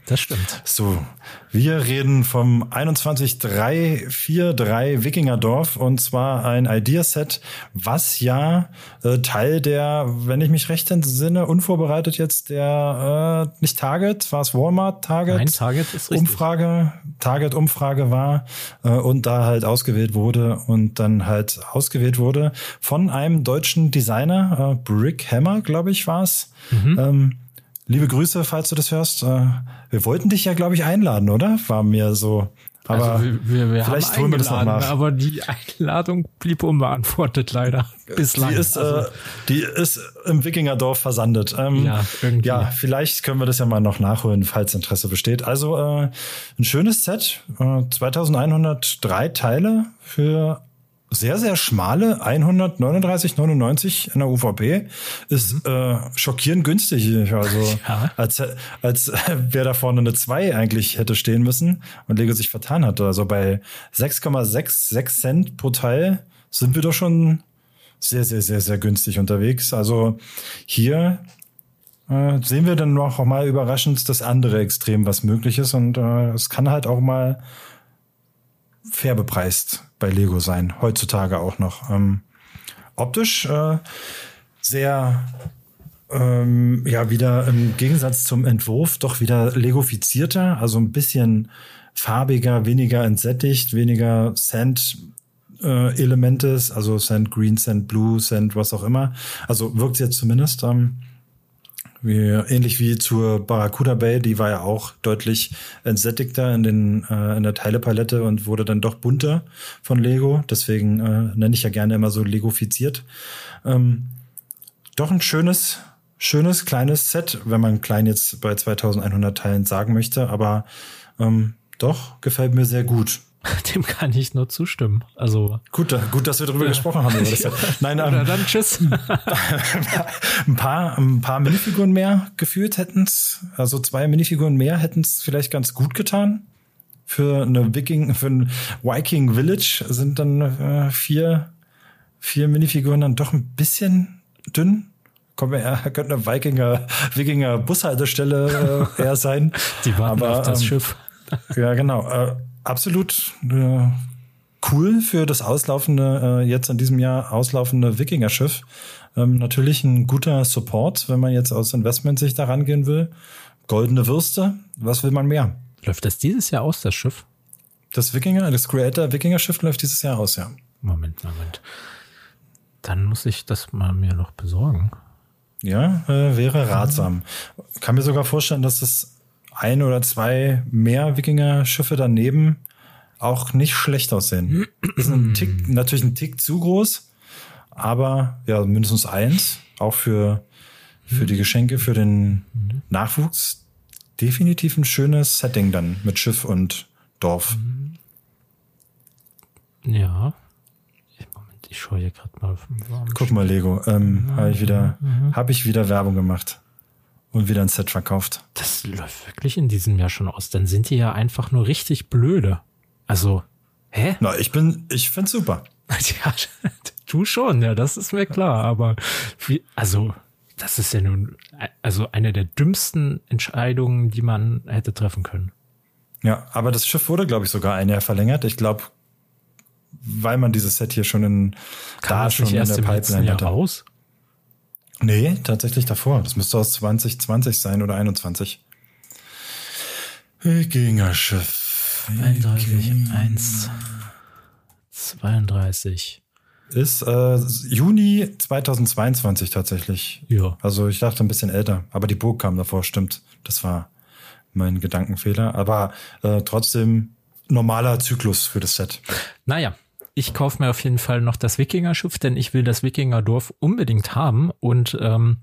Das stimmt. So, wir reden vom 21343 Wikingerdorf und zwar ein Ideaset, was ja äh, Teil der, wenn ich mich recht entsinne, unvorbereitet jetzt der äh, nicht Target, war es Walmart Target? Nein, Target ist richtig. Umfrage, Target Umfrage war äh, und da halt ausgewählt wurde und dann halt ausgewählt wurde von einem deutschen Designer, äh, Brick Hammer, glaube ich, war es. Mhm. Ähm, Liebe Grüße, falls du das hörst. Äh, wir wollten dich ja, glaube ich, einladen, oder? War mir so. Aber also wir, wir, wir vielleicht tun wir das noch nach. Aber die Einladung blieb unbeantwortet leider. Bislang. Die ist, also. äh, die ist im Wikingerdorf versandet. Ähm, ja, irgendwie. ja, vielleicht können wir das ja mal noch nachholen, falls Interesse besteht. Also äh, ein schönes Set, äh, 2103 Teile für sehr, sehr schmale 139,99 in der UVP ist mhm. äh, schockierend günstig. Also ja. als, als wer da vorne eine 2 eigentlich hätte stehen müssen und Lego sich vertan hatte. Also bei 6,66 Cent pro Teil sind wir doch schon sehr, sehr, sehr, sehr günstig unterwegs. Also hier äh, sehen wir dann noch mal überraschend das andere Extrem, was möglich ist. Und äh, es kann halt auch mal fair bepreist bei Lego sein, heutzutage auch noch. Ähm, optisch äh, sehr ähm, ja wieder im Gegensatz zum Entwurf doch wieder legofizierter, also ein bisschen farbiger, weniger entsättigt, weniger Sand äh, Elemente, also Sand Green, Sand Blue, Sand was auch immer. Also wirkt jetzt zumindest. Ähm, wie, ähnlich wie zur Barracuda Bay, die war ja auch deutlich entsättigter in, den, äh, in der Teilepalette und wurde dann doch bunter von Lego. Deswegen äh, nenne ich ja gerne immer so Legofiziert. Ähm, doch ein schönes, schönes kleines Set, wenn man klein jetzt bei 2100 Teilen sagen möchte, aber ähm, doch gefällt mir sehr gut. Dem kann ich nur zustimmen. Also gut, gut, dass wir darüber ja. gesprochen haben. ja. Nein, ähm, dann tschüss. ein paar, ein paar Minifiguren mehr gefühlt hätten's, also zwei Minifiguren mehr hätten's vielleicht ganz gut getan. Für eine Viking, für ein Viking Village sind dann äh, vier, vier Minifiguren dann doch ein bisschen dünn. Kommt eher, könnte eine Vikinger, Wikinger Bushaltestelle äh, eher sein. Die warten Aber, auf das ähm, Schiff. Ja, genau. Äh, absolut äh, cool für das auslaufende, äh, jetzt in diesem Jahr auslaufende Wikinger-Schiff. Ähm, natürlich ein guter Support, wenn man jetzt aus Investment-Sicht da rangehen will. Goldene Würste, was will man mehr? Läuft das dieses Jahr aus, das Schiff? Das Wikinger, das Creator Wikinger-Schiff läuft dieses Jahr aus, ja. Moment, Moment. Dann muss ich das mal mir noch besorgen. Ja, äh, wäre ratsam. Kann mir sogar vorstellen, dass das ein oder zwei mehr Wikinger-Schiffe daneben auch nicht schlecht aussehen. Ist ein Tick, natürlich ein Tick zu groß, aber ja, mindestens eins, auch für, für die Geschenke, für den Nachwuchs. Definitiv ein schönes Setting dann mit Schiff und Dorf. Ja. Moment, ich schaue hier gerade mal. Guck mal, Lego. Ähm, habe ich wieder, habe ich wieder Werbung gemacht und wieder ein Set verkauft. Das läuft wirklich in diesem Jahr schon aus. Dann sind die ja einfach nur richtig blöde. Also, hä? Na, ich bin, ich find's super. ja, du schon, ja, das ist mir klar. Aber wie, also, das ist ja nun, also eine der dümmsten Entscheidungen, die man hätte treffen können. Ja, aber das Schiff wurde, glaube ich, sogar ein Jahr verlängert. Ich glaube, weil man dieses Set hier schon in, Kann da schon in der Pipeline hatte. Raus? Nee, tatsächlich davor. Das müsste aus 2020 sein oder 21. Wikingerschiff. 31, 1, 32. Ist äh, Juni 2022 tatsächlich. Ja. Also ich dachte ein bisschen älter, aber die Burg kam davor, stimmt. Das war mein Gedankenfehler. Aber äh, trotzdem normaler Zyklus für das Set. Naja, ich kaufe mir auf jeden Fall noch das Wikinger-Schiff, denn ich will das Wikingerdorf unbedingt haben und ähm,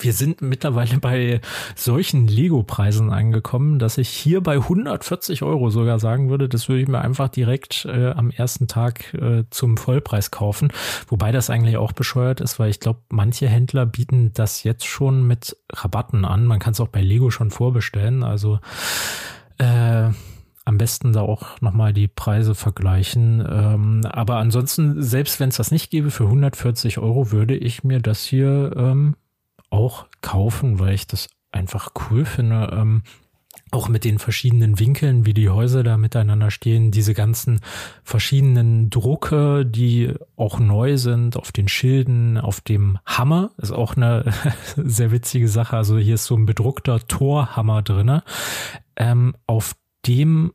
wir sind mittlerweile bei solchen Lego-Preisen angekommen, dass ich hier bei 140 Euro sogar sagen würde, das würde ich mir einfach direkt äh, am ersten Tag äh, zum Vollpreis kaufen. Wobei das eigentlich auch bescheuert ist, weil ich glaube, manche Händler bieten das jetzt schon mit Rabatten an. Man kann es auch bei Lego schon vorbestellen. Also äh, am besten da auch nochmal die Preise vergleichen. Ähm, aber ansonsten, selbst wenn es das nicht gäbe, für 140 Euro würde ich mir das hier ähm, auch kaufen, weil ich das einfach cool finde. Ähm, auch mit den verschiedenen Winkeln, wie die Häuser da miteinander stehen, diese ganzen verschiedenen Drucke, die auch neu sind auf den Schilden, auf dem Hammer, ist auch eine sehr witzige Sache. Also hier ist so ein bedruckter Torhammer drinne, ähm, auf dem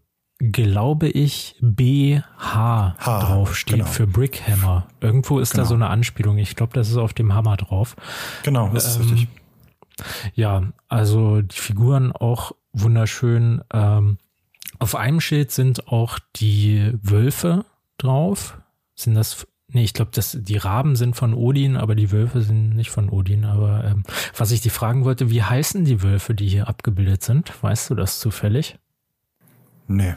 glaube ich BH H, draufsteht genau. für Brickhammer. Irgendwo ist genau. da so eine Anspielung. Ich glaube, das ist auf dem Hammer drauf. Genau, das ist ähm, richtig. Ja, also die Figuren auch wunderschön. Ähm, auf einem Schild sind auch die Wölfe drauf. Sind das Nee, ich glaube, die Raben sind von Odin, aber die Wölfe sind nicht von Odin. Aber ähm, was ich dir fragen wollte, wie heißen die Wölfe, die hier abgebildet sind? Weißt du das zufällig? Nee.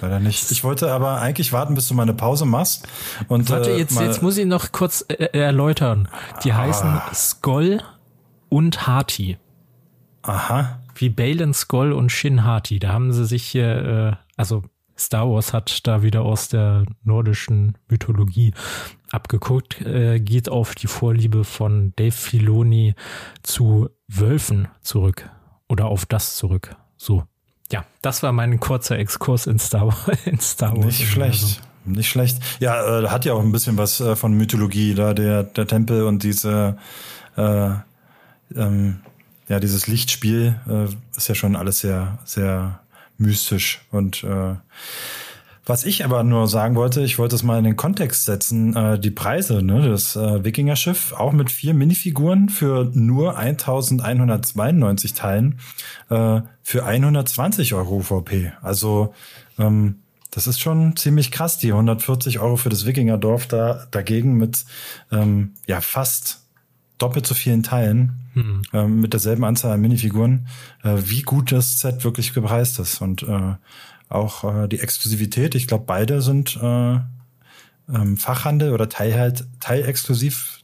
Leider nicht. Ich wollte aber eigentlich warten, bis du meine Pause machst. Und, Warte, äh, jetzt, jetzt muss ich noch kurz äh, erläutern. Die ah. heißen Skoll und Hati. Aha wie Balin Skoll und Shin Hati. Da haben sie sich hier, äh, also Star Wars hat da wieder aus der nordischen Mythologie abgeguckt, äh, geht auf die Vorliebe von Dave Filoni zu Wölfen zurück oder auf das zurück. So. Ja, das war mein kurzer Exkurs in Star, Wars. In Star Wars Nicht schlecht. Nicht schlecht. Ja, äh, hat ja auch ein bisschen was äh, von Mythologie, da der, der Tempel und diese äh, ähm, ja, dieses Lichtspiel äh, ist ja schon alles sehr, sehr mystisch. Und äh, was ich aber nur sagen wollte, ich wollte es mal in den Kontext setzen, äh, die Preise, ne, das äh, Wikinger-Schiff, auch mit vier Minifiguren für nur 1192 Teilen äh, für 120 Euro VP. Also ähm, das ist schon ziemlich krass, die 140 Euro für das Wikingerdorf da dagegen mit ähm, ja fast doppelt so vielen Teilen mhm. äh, mit derselben Anzahl an Minifiguren, äh, wie gut das Set wirklich gepreist ist. Und äh, auch äh, die Exklusivität, ich glaube, beide sind äh, ähm, Fachhandel oder Teil halt, teilexklusiv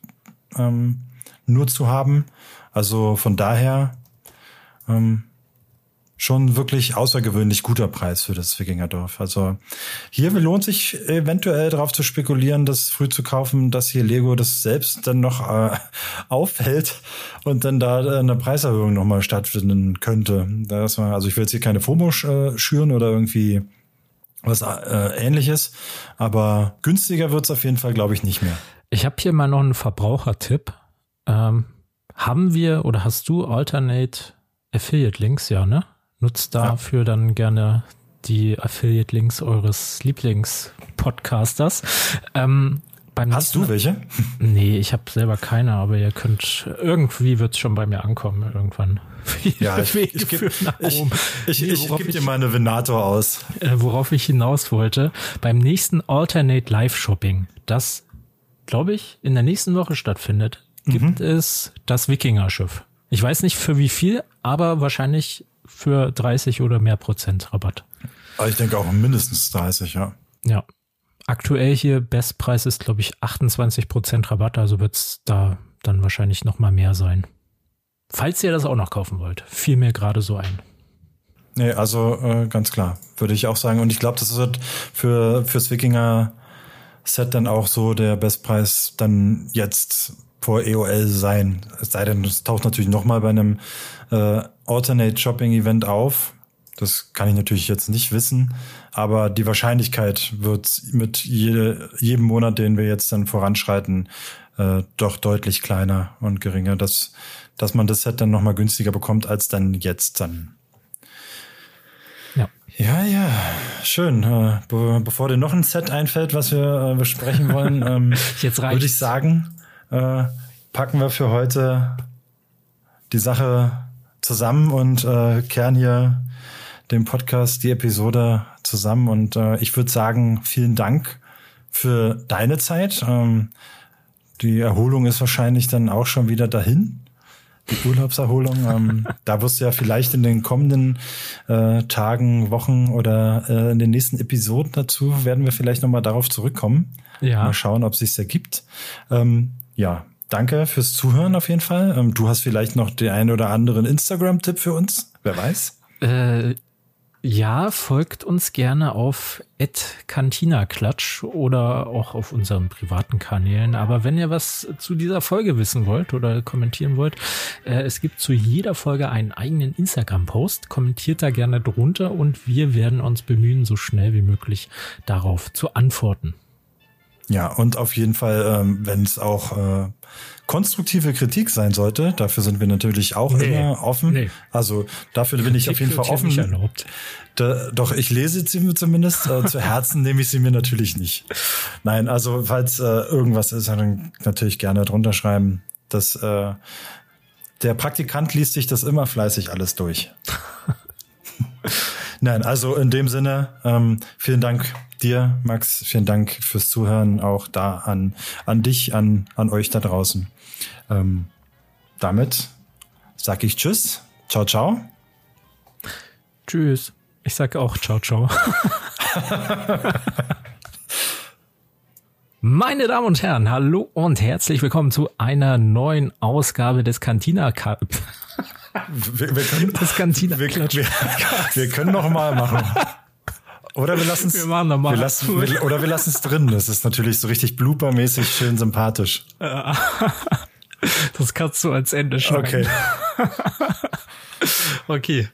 ähm, nur zu haben. Also von daher ähm, schon wirklich außergewöhnlich guter Preis für das Wikingerdorf. Also hier lohnt sich eventuell darauf zu spekulieren, das früh zu kaufen, dass hier Lego das selbst dann noch äh, aufhält und dann da eine Preiserhöhung nochmal stattfinden könnte. Das war, also ich will jetzt hier keine FOMO äh, schüren oder irgendwie was äh, ähnliches, aber günstiger wird's auf jeden Fall, glaube ich, nicht mehr. Ich habe hier mal noch einen Verbrauchertipp. Ähm, haben wir oder hast du Alternate Affiliate Links, ja, ne? Nutzt dafür ja. dann gerne die Affiliate-Links eures Lieblings-Podcasters. Ähm, Hast du welche? Nee, ich habe selber keine, aber ihr könnt, irgendwie wird es schon bei mir ankommen, irgendwann. Ja, ich, ich, ich, gebe ich, ich, ich, geb dir meine Venator aus. Äh, worauf ich hinaus wollte, beim nächsten Alternate Live Shopping, das, glaube ich, in der nächsten Woche stattfindet, gibt mhm. es das Wikinger-Schiff. Ich weiß nicht für wie viel, aber wahrscheinlich für 30 oder mehr Prozent Rabatt. Ich denke auch mindestens 30, ja. Ja. Aktuell hier Bestpreis ist, glaube ich, 28 Prozent Rabatt, also wird es da dann wahrscheinlich noch mal mehr sein. Falls ihr das auch noch kaufen wollt, fiel mir gerade so ein. Nee, also äh, ganz klar, würde ich auch sagen. Und ich glaube, das wird für fürs Wikinger Set dann auch so der Bestpreis dann jetzt vor EOL sein. Es sei denn, es taucht natürlich noch mal bei einem äh, Alternate Shopping Event auf. Das kann ich natürlich jetzt nicht wissen, aber die Wahrscheinlichkeit wird mit jede, jedem Monat, den wir jetzt dann voranschreiten, äh, doch deutlich kleiner und geringer, dass, dass man das Set dann nochmal günstiger bekommt als dann jetzt dann. Ja, ja, ja schön. Äh, be bevor dir noch ein Set einfällt, was wir äh, besprechen wollen, ähm, würde ich sagen, äh, packen wir für heute die Sache zusammen und äh, kehren hier den Podcast, die Episode zusammen. Und äh, ich würde sagen, vielen Dank für deine Zeit. Ähm, die Erholung ist wahrscheinlich dann auch schon wieder dahin. Die Urlaubserholung. ähm, da wirst du ja vielleicht in den kommenden äh, Tagen, Wochen oder äh, in den nächsten Episoden dazu werden wir vielleicht nochmal darauf zurückkommen. Ja. Mal schauen, ob es sich ergibt. Ähm, ja, danke fürs Zuhören auf jeden Fall. Ähm, du hast vielleicht noch den einen oder anderen Instagram-Tipp für uns, wer weiß. Äh, Ja, folgt uns gerne auf @cantinaklatsch oder auch auf unseren privaten Kanälen. Aber wenn ihr was zu dieser Folge wissen wollt oder kommentieren wollt, äh, es gibt zu jeder Folge einen eigenen Instagram-Post. Kommentiert da gerne drunter und wir werden uns bemühen, so schnell wie möglich darauf zu antworten. Ja, und auf jeden Fall, ähm, wenn es auch äh, konstruktive Kritik sein sollte, dafür sind wir natürlich auch nee, immer offen. Nee. Also dafür Kritik bin ich auf jeden Fall offen. Ja erlaubt. Da, doch, ich lese sie mir zumindest. Äh, zu Herzen nehme ich sie mir natürlich nicht. Nein, also falls äh, irgendwas ist, dann natürlich gerne drunter schreiben. Das, äh, der Praktikant liest sich das immer fleißig alles durch. Nein, also in dem Sinne, ähm, vielen Dank dir, Max. Vielen Dank fürs Zuhören, auch da an, an dich, an, an euch da draußen. Ähm, damit sage ich Tschüss. Ciao, ciao. Tschüss. Ich sage auch Ciao, ciao. Meine Damen und Herren, hallo und herzlich willkommen zu einer neuen Ausgabe des Cantina Cup. Wir, wir können, das Cantina wir, wir, wir können noch mal machen. Oder wir lassen es. Wir machen nochmal. Wir lassen, wir, oder wir lassen es drin. Das ist natürlich so richtig bloopermäßig schön sympathisch. Das kannst du als Ende schreiben. Okay. okay.